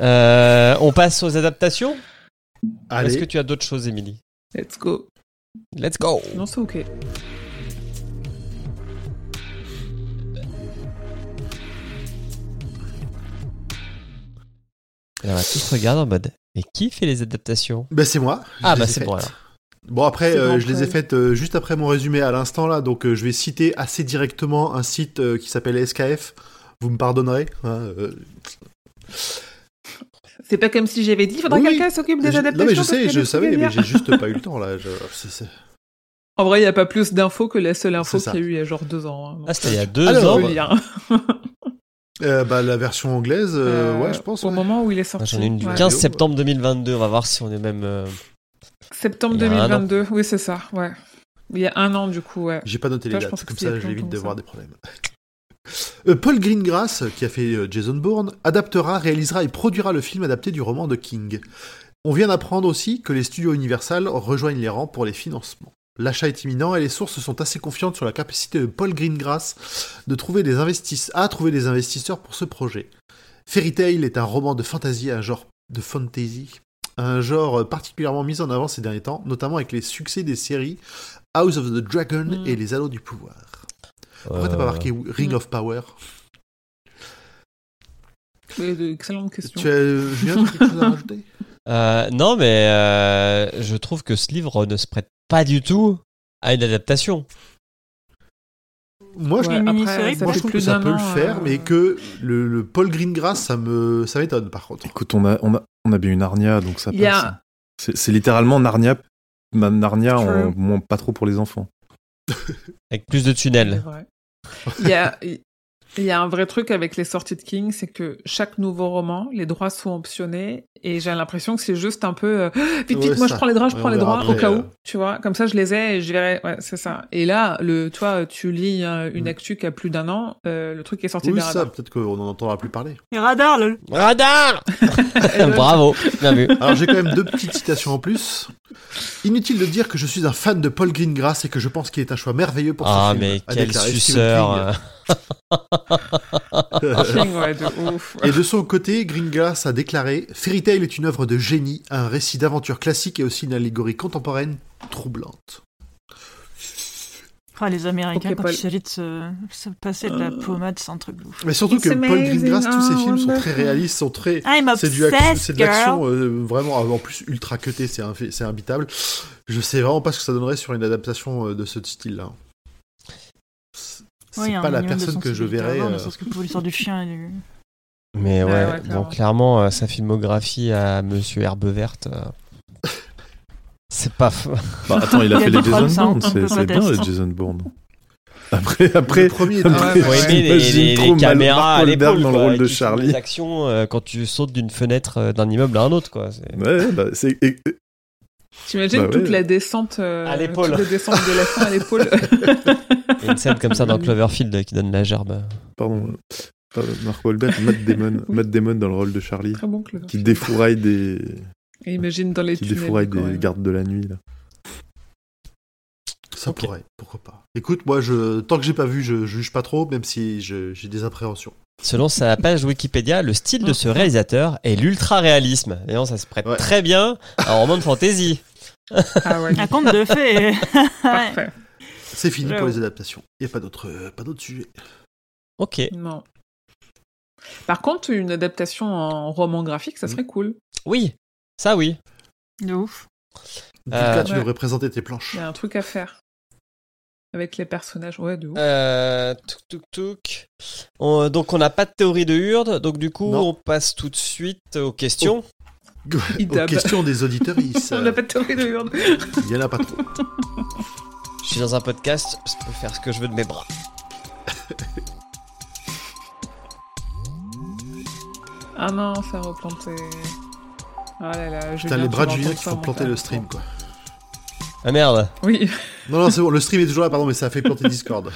Euh, on passe aux adaptations? Allez. Est-ce que tu as d'autres choses, Émilie? Let's go. Let's go Non, c'est ok. Et on va tous regarder en mode Mais qui fait les adaptations? Ben c'est moi. Ah bah c'est faites. bon. Bon après, euh, bon, je les ai faites euh, juste après mon résumé à l'instant là, donc euh, je vais citer assez directement un site euh, qui s'appelle SKF. Vous me pardonnerez. hein, euh, C'est pas comme si j'avais dit, il faudrait Oui, que quelqu'un s'occupe des adaptations. non mais je sais, a je savais, mais j'ai juste pas eu le temps là. je- En vrai, il n'y a pas plus d'infos que la seule info qu'il y a eu il y a genre deux ans. hein. Ah, c'était il y a deux Alors, ans. Euh, bah la version anglaise, euh, Euh, ouais, je pense. Au ouais. moment où il est Ah, sorti. J'en ai une du Ouais. 15 septembre 2022. On va voir si on est même. euh, Septembre Il y a un an. 2022, oui, c'est ça, ouais. Il y a un an, du coup, ouais. J'ai pas noté Toi, les je pense dates, comme ça j'évite longtemps de que voir ça. des problèmes. Euh, Paul Greengrass, qui a fait Jason Bourne, adaptera, réalisera et produira le film adapté du roman de King. On vient d'apprendre aussi que les studios Universal rejoignent les rangs pour les financements. L'achat est imminent et les sources sont assez confiantes sur la capacité de Paul Greengrass de trouver des investis- à trouver des investisseurs pour ce projet. Fairy Tail est un roman de fantasy, un genre de fantasy, un genre particulièrement mis en avant ces derniers temps, notamment avec les succès des séries House of the Dragon Mm. et Les Anneaux du Pouvoir. Pourquoi t'as euh, pas marqué Ring of Power? De- Excellente question. Tu as, euh, Julien, quelque chose à rajouter? Euh, non, mais euh, je trouve que ce livre ne se prête pas du tout à une adaptation. Moi, je, Ouais, Une après, mini-série, ça moi, je fait trouve plus que ça peut le faire, euh, mais que le, le Paul Greengrass, ça me, ça m'étonne par contre. Écoute, on a, on a, on a bien eu Narnia, donc ça passe. C'est c'est littéralement Narnia, ma Narnia, moins pas trop pour les enfants. Avec plus de tunnels. Il y a, il y a un vrai truc avec les sorties de King, c'est que chaque nouveau roman, les droits sont optionnés, et j'ai l'impression que c'est juste un peu euh, vite, vite, Ouais, moi ça. je prends les droits, je prends les droits au cas euh. où, tu vois, comme ça je les ai et je verrai, ouais, c'est ça. Et là, le, toi, tu lis euh, une Mm. actu qui a plus d'un an, euh, le truc est sorti Oui, des ça, radars. peut-être qu'on n'en entendra plus parler. Et radar, le... Radar Bravo, bien vu. Alors j'ai quand même deux petites citations en plus. Inutile de dire que je suis un fan de Paul Greengrass et que je pense qu'il est un choix merveilleux pour Ah, ce film. mais a quel suceur. Et de son côté, Greengrass a déclaré Fairy Tail est une œuvre de génie, un récit d'aventure classique et aussi une allégorie contemporaine troublante. Ah, les Américains, quand Paul. il s'agit de se, se passer de la Euh. pommade, c'est un truc de ouf. Mais surtout It's que Paul Greengrass, tous ses films sont très réalistes, sont très. I'm C'est du c'est de l'action euh, vraiment en plus ultra cuté, c'est c'est imbitable. Je sais vraiment pas ce que ça donnerait sur une adaptation euh, de ce style-là. C'est Ouais, pas la personne que je verrais. euh, que pour l'histoire du chien et du... Mais ouais, Ouais, ouais, bon, clairement. clairement, euh, sa filmographie à Monsieur Herbe Verte, euh, c'est pas. Bah, attends, il a Il fait les Jason Bourne, c'est bien les. Jason Bourne. Après, après, le premier Ouais, les, les- trop les caméras à l'épaule dans le rôle de Charlie. des actions euh, quand tu sautes d'une fenêtre euh, d'un immeuble à un autre quoi. C'est- Ouais, bah, c'est. T'imagines Bah ouais. toute la descente, euh, À l'épaule. toute la descente de la fin à l'épaule. Il y a une scène comme ça dans Cloverfield qui donne la gerbe. Pardon. Mark Wahlberg, Matt Damon, Oui. Matt Damon dans le rôle de Charlie, Très bon qui défouraille des, imagine dans les qui tunnels. quoi, des ouais. gardes de la nuit. Là. Ça pourrait, pourquoi pas. Écoute, moi, je, tant que j'ai pas vu, je juge pas trop, même si je- j'ai des appréhensions. Selon sa page Wikipédia, le style de ce réalisateur est l'ultra-réalisme. Et non, ça se prête Ouais. très bien à un roman de fantasy. Ah ouais, Un conte de fées. Parfait. C'est fini pour les adaptations. Il y a pas d'autres, pas d'autres sujets. Ok. Non. Par contre, une adaptation en roman graphique, ça serait cool. Oui, ça oui. De ouf. Du Euh, cas, tu ouais. devrais présenter tes planches. Il y a un truc à faire. Avec les personnages, ouais, de ouf. Euh, touk touk touk. On- donc on n'a pas de théorie de hurde, donc du coup Non. on passe tout de suite aux questions. Aux questions des auditeurs, il On n'a pas de théorie de hurde. y en a pas trop. Je suis dans un podcast, je peux faire ce que je veux de mes bras. Ah non, ça a Ah là là, Putain, Julien, les bras de Julien qui font planter le stream, quoi. Ah merde. Oui, Non, non, c'est bon, le stream est toujours là, pardon, mais ça a fait planter Discord.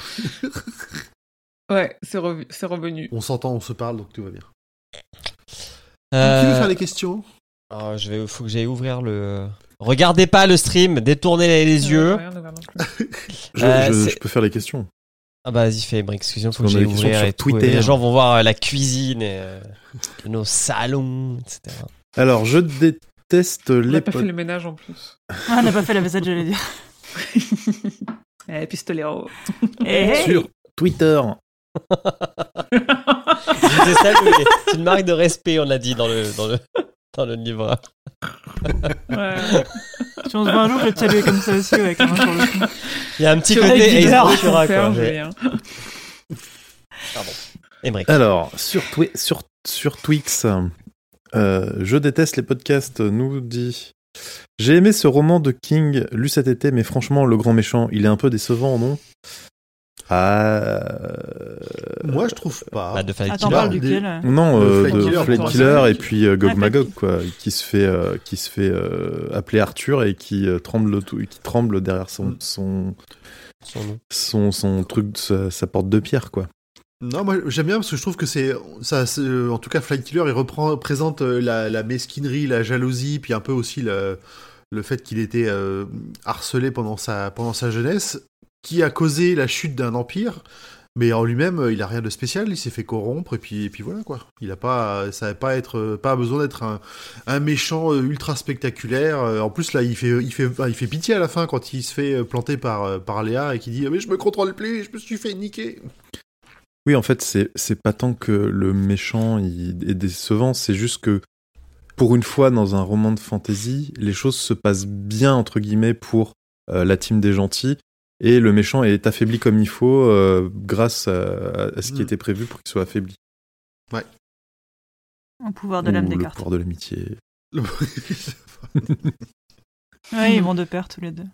ouais, c'est revenu. On s'entend, on se parle, donc tout va bien. Qui Euh, veut faire les questions? Ah, je vais, faut que j'aille ouvrir le. Regardez pas le stream, détournez les, les Ouais, yeux. rien. Je, Euh, je- c'est- je peux faire les questions. Ah bah vas-y fais Emmerich, excusez-moi, faut que Parce j'aille ouvrir sur et tout. Twitter. Les gens vont voir euh, la cuisine et euh, nos salons, etc. Alors, je déteste On les n'a pas fait le ménage en plus. Ah, on n'a pas fait la vaisselle, j'allais dire. Eh, pistolero. Eh, hey. sur Twitter. C'est une marque de respect, on a dit dans le dans le dans le livre. Ouais. Si on se voit un jour, je vais te saluer comme ça aussi, ouais, le coup. Il y a un petit côté Ace Ventura, quoi. Pardon. Emmerich. Alors, sur, Twi- sur, sur Twix, euh, je déteste les podcasts, nous dit. J'ai aimé ce roman de King, lu cet été, mais franchement, le grand méchant, il est un peu décevant, non? Ah. Moi, je trouve pas. Bah, de Fight Attends, Killer. parle Des- duquel euh? Non, Le euh, Flight de Killer, Killer et puis euh, Gog Ah, Magog, quoi, qui se fait, euh, qui se fait euh, appeler Arthur et qui euh, tremble, tout, qui tremble derrière son, son, Son nom. son, son truc, sa, sa porte de pierre, quoi. Non, moi j'aime bien parce que je trouve que c'est ça. euh, En tout cas, Flight Killer, il reprend, présente euh, la, mesquinerie, la jalousie, puis un peu aussi le, fait qu'il était euh, harcelé pendant sa jeunesse, qui a causé la chute d'un empire. Mais en lui-même, il a rien de spécial. Il s'est fait corrompre et puis voilà quoi. Il a pas, ça n'a pas être, pas besoin d'être un, méchant ultra spectaculaire. En plus là, il fait, il fait, pitié à la fin quand il se fait planter par par Léa et qui dit mais je me contrôle plus, je me suis fait niquer. Oui, en fait, c'est pas tant que le méchant il est décevant, c'est juste que pour une fois dans un roman de fantasy, les choses se passent bien entre guillemets pour euh, la team des gentils et le méchant est affaibli comme il faut euh, grâce à, à ce qui Mm. était prévu pour qu'il soit affaibli. Au pouvoir de l'âme des le cartes. pouvoir de l'amitié. Ouais, ils vont de pair tous les deux.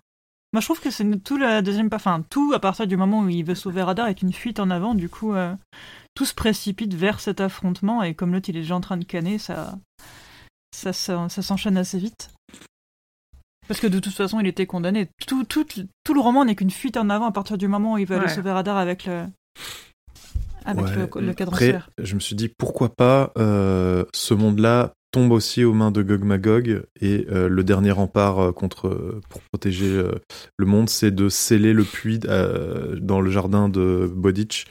Moi, je trouve que c'est tout la deuxième. Enfin, tout à partir du moment où il veut sauver Radar est une fuite en avant. Du coup, euh, tout se précipite vers cet affrontement et comme l'autre il est déjà en train de canner, ça, ça, ça, ça s'enchaîne assez vite. Parce que de toute façon, il était condamné. Tout, tout, tout le roman n'est qu'une fuite en avant à partir du moment où il va aller Ouais. sauver Radar avec le, avec Ouais. le, le cadran Après, je me suis dit pourquoi pas euh, ce monde-là tombe aussi aux mains de Gog Magog et euh, le dernier rempart euh, contre pour protéger euh, le monde, c'est de sceller le puits dans le jardin de Bodich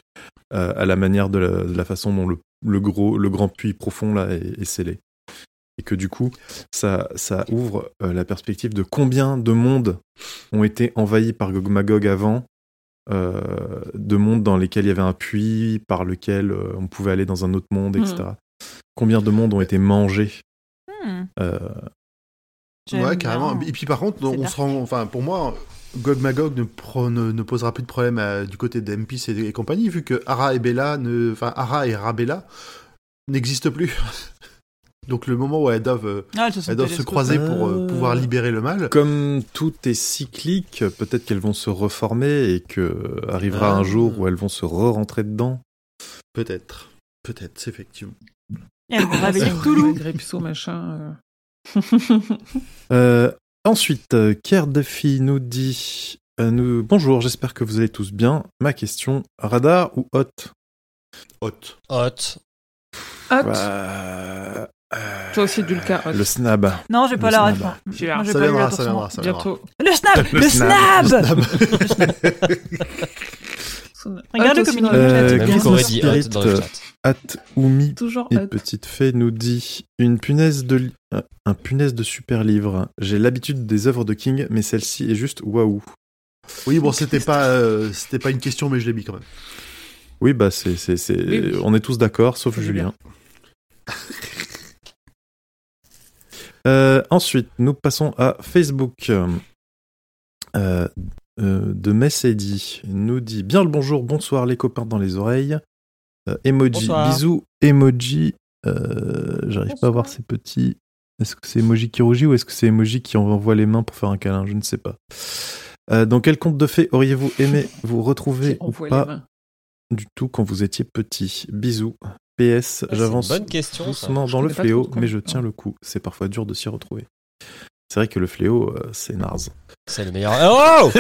à la manière de la, façon dont le, le gros le grand puits profond là est, scellé. Et que du coup, ça, ça ouvre la perspective de combien de mondes ont été envahis par Gog Magog avant de mondes dans lesquels il y avait un puits, par lequel on pouvait aller dans un autre monde, etc. Combien de mondes ont été mangés Hmm, euh, Ouais, carrément. Et puis par contre, on dark. se rend, enfin pour moi, Gog Magog ne, pro- ne, ne posera plus de problème à- du côté d'Empis et, et compagnie, vu que Ara et Bella, ne, enfin Ara et Rabella n'existent plus. Donc le moment où elles doivent, euh, Ah, elles se doivent croiser pour euh, Euh, pouvoir libérer le mal. Comme tout est cyclique, peut-être qu'elles vont se reformer et que arrivera Ah. un jour où elles vont se re-rentrer dedans. Peut-être, peut-être, c'est effectivement. Et machin. euh. Euh, ensuite, euh, Kier Duffy nous dit euh, nous, Bonjour, j'espère que vous allez tous bien. Ma question radar ou hot Hot. Hot. Hot. Bah, euh, Toi aussi, Dulca, hot. Le snab. Non, j'ai pas Le la snab. réponse. Ça viendra, ça viendra, ça viendra. Bientôt. Le snap Le snap Regarde le Euh, Spirit, dans le euh, chat. At Oumi Toujours Et. Petite Fée nous dit une punaise de li- un- un punaise de super livre. J'ai l'habitude des œuvres de King, mais celle-ci est juste waouh. Oui, bon, c'était pas, euh, c'était pas une question, mais je l'ai mis quand même. Oui, bah c'est, c'est, c'est- Oui, oui. on est tous d'accord, sauf Julien. Euh, ensuite, nous passons à Facebook. Euh, euh, de Messedi nous dit bien le bonjour, bonsoir les copains dans les oreilles. Euh, emoji, Bonsoir. bisous, emoji. Euh, j'arrive pas à voir ces petits. Est-ce que c'est emoji qui rougit ou est-ce que c'est emoji qui envoie les mains pour faire un câlin? Je ne sais pas. Euh, dans quel conte de fées auriez-vous aimé vous retrouver ou pas du tout quand vous étiez petit? Bisous. PS, Ah, j'avance ça. doucement Je dans le fléau, mais je tiens le coup. C'est parfois dur de s'y retrouver. C'est vrai que le fléau, euh, c'est naze. C'est le meilleur. Oh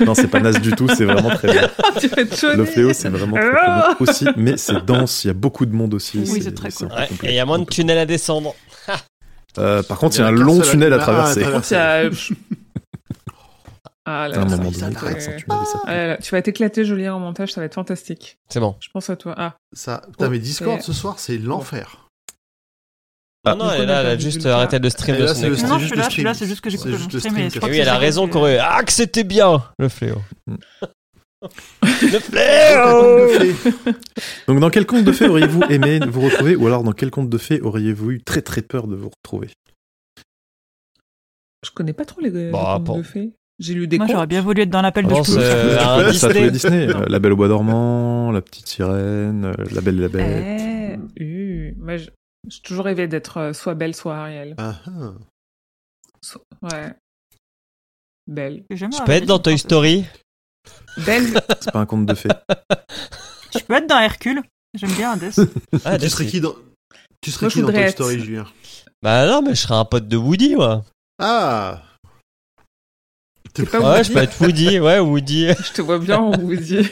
non, c'est pas naze du tout, c'est vraiment très bien. tu fais te Le fléau, c'est vraiment très, très bien aussi, mais c'est dense, il y a beaucoup de monde aussi. Oui, c'est très cool. Ouais, et il y a moins de tunnels à descendre. Euh, par contre, il Il y y a un long tunnel à à- traverser. Ah là, À un là, moment ça, donné, il tunnel Ah là tu vas t'éclater, Julien, en montage, ça va être fantastique. C'est bon. Je pense à toi. Ah, Ça, putain, mais Discord ce soir, c'est l'enfer. Ah non, elle là, a elle a juste le arrêté de stream de son le écran. Non, je suis le là, je suis là, c'est juste que j'écoute juste mon le stream stream et oui, elle a raison, que- Corée. Ah, que c'était bien, le fléau. Le fléau Donc, dans quel conte de fées auriez-vous aimé vous retrouver, ou alors dans quel conte de fées auriez-vous eu très très peur de vous retrouver? Je connais pas trop les, les Bah, contes de fées. J'ai lu des Moi, contes. j'aurais bien voulu être dans l'appel de Pense, euh, Ça, les Disney. Disney, euh, La Belle au Bois dormant, La Petite Sirène, euh, La Belle et la Bête. Eh, euh, moi, je- j'ai toujours rêvé d'être euh, soit belle, soit Ariel. Ah, ah. So- Ouais. Belle. Je peux être dans Toy Story? Belle. C'est pas un conte de fées. Je peux être dans Hercule. J'aime bien Hades. Ah, Tu serais qui dans, tu serais Moi, qui dans Toy être- Story, Julien? Bah non, mais je serais un pote de Woody, moi. Ah T'es pas Ouais, Woody je peux être Woody, ouais, Woody. Je te vois bien en Woody.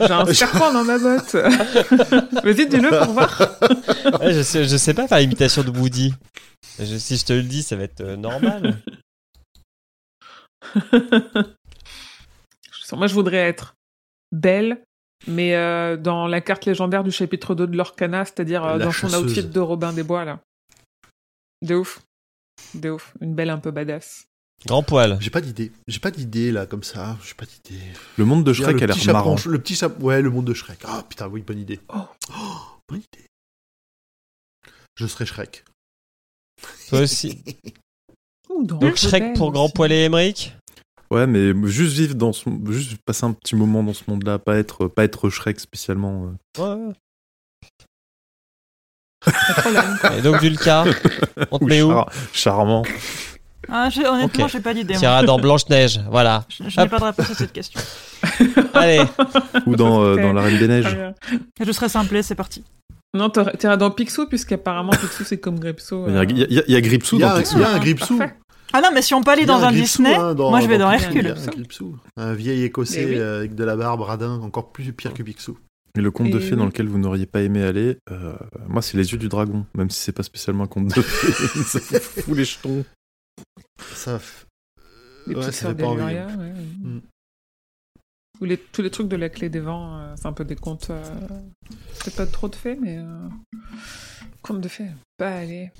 J'ai un serpent dans ma botte. Vas-y, dis-le pour voir. Ouais, je, sais, je sais pas faire l'imitation de Woody. Je- si je te le dis, ça va être euh, normal. Moi, je voudrais être belle, mais euh, dans la carte légendaire du chapitre 2 de l'Orcana, c'est-à-dire euh, dans son outfit de Robin des Bois, là. De ouf. De ouf. Une belle un peu badass. Grand poil. J'ai pas d'idée. J'ai pas d'idée là comme ça. J'ai pas d'idée. Le monde de Shrek a l'air chaperon- marrant. Le petit chapeau. Ouais, le monde de Shrek. Ah putain, oui, bonne idée. Oh. bonne idée. Je serais Shrek. Toi aussi. Donc Shrek pour Grand. Poil et Emmerich Ouais, mais juste vivre dans ce, juste passer un petit moment dans ce monde-là, pas être, pas être Shrek spécialement. euh. Ouais. Et donc Dulca, on te met où? char- charmant. Ah, j'ai- honnêtement, Ok. j'ai pas d'idée. moi. Dans Blanche-Neige, voilà. Je, je n'ai pas de réponse à cette question. Allez, Ou dans, euh, dans La Reine des Neiges. Je serais simplé, c'est parti. Non, t'aurais- t'iras dans Picsou, puisqu'apparemment Picsou c'est comme Gripsou. Il y a, euh. il y a- il y a- il y a Gripsou Il y a, dans un- Picsou. il y a un Ah, Gripsou. Ah non, mais si on peut aller Il y a dans un Gripsou, Disney, hein, dans- moi je vais dans dans Picsou, il y a Hercule. un Gripsou. Un vieil écossais oui. euh, avec de la barbe radin, encore plus pire que Picsou. Et le conte de Et fées oui. dans lequel vous n'auriez pas aimé aller, euh, moi c'est Les Yeux du Dragon, même si c'est pas spécialement un conte de fées. ça fout les jetons. Ça. Les Ouais, ça pas envie. d'Eluria, ouais. Mm. Ou les, tous les trucs de la clé des vents, euh, c'est un peu des contes. euh, Peut-être pas trop de fées, mais. Euh... Contes de fées. Pas aller.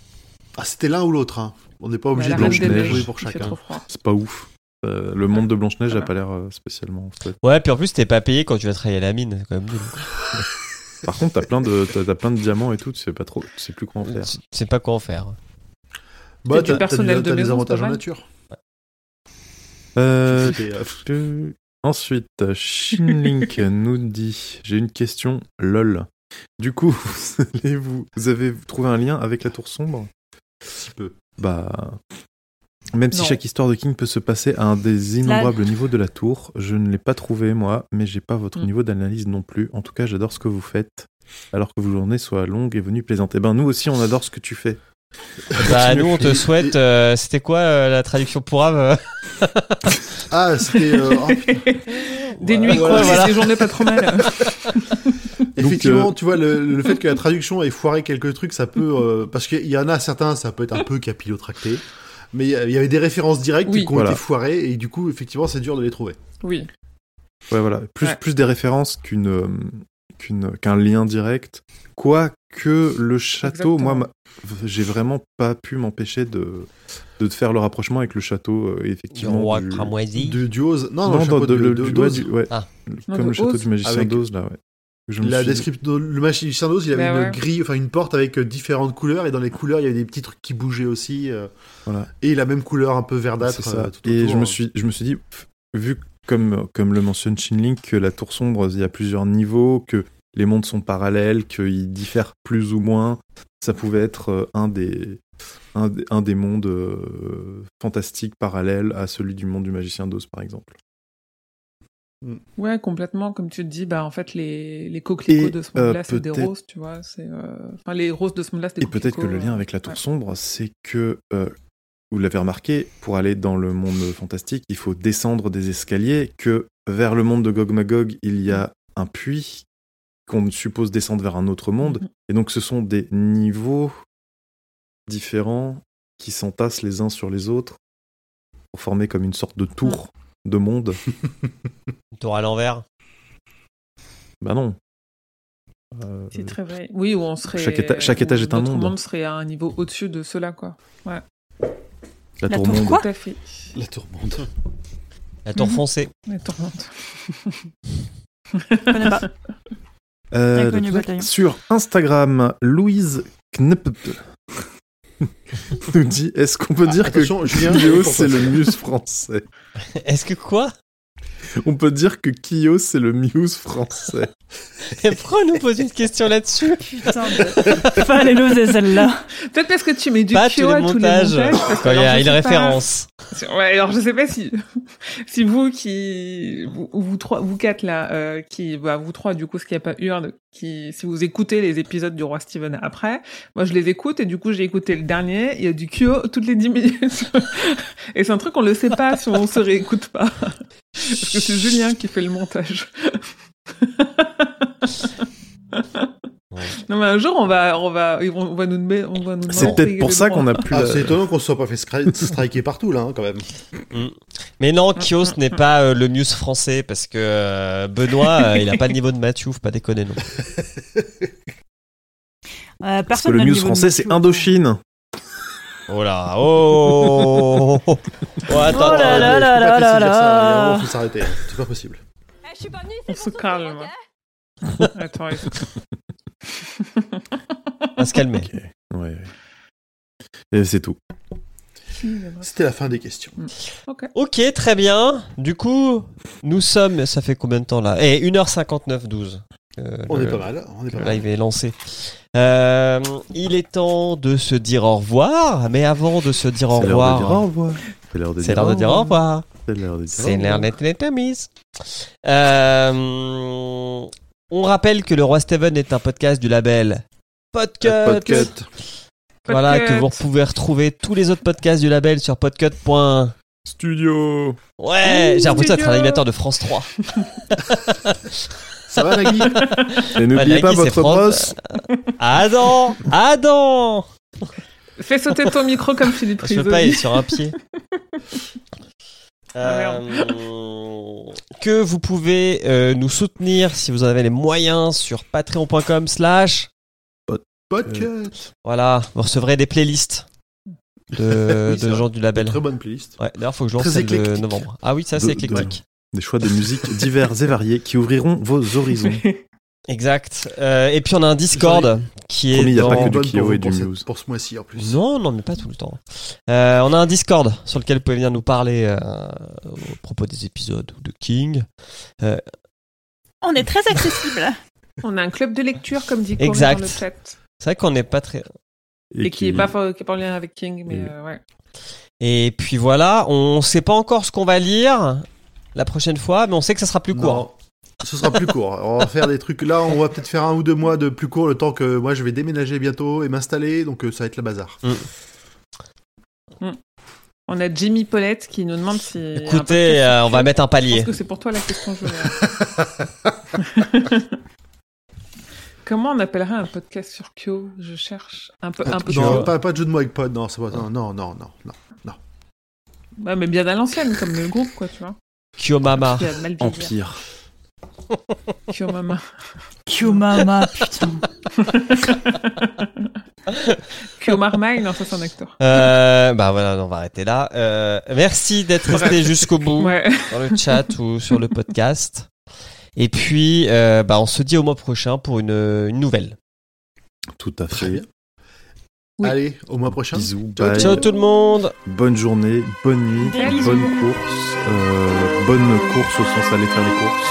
Ah, c'était l'un ou l'autre. Hein. On n'est pas obligé Bah, de Reine des Blanche-Neige. Pour chacun. C'est pas ouf. Euh, le monde de Blanche-Neige Ça a va. pas l'air spécialement. Ouais, puis en plus, t'es pas payé quand tu vas travailler à la mine, c'est quand même. Par contre, t'as plein de plein de diamants et tout, tu sais pas trop, tu sais plus quoi en faire. Tu sais pas quoi en faire. Bah, t'as- t'as personnel des- de t'as des maison, avantages en nature. Euh, C'était, euh, Euh, Ensuite, Shinlink nous dit J'ai une question, lol. Du coup, vous, allez vous, vous avez trouvé un lien avec la tour sombre? Si peu. Bah. Même si chaque histoire de King peut se passer à un des innombrables niveaux de la tour, je ne l'ai pas trouvé moi, mais j'ai pas votre Mm. niveau d'analyse non plus. En tout cas, j'adore ce que vous faites, alors que vos journées soient longues et venues plaisantes. Eh ben, nous aussi, on adore ce que tu fais. Bah, nous, on te souhaite. euh, C'était quoi euh, la traduction pour Ave Ah, c'était. euh, oh. Des nuits, Voilà, quoi, voilà. des journées pas trop mal. Effectivement, euh, tu vois, le, le fait que la traduction ait foiré quelques trucs, ça peut. euh, parce qu'il y en a certains, ça peut être un peu capillotracté. Mais il y a- il y avait des références directes Oui. qui ont Voilà. été foirées, et du coup, effectivement, c'est dur de les trouver. Oui. Ouais, voilà. Plus, Ouais. plus des références qu'une, euh, qu'une, qu'un lien direct. Quoique le château, Exactement. moi, j'ai vraiment pas pu m'empêcher de, de faire le rapprochement avec le château, euh, Du effectivement. roi du- cramoisi. Du, du Oz. Non, Non, non, le de- le- de- du- ouais. Ah. Comme le château Oz. du magicien Avec- d'Oz, là, ouais. La description, le magicien d'Oz, il avait Bah une ouais. grille, enfin une porte avec euh, différentes couleurs, et dans les couleurs, il y avait des petits trucs qui bougeaient aussi. euh, Voilà. Et la même couleur un peu verdâtre. C'est ça. euh, tout Et autour, je me hein. suis, je me suis dit, pff, vu comme, comme le mentionne Shinlink, que la tour sombre, il y a plusieurs niveaux, que les mondes sont parallèles, qu'ils diffèrent plus ou moins, ça pouvait être euh, un des, un, des- un des mondes euh, fantastiques parallèles à celui du monde du magicien d'Oz, par exemple. Ouais, complètement. Comme tu te dis, bah en fait les les coquelicots Et, de ce monde-là, euh, c'est des roses, tu vois. C'est euh, enfin les roses de ce monde-là, c'est des Et peut-être que le lien avec la tour ouais. sombre, c'est que, euh, vous l'avez remarqué, pour aller dans le monde fantastique, il faut descendre des escaliers, que vers le monde de Gog Magog, il y a un puits qu'on suppose descendre vers un autre monde. Mhm. Et donc ce sont des niveaux différents qui s'entassent les uns sur les autres pour former comme une sorte de tour de monde. Tour à l'envers. bah non. Euh, C'est très vrai. Oui, où on serait. Chaque éta- chaque étage est un monde. monde serait à un niveau au-dessus de cela, quoi. la, La tour tour monde. quoi? Tout à fait. La tourmente. La tour Mhm. foncée. La tourmente. Je connais pas. Euh, sur Instagram, Louise Knepp nous dit est-ce qu'on peut dire que Attention, Julien, c'est le Muse français? Est-ce que quoi? On peut dire que Kyo c'est le Muse français. Pourquoi on nous pose une question là-dessus Putain, de... fallait l'oser celle-là. Peut-être parce que tu mets du Pas Kyo tous à tous les montages. Quand il y a une pas- référence. Ouais, alors je sais pas si si vous qui vous, vous trois vous quatre là euh, qui bah, vous trois du coup ce qu'il n'y a pas Hurd qui si vous écoutez les épisodes du roi Steven après moi je les écoute et du coup j'ai écouté le dernier il y a du Kyo toutes les 10 minutes et c'est un truc qu'on le sait pas si on se réécoute pas c'est Julien qui fait le montage non mais un jour on va on va on va nous demander on va nous C'est peut-être pour ça qu'on a pu. Ah, c'est étonnant qu'on se soit pas fait striker partout, là, hein, quand même. Mais non, Kyo, ce n'est pas euh, le Muse français parce que euh, Benoît, euh, il a pas le niveau de Mathieu, faut pas déconner non. Euh, Parce que le Muse français c'est Indochine. Oh là, oh, oh, attends, Oh là là là là là là. faut s'arrêter. C'est pas possible. on se calme attends il faut- on va se calmer. Ouais, ouais. Et c'est tout. C'était la fin des questions. ok Ok, très bien. Du coup, nous sommes, ça fait combien de temps là? Eh, 1h59, 12. Euh, On le- est pas mal. On est pas Le mal. live est lancé. Euh, il est temps de se dire au revoir, mais avant de se dire au C'est l'heure de dire au revoir, revoir. C'est l'heure de c'est l'heure de dire au revoir. C'est l'heure de dire C'est au l'heure revoir. d'être. Euh, on rappelle que le Roi Steven est un podcast du label Podcut. Podcast. Voilà, Podcut. que vous pouvez retrouver tous les autres podcasts du label sur podcut. Studio. Ouais, j'ai l'impression d'être un animateur de France 3. Ça va, Nagui Et n'oubliez pas votre brosse. Adam Adam Fais sauter ton micro comme Philippe Je peux pas, il est Risoli. sur un pied. Ah, Euh, que vous pouvez euh, nous soutenir si vous en avez les moyens sur patreon.com slash Podcast. voilà vous recevrez des playlists de, Oui, gens du label Très bonne playlist. ouais d'ailleurs faut que je lance celle de novembre ah oui ça c'est De- éclectique Des choix de musique divers et variés qui ouvriront vos horizons. exact Euh, et puis on a un discord qui est Promis, il y a dans- pas que du Kyo et du Muse. pour ce mois-ci, en plus. Non, non, mais pas tout le temps. Euh, on a un Discord sur lequel vous pouvez venir nous parler euh, au propos des épisodes ou de King. On est très accessible. On a un club de lecture, comme dit Exact. dans le chat. C'est vrai qu'on n'est pas très. Et, qui est pas, fa- qui est pas en lien avec King, mais Et- euh, ouais. Et puis voilà, on sait pas encore ce qu'on va lire la prochaine fois, mais on sait que ça sera plus court. Non, ce sera plus court. On va faire des trucs. Là, on va peut-être faire un ou deux mois de plus court, le temps que moi je vais déménager bientôt et m'installer, donc euh, ça va être le bazar. On a Jimmy Paulette qui nous demande si. Écoutez, euh, on va mettre un Je palier. pense que c'est pour toi la question, Julien. Comment on appellerait un podcast sur Kyo? Je cherche un peu, un peu. non, Kyo. pas, pas de jeu de mots avec pod, non, pas. Non, non, non, non, non. Ouais, mais bien à l'ancienne, comme le groupe, quoi, tu vois. Kyomama. Empire. Kyo Mama. Kyomama, putain. Kyo Marmaille, non, ça c'est un acteur. Euh, bah voilà, on va arrêter là. Euh, merci d'être resté jusqu'au bout Ouais. dans le chat ou sur le podcast. Et puis, euh, bah, on se dit au mois prochain pour une, une nouvelle. Tout à fait. Oui. Allez, au mois prochain. Bisous. Ciao, bye. Ciao tout le monde Bonne journée, bonne nuit, bonne course. euh, bonne course au sens aller faire les courses.